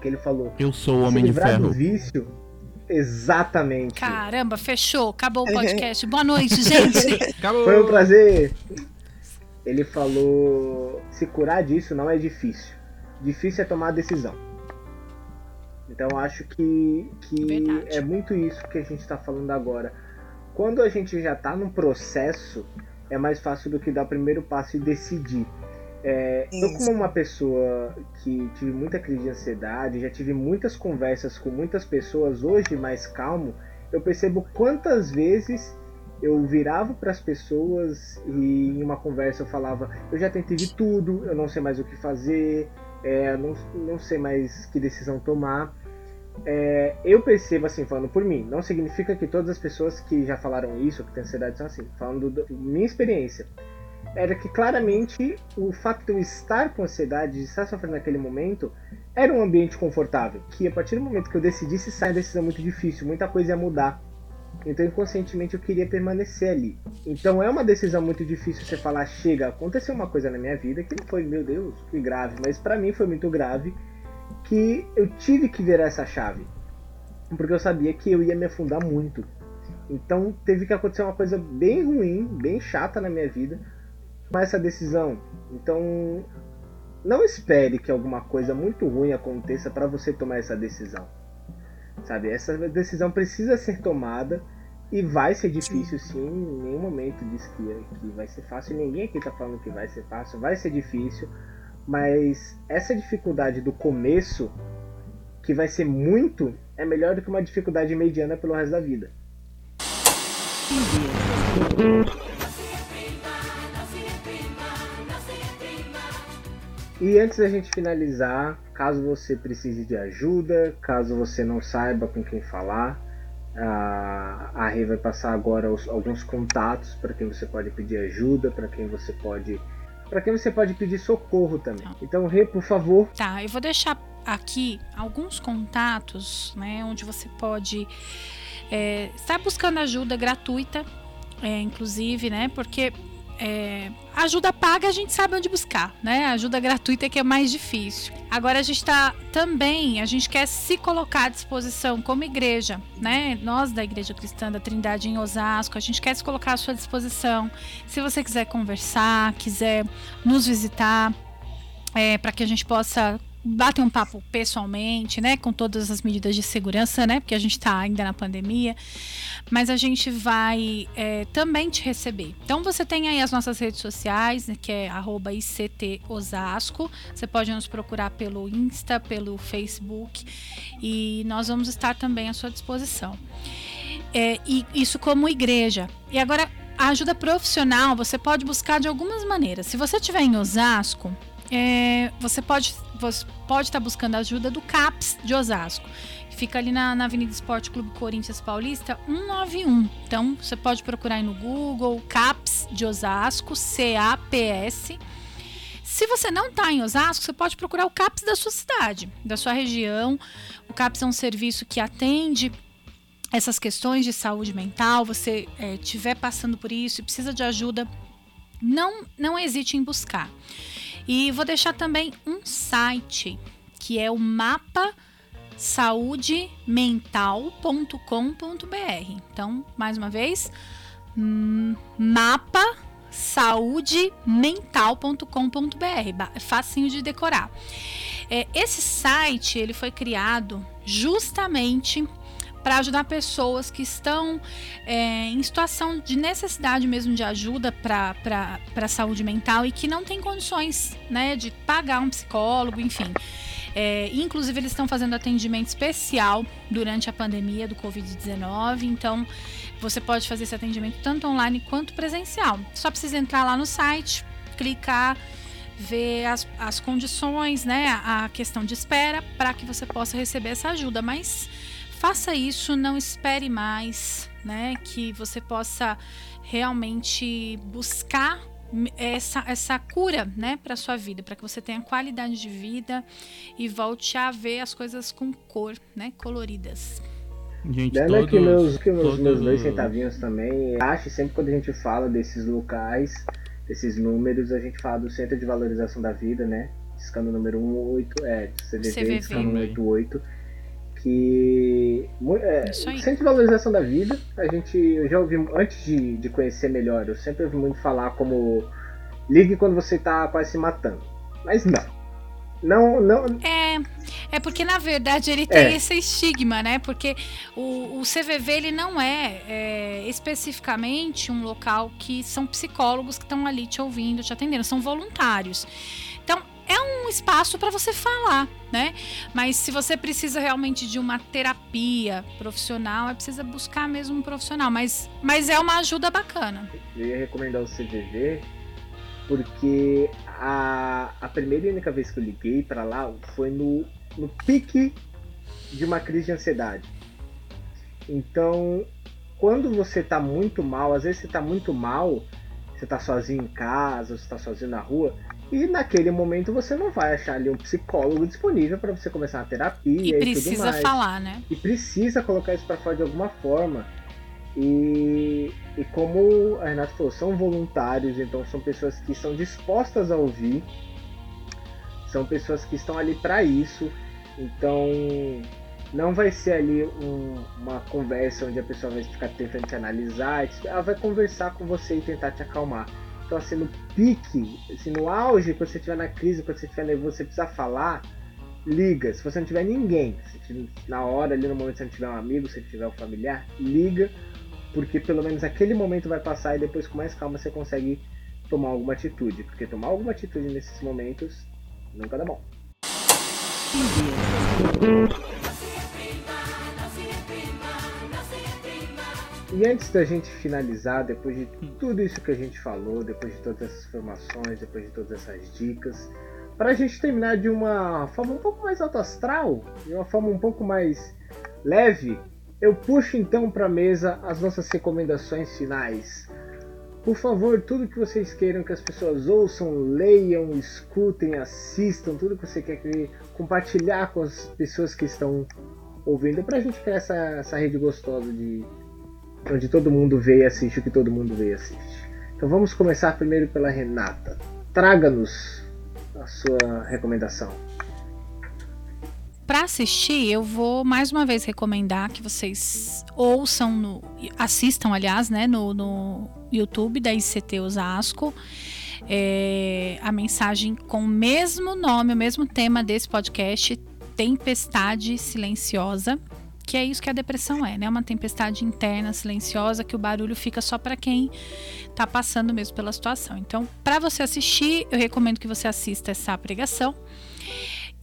que ele falou, Eu sou o Homem de Ferro. do vício, exatamente. Caramba, fechou, acabou o podcast. Boa noite, gente. Acabou! Foi um prazer. Ele falou: se curar disso não é difícil. Difícil é tomar a decisão. Então eu acho que, que Verdade. é muito isso que a gente está falando agora. Quando a gente já está num processo, é mais fácil do que dar o primeiro passo e decidir. É, eu, como uma pessoa que tive muita crise de ansiedade, já tive muitas conversas com muitas pessoas, hoje mais calmo, eu percebo quantas vezes eu virava para as pessoas e em uma conversa eu falava: eu já tentei de tudo, eu não sei mais o que fazer, é, não, não sei mais que decisão tomar. É, eu percebo assim, falando por mim, não significa que todas as pessoas que já falaram isso, que têm ansiedade, são assim. Falando da minha experiência, era que claramente o fato de eu estar com ansiedade, de estar sofrendo naquele momento, era um ambiente confortável. Que a partir do momento que eu decidisse sair, a decisão muito difícil, muita coisa ia mudar. Então, inconscientemente, eu queria permanecer ali. Então, é uma decisão muito difícil você falar: chega, aconteceu uma coisa na minha vida que não foi, meu Deus, que grave, mas pra mim foi muito grave. Que eu tive que virar essa chave. Porque eu sabia que eu ia me afundar muito. Então, teve que acontecer uma coisa bem ruim, bem chata na minha vida, tomar essa decisão. Então, não espere que alguma coisa muito ruim aconteça para você tomar essa decisão. Sabe? Essa decisão precisa ser tomada e vai ser difícil sim, em nenhum momento diz que, que vai ser fácil. Ninguém aqui tá falando que vai ser fácil, vai ser difícil, mas essa dificuldade do começo, que vai ser muito, é melhor do que uma dificuldade mediana pelo resto da vida. E antes da gente finalizar, caso você precise de ajuda, caso você não saiba com quem falar, a, Rê vai passar agora os- alguns contatos para quem você pode pedir ajuda, para quem você pode, para quem você pode pedir socorro também. Então, Rê, por favor, Tá, eu vou deixar aqui alguns contatos, né, onde você pode é, estar buscando ajuda gratuita, é, inclusive, né, porque é, ajuda paga a gente sabe onde buscar, né? Ajuda gratuita é que é mais difícil. Agora a gente está também, a gente quer se colocar à disposição como igreja, né? Nós da Igreja Cristã da Trindade em Osasco, a gente quer se colocar à sua disposição. Se você quiser conversar, quiser nos visitar, é, para que a gente possa bater um papo pessoalmente, né, com todas as medidas de segurança, né, porque a gente está ainda na pandemia, mas a gente vai é, também te receber. Então você tem aí as nossas redes sociais, né, que é arroba ICT Osasco, você pode nos procurar pelo Insta, pelo Facebook, e nós vamos estar também à sua disposição. É, e isso como igreja. E agora, a ajuda profissional você pode buscar de algumas maneiras. Se você estiver em Osasco, é, você pode você pode estar buscando a ajuda do CAPS de Osasco. Fica ali na, na Avenida Esporte Clube Corinthians Paulista 191. Então você pode procurar aí no Google CAPS de Osasco, C-A-P-S. Se você não está em Osasco, você pode procurar o CAPS da sua cidade, da sua região. O CAPS é um serviço que atende essas questões de saúde mental. Você estiver passando por isso e precisa de ajuda, não, não hesite em buscar. E vou deixar também um site que é o mapa saudemental.com.br. Então, mais uma vez, hum, mapa saudemental.com.br. É facinho de decorar. É, esse site ele foi criado justamente para ajudar pessoas que estão é, em situação de necessidade mesmo de ajuda para a saúde mental e que não tem condições né, de pagar um psicólogo, enfim. É, inclusive, eles estão fazendo atendimento especial durante a pandemia do Covid-19, então você pode fazer esse atendimento tanto online quanto presencial. Só precisa entrar lá no site, clicar, ver as, as condições, né? A, questão de espera para que você possa receber essa ajuda. Mas faça isso, não espere mais, né? Que você possa realmente buscar essa, essa cura, né, para sua vida, para que você tenha qualidade de vida e volte a ver as coisas com cor, né, coloridas. Gente, Dando todos, aqui meus, aqui meus, todos- meus dois centavinhos também, acho sempre quando a gente fala desses locais, desses números, a gente fala do Centro de Valorização da Vida, né? Escano número 18, é, CVV, CVV. escano Também. 188, que é. Centro de Valorização da Vida, a gente, eu já ouvi, antes de, de conhecer melhor, eu sempre ouvi muito falar como ligue quando você tá quase se matando, mas não. Não, não, É, é porque na verdade ele tem É. esse estigma, né? Porque o, o CVV ele não é, é, especificamente um local que são psicólogos que estão ali te ouvindo, te atendendo, são voluntários. Então é um espaço para você falar, né? Mas se você precisa realmente de uma terapia profissional, é precisa buscar mesmo um profissional. Mas, mas é uma ajuda bacana. Eu ia recomendar o CVV porque a, a primeira e única vez que eu liguei pra lá foi no, no pique de uma crise de ansiedade. Então, quando você tá muito mal, às vezes você tá muito mal, você tá sozinho em casa, você tá sozinho na rua, e naquele momento você não vai achar ali um psicólogo disponível para você começar uma terapia E e, precisa falar, né? e precisa colocar isso para fora de alguma forma. E, e como a Renata falou, são voluntários, então são pessoas que estão dispostas a ouvir, são pessoas que estão ali para isso, então não vai ser ali um- uma conversa onde a pessoa vai ficar tentando te analisar, ela vai conversar com você e tentar te acalmar. Então assim, no pique, assim, no auge, quando você estiver na crise, quando você estiver nervoso, você precisa falar, liga. Se você não tiver ninguém, tiver- na hora ali no momento se não tiver um amigo, se tiver um familiar, liga, porque pelo menos aquele momento vai passar e depois com mais calma você consegue tomar alguma atitude, porque tomar alguma atitude nesses momentos nunca dá bom. E antes da gente finalizar, depois de tudo isso que a gente falou, depois de todas essas informações, depois de todas essas dicas, para a gente terminar de uma forma um pouco mais alto astral, de uma forma um pouco mais leve, eu puxo então para a mesa as nossas recomendações finais. Por favor, tudo que vocês queiram que as pessoas ouçam, leiam, escutem, assistam, tudo que você quer que- compartilhar com as pessoas que estão ouvindo, para a gente criar essa, essa rede gostosa de onde todo mundo vê e assiste o que todo mundo vê e assiste. Então vamos começar primeiro pela Renata. Traga-nos a sua recomendação. Para assistir, eu vou mais uma vez recomendar que vocês ouçam, no, assistam, aliás, né, no, no YouTube da ICT Osasco. É, a mensagem com o mesmo nome, o mesmo tema desse podcast, Tempestade Silenciosa, que é isso que a depressão é, né? Uma tempestade interna silenciosa que o barulho fica só para quem tá passando mesmo pela situação. Então, para você assistir, eu recomendo que você assista essa pregação.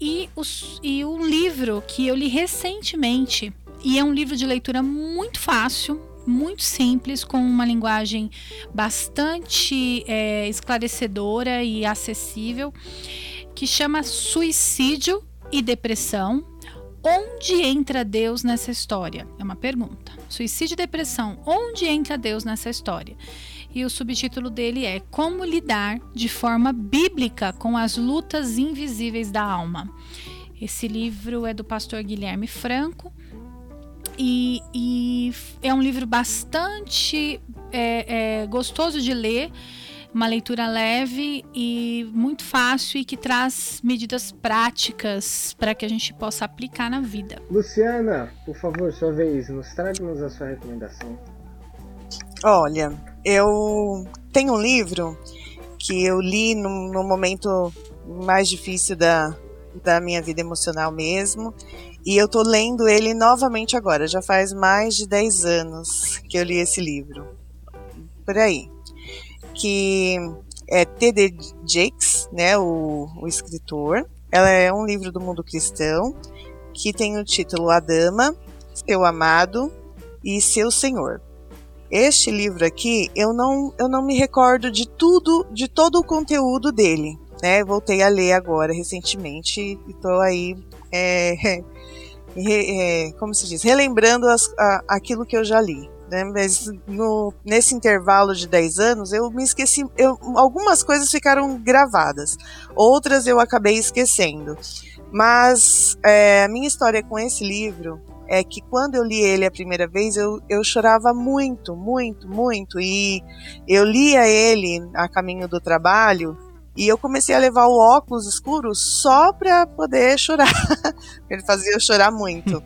E, os, e livro que eu li recentemente, e é um livro de leitura muito fácil, muito simples, com uma linguagem bastante é, esclarecedora e acessível, que chama Suicídio e Depressão. Onde entra Deus nessa história? É uma pergunta. Suicídio e depressão, onde entra Deus nessa história? E o subtítulo dele é Como lidar de forma bíblica com as lutas invisíveis da alma. Esse livro é do pastor Guilherme Franco e, e é um livro bastante é, é, gostoso de ler, uma leitura leve e muito fácil e que traz medidas práticas para que a gente possa aplicar na vida. Luciana, por favor, sua vez, nos traga-nos a sua recomendação. Olha, eu tenho um livro que eu li no, no momento mais difícil da, da minha vida emocional mesmo. E eu tô lendo ele novamente agora. Já faz mais de 10 anos que eu li esse livro. Por aí. Que é T.D. Jakes, né, o, o escritor. Ela é um livro do mundo cristão que tem o título A Dama, Seu Amado e Seu Senhor. Este livro aqui, eu não, eu não me recordo de tudo, de todo o conteúdo dele. Né? Voltei a ler agora recentemente e estou aí, é, é, como se diz, relembrando as, a, aquilo que eu já li. Né? Mas no, nesse intervalo de 10 anos, eu me esqueci. Eu, algumas coisas ficaram gravadas, outras eu acabei esquecendo. Mas é, a minha história com esse livro é que quando eu li ele a primeira vez, eu, eu chorava muito, muito, muito. E eu lia ele a caminho do trabalho e eu comecei a levar o óculos escuro só para poder chorar. Ele fazia eu chorar muito.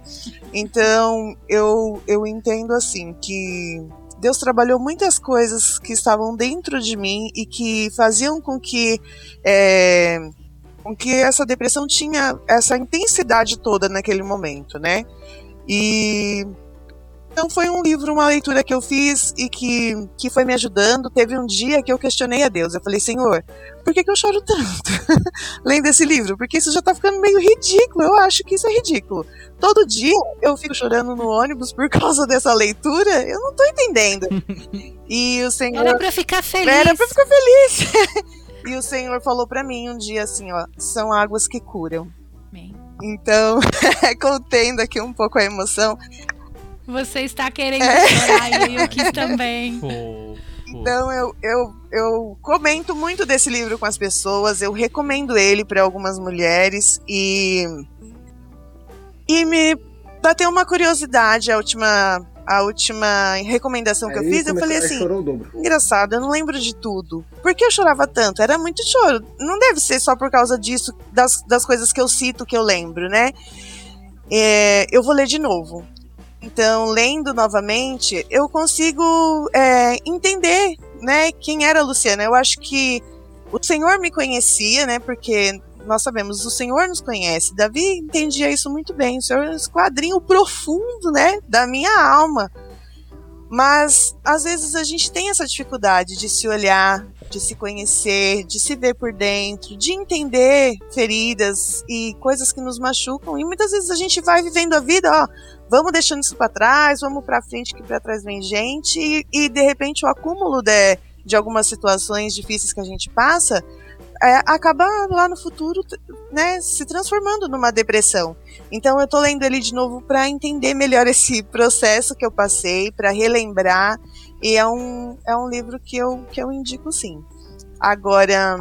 Então, eu, eu entendo assim que Deus trabalhou muitas coisas que estavam dentro de mim e que faziam com que é, com que essa depressão tinha essa intensidade toda naquele momento, né? E então foi um livro, uma leitura que eu fiz e que, que foi me ajudando. Teve um dia que eu questionei a Deus. Eu falei, Senhor, por que, que eu choro tanto lendo esse livro? Porque isso já tá ficando meio ridículo. Eu acho que isso é ridículo. Todo dia eu fico chorando no ônibus por causa dessa leitura. Eu não tô entendendo. E o Senhor. Era pra ficar feliz. Era pra ficar feliz. e o Senhor falou para mim um dia assim: ó, são águas que curam. Amém. Então, contendo aqui um pouco a emoção, você está querendo é. chorar e eu quis também. Então eu, eu, eu comento muito desse livro com as pessoas, eu recomendo ele para algumas mulheres e e me bateu uma curiosidade a última a última recomendação que eu fiz, eu falei assim, engraçado, eu não lembro de tudo. Por que eu chorava tanto? Era muito choro. Não deve ser só por causa disso, das, das coisas que eu cito que eu lembro, né? É, eu vou ler de novo. Então, lendo novamente, eu consigo é, entender, né, quem era a Luciana. Eu acho que o Senhor me conhecia, né, porque nós sabemos, o Senhor nos conhece. Davi entendia isso muito bem. O Senhor é um esquadrinho profundo, né, da minha alma. Mas às vezes a gente tem essa dificuldade de se olhar, de se conhecer, de se ver por dentro, de entender feridas e coisas que nos machucam. E muitas vezes a gente vai vivendo a vida, ó, vamos deixando isso para trás, vamos para frente que para trás vem gente e, e, de repente o acúmulo de, de algumas situações difíceis que a gente passa é, acaba lá no futuro né, se transformando numa depressão. Então eu tô lendo ele de novo para entender melhor esse processo que eu passei, para relembrar, e é um, é um livro que eu, que eu indico sim. Agora,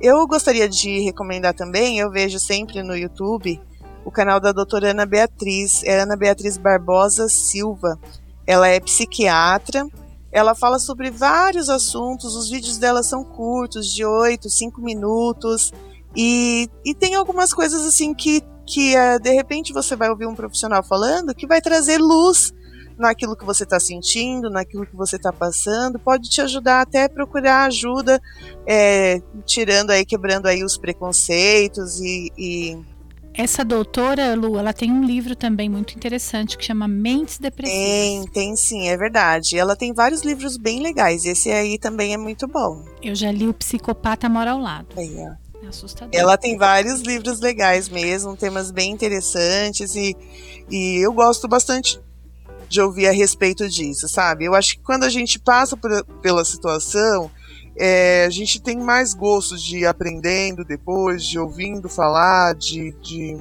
eu gostaria de recomendar também, eu vejo sempre no YouTube o canal da doutora Ana Beatriz, é Ana Beatriz Barbosa Silva. Ela é psiquiatra, ela fala sobre vários assuntos, os vídeos dela são curtos, de 8, 5 minutos, e, e tem algumas coisas assim que, que uh, de repente você vai ouvir um profissional falando que vai trazer luz naquilo que você está sentindo, naquilo que você está passando, pode te ajudar até a procurar ajuda, é, tirando aí, quebrando aí os preconceitos e, e essa doutora, Lu, ela tem um livro também muito interessante que chama Mentes Depressivas. Tem, tem sim, é verdade. Ela tem vários livros bem legais. Esse aí também é muito bom. Eu já li O Psicopata Mora ao Lado. Aí, ó. É assustador. Ela tem vários livros legais mesmo, temas bem interessantes e, e eu gosto bastante de ouvir a respeito disso, sabe? Eu acho que quando a gente passa por, pela situação, é, a gente tem mais gosto de ir aprendendo depois, de ouvindo falar, de, de,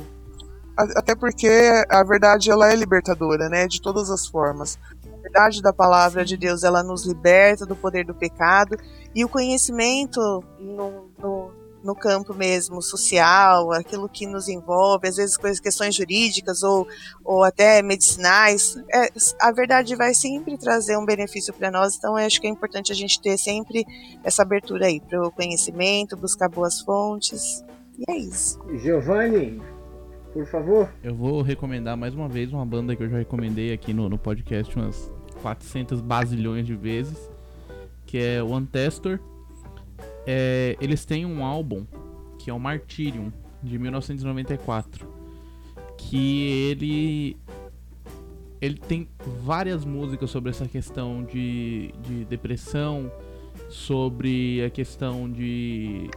até porque a verdade ela é libertadora, né? De todas as formas. A verdade da palavra de Deus ela nos liberta do poder do pecado e o conhecimento no, no no campo mesmo social, aquilo que nos envolve, às vezes questões jurídicas ou, ou até medicinais, é, a verdade vai sempre trazer um benefício para nós, então eu acho que é importante a gente ter sempre essa abertura aí para o conhecimento, buscar boas fontes, e é isso. Giovanni, por favor. Eu vou recomendar mais uma vez uma banda que eu já recomendei aqui no, no podcast umas 400 bazilhões de vezes, que é o Antestor é, eles têm um álbum que é o Martyrium de 1994, que ele ele tem várias músicas sobre essa questão de, de depressão, sobre a questão de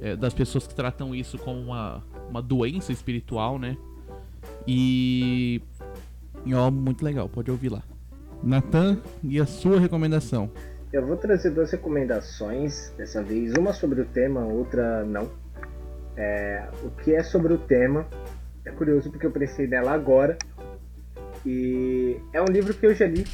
é, das pessoas que tratam isso como uma, uma doença espiritual, né? E é um álbum muito legal, pode ouvir lá. Natan, e a sua recomendação? Eu vou trazer duas recomendações dessa vez, uma sobre o tema, outra não. É, o que é sobre o tema é curioso porque eu pensei nela agora e é um livro que eu já li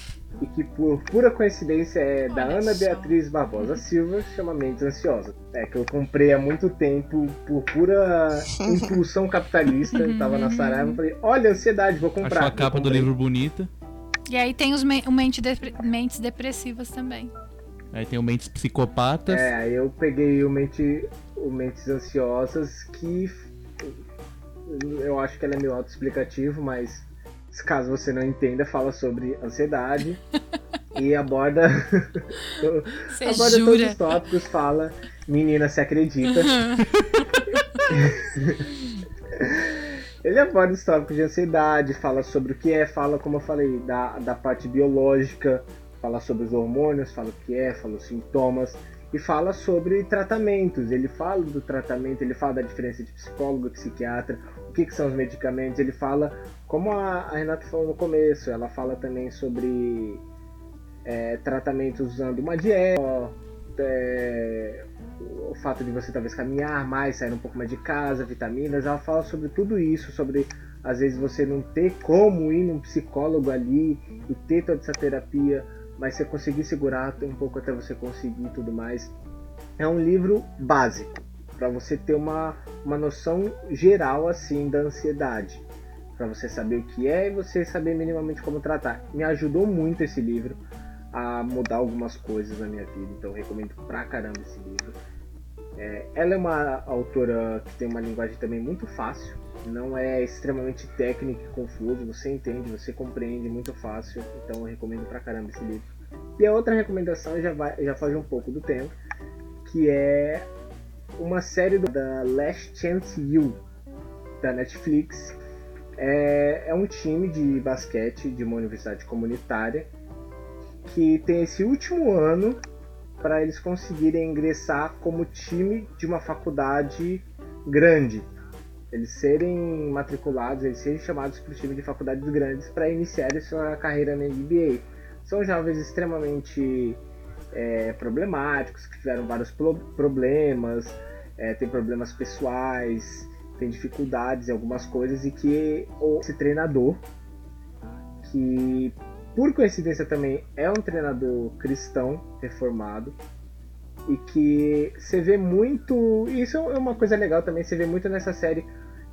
e que por pura coincidência é da Olha Ana. Beatriz Barbosa Silva, chama Mentes Ansiosas. É que eu comprei há muito tempo por pura impulsão capitalista, eu tava na Saraiva e falei, olha, ansiedade, vou comprar. Achou a capa do livro bonita. E aí tem os me- o mente depre- mentes depressivas também. Aí tem o Mentes Psicopatas. É, aí eu peguei o, Mente, o Mentes Ansiosas, que eu acho que ela é meio autoexplicativo, mas caso você não entenda, fala sobre ansiedade e aborda, aborda todos jura? os tópicos, fala menina se acredita. Ele aborda os tópicos de ansiedade, fala sobre o que é, fala, como eu falei, da, da parte biológica, fala sobre os hormônios, fala o que é, fala os sintomas e fala sobre tratamentos. Ele fala do tratamento, ele fala da diferença de psicólogo e psiquiatra, o que, que são os medicamentos, ele fala, como a, a Renata falou no começo, ela fala também sobre é, tratamentos usando uma dieta, é, o fato de você talvez caminhar mais, sair um pouco mais de casa, vitaminas, ela fala sobre tudo isso, sobre às vezes você não ter como ir num psicólogo ali e ter toda essa terapia, mas você conseguir segurar um pouco até você conseguir tudo mais. É um livro básico para você ter uma, uma noção geral assim da ansiedade, para você saber o que é e você saber minimamente como tratar. Me ajudou muito esse livro a mudar algumas coisas na minha vida, então recomendo pra caramba esse livro. É, ela é uma autora que tem uma linguagem também muito fácil, não é extremamente técnica e confuso, você entende, você compreende muito fácil, então eu recomendo pra caramba esse livro. E a outra recomendação já, vai, já foge um pouco do tempo, que é uma série da Last Chance You, da Netflix. É, é um time de basquete de uma universidade comunitária que tem esse último ano para eles conseguirem ingressar como time de uma faculdade grande. Eles serem matriculados, eles serem chamados para o time de faculdades grandes para iniciarem sua carreira na NBA. São jovens extremamente é, problemáticos, que tiveram vários pro- problemas, é, tem problemas pessoais, tem dificuldades em algumas coisas e que esse treinador, que por coincidência também é um treinador cristão reformado e que você vê muito isso é uma coisa legal também você vê muito nessa série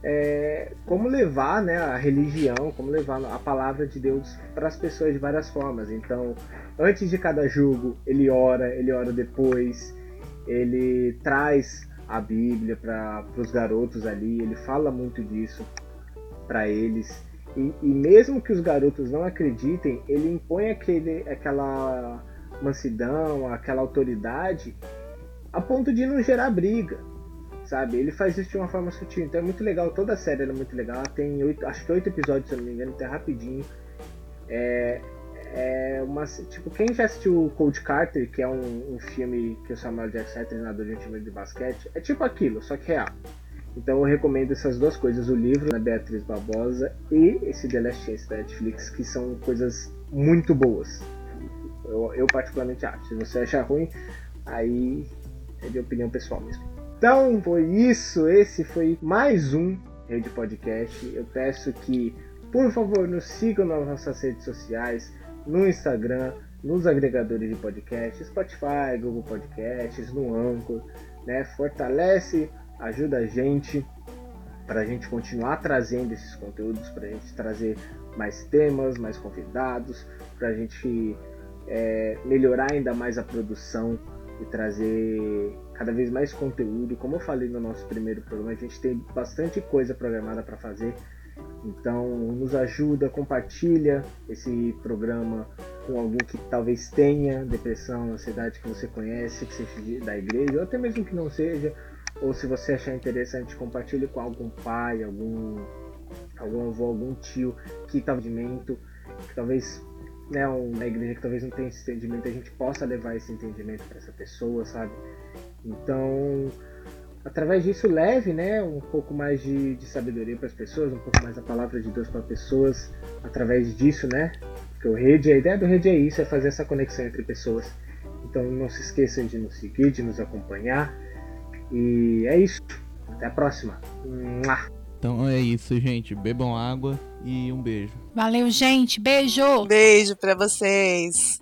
é, como levar né, a religião como levar a palavra de Deus para as pessoas de várias formas. Então antes de cada jogo ele ora ele ora depois ele traz a Bíblia para os garotos ali ele fala muito disso para eles. E, e mesmo que os garotos não acreditem, ele impõe aquele, aquela mansidão, aquela autoridade, a ponto de não gerar briga, sabe? Ele faz isso de uma forma sutil, então é muito legal. Toda a série é muito legal. Ela tem oito, acho que oito episódios, se eu não me engano, então é rapidinho. É, é uma tipo quem já assistiu Coach Carter, que é um, um filme que o Samuel Jackson é treinador de um time de basquete, é tipo aquilo, só que real. Então eu recomendo essas duas coisas, o livro da Beatriz Barbosa e esse The Last Chance da Netflix, que são coisas muito boas. Eu, eu particularmente acho. Se você achar ruim, aí é de opinião pessoal mesmo. Então foi isso, esse foi mais um Rede Podcast. Eu peço que, por favor, nos sigam nas nossas redes sociais, no Instagram, nos agregadores de podcast, Spotify, Google Podcasts, no Anchor, né? Fortalece ajuda a gente para a gente continuar trazendo esses conteúdos, para a gente trazer mais temas, mais convidados, para a gente é, melhorar ainda mais a produção e trazer cada vez mais conteúdo. Como eu falei no nosso primeiro programa, a gente tem bastante coisa programada para fazer. Então, nos ajuda, compartilha esse programa com alguém que talvez tenha depressão, ansiedade que você conhece, que seja da igreja, ou até mesmo que não seja, ou se você achar interessante, compartilhe com algum pai, algum, algum avô, algum tio que está entendimento, talvez né, uma igreja que talvez não tenha esse entendimento, a gente possa levar esse entendimento para essa pessoa, sabe? Então, através disso, leve né, um pouco mais de, de sabedoria para as pessoas, um pouco mais da palavra de Deus para pessoas, através disso, né? Porque o rede, a ideia do rede é isso, é fazer essa conexão entre pessoas. Então não se esqueçam de nos seguir, de nos acompanhar. E é isso. Até a próxima. Mua. Então é isso, gente. Bebam água e um beijo. Valeu, gente. Beijo! Beijo pra vocês.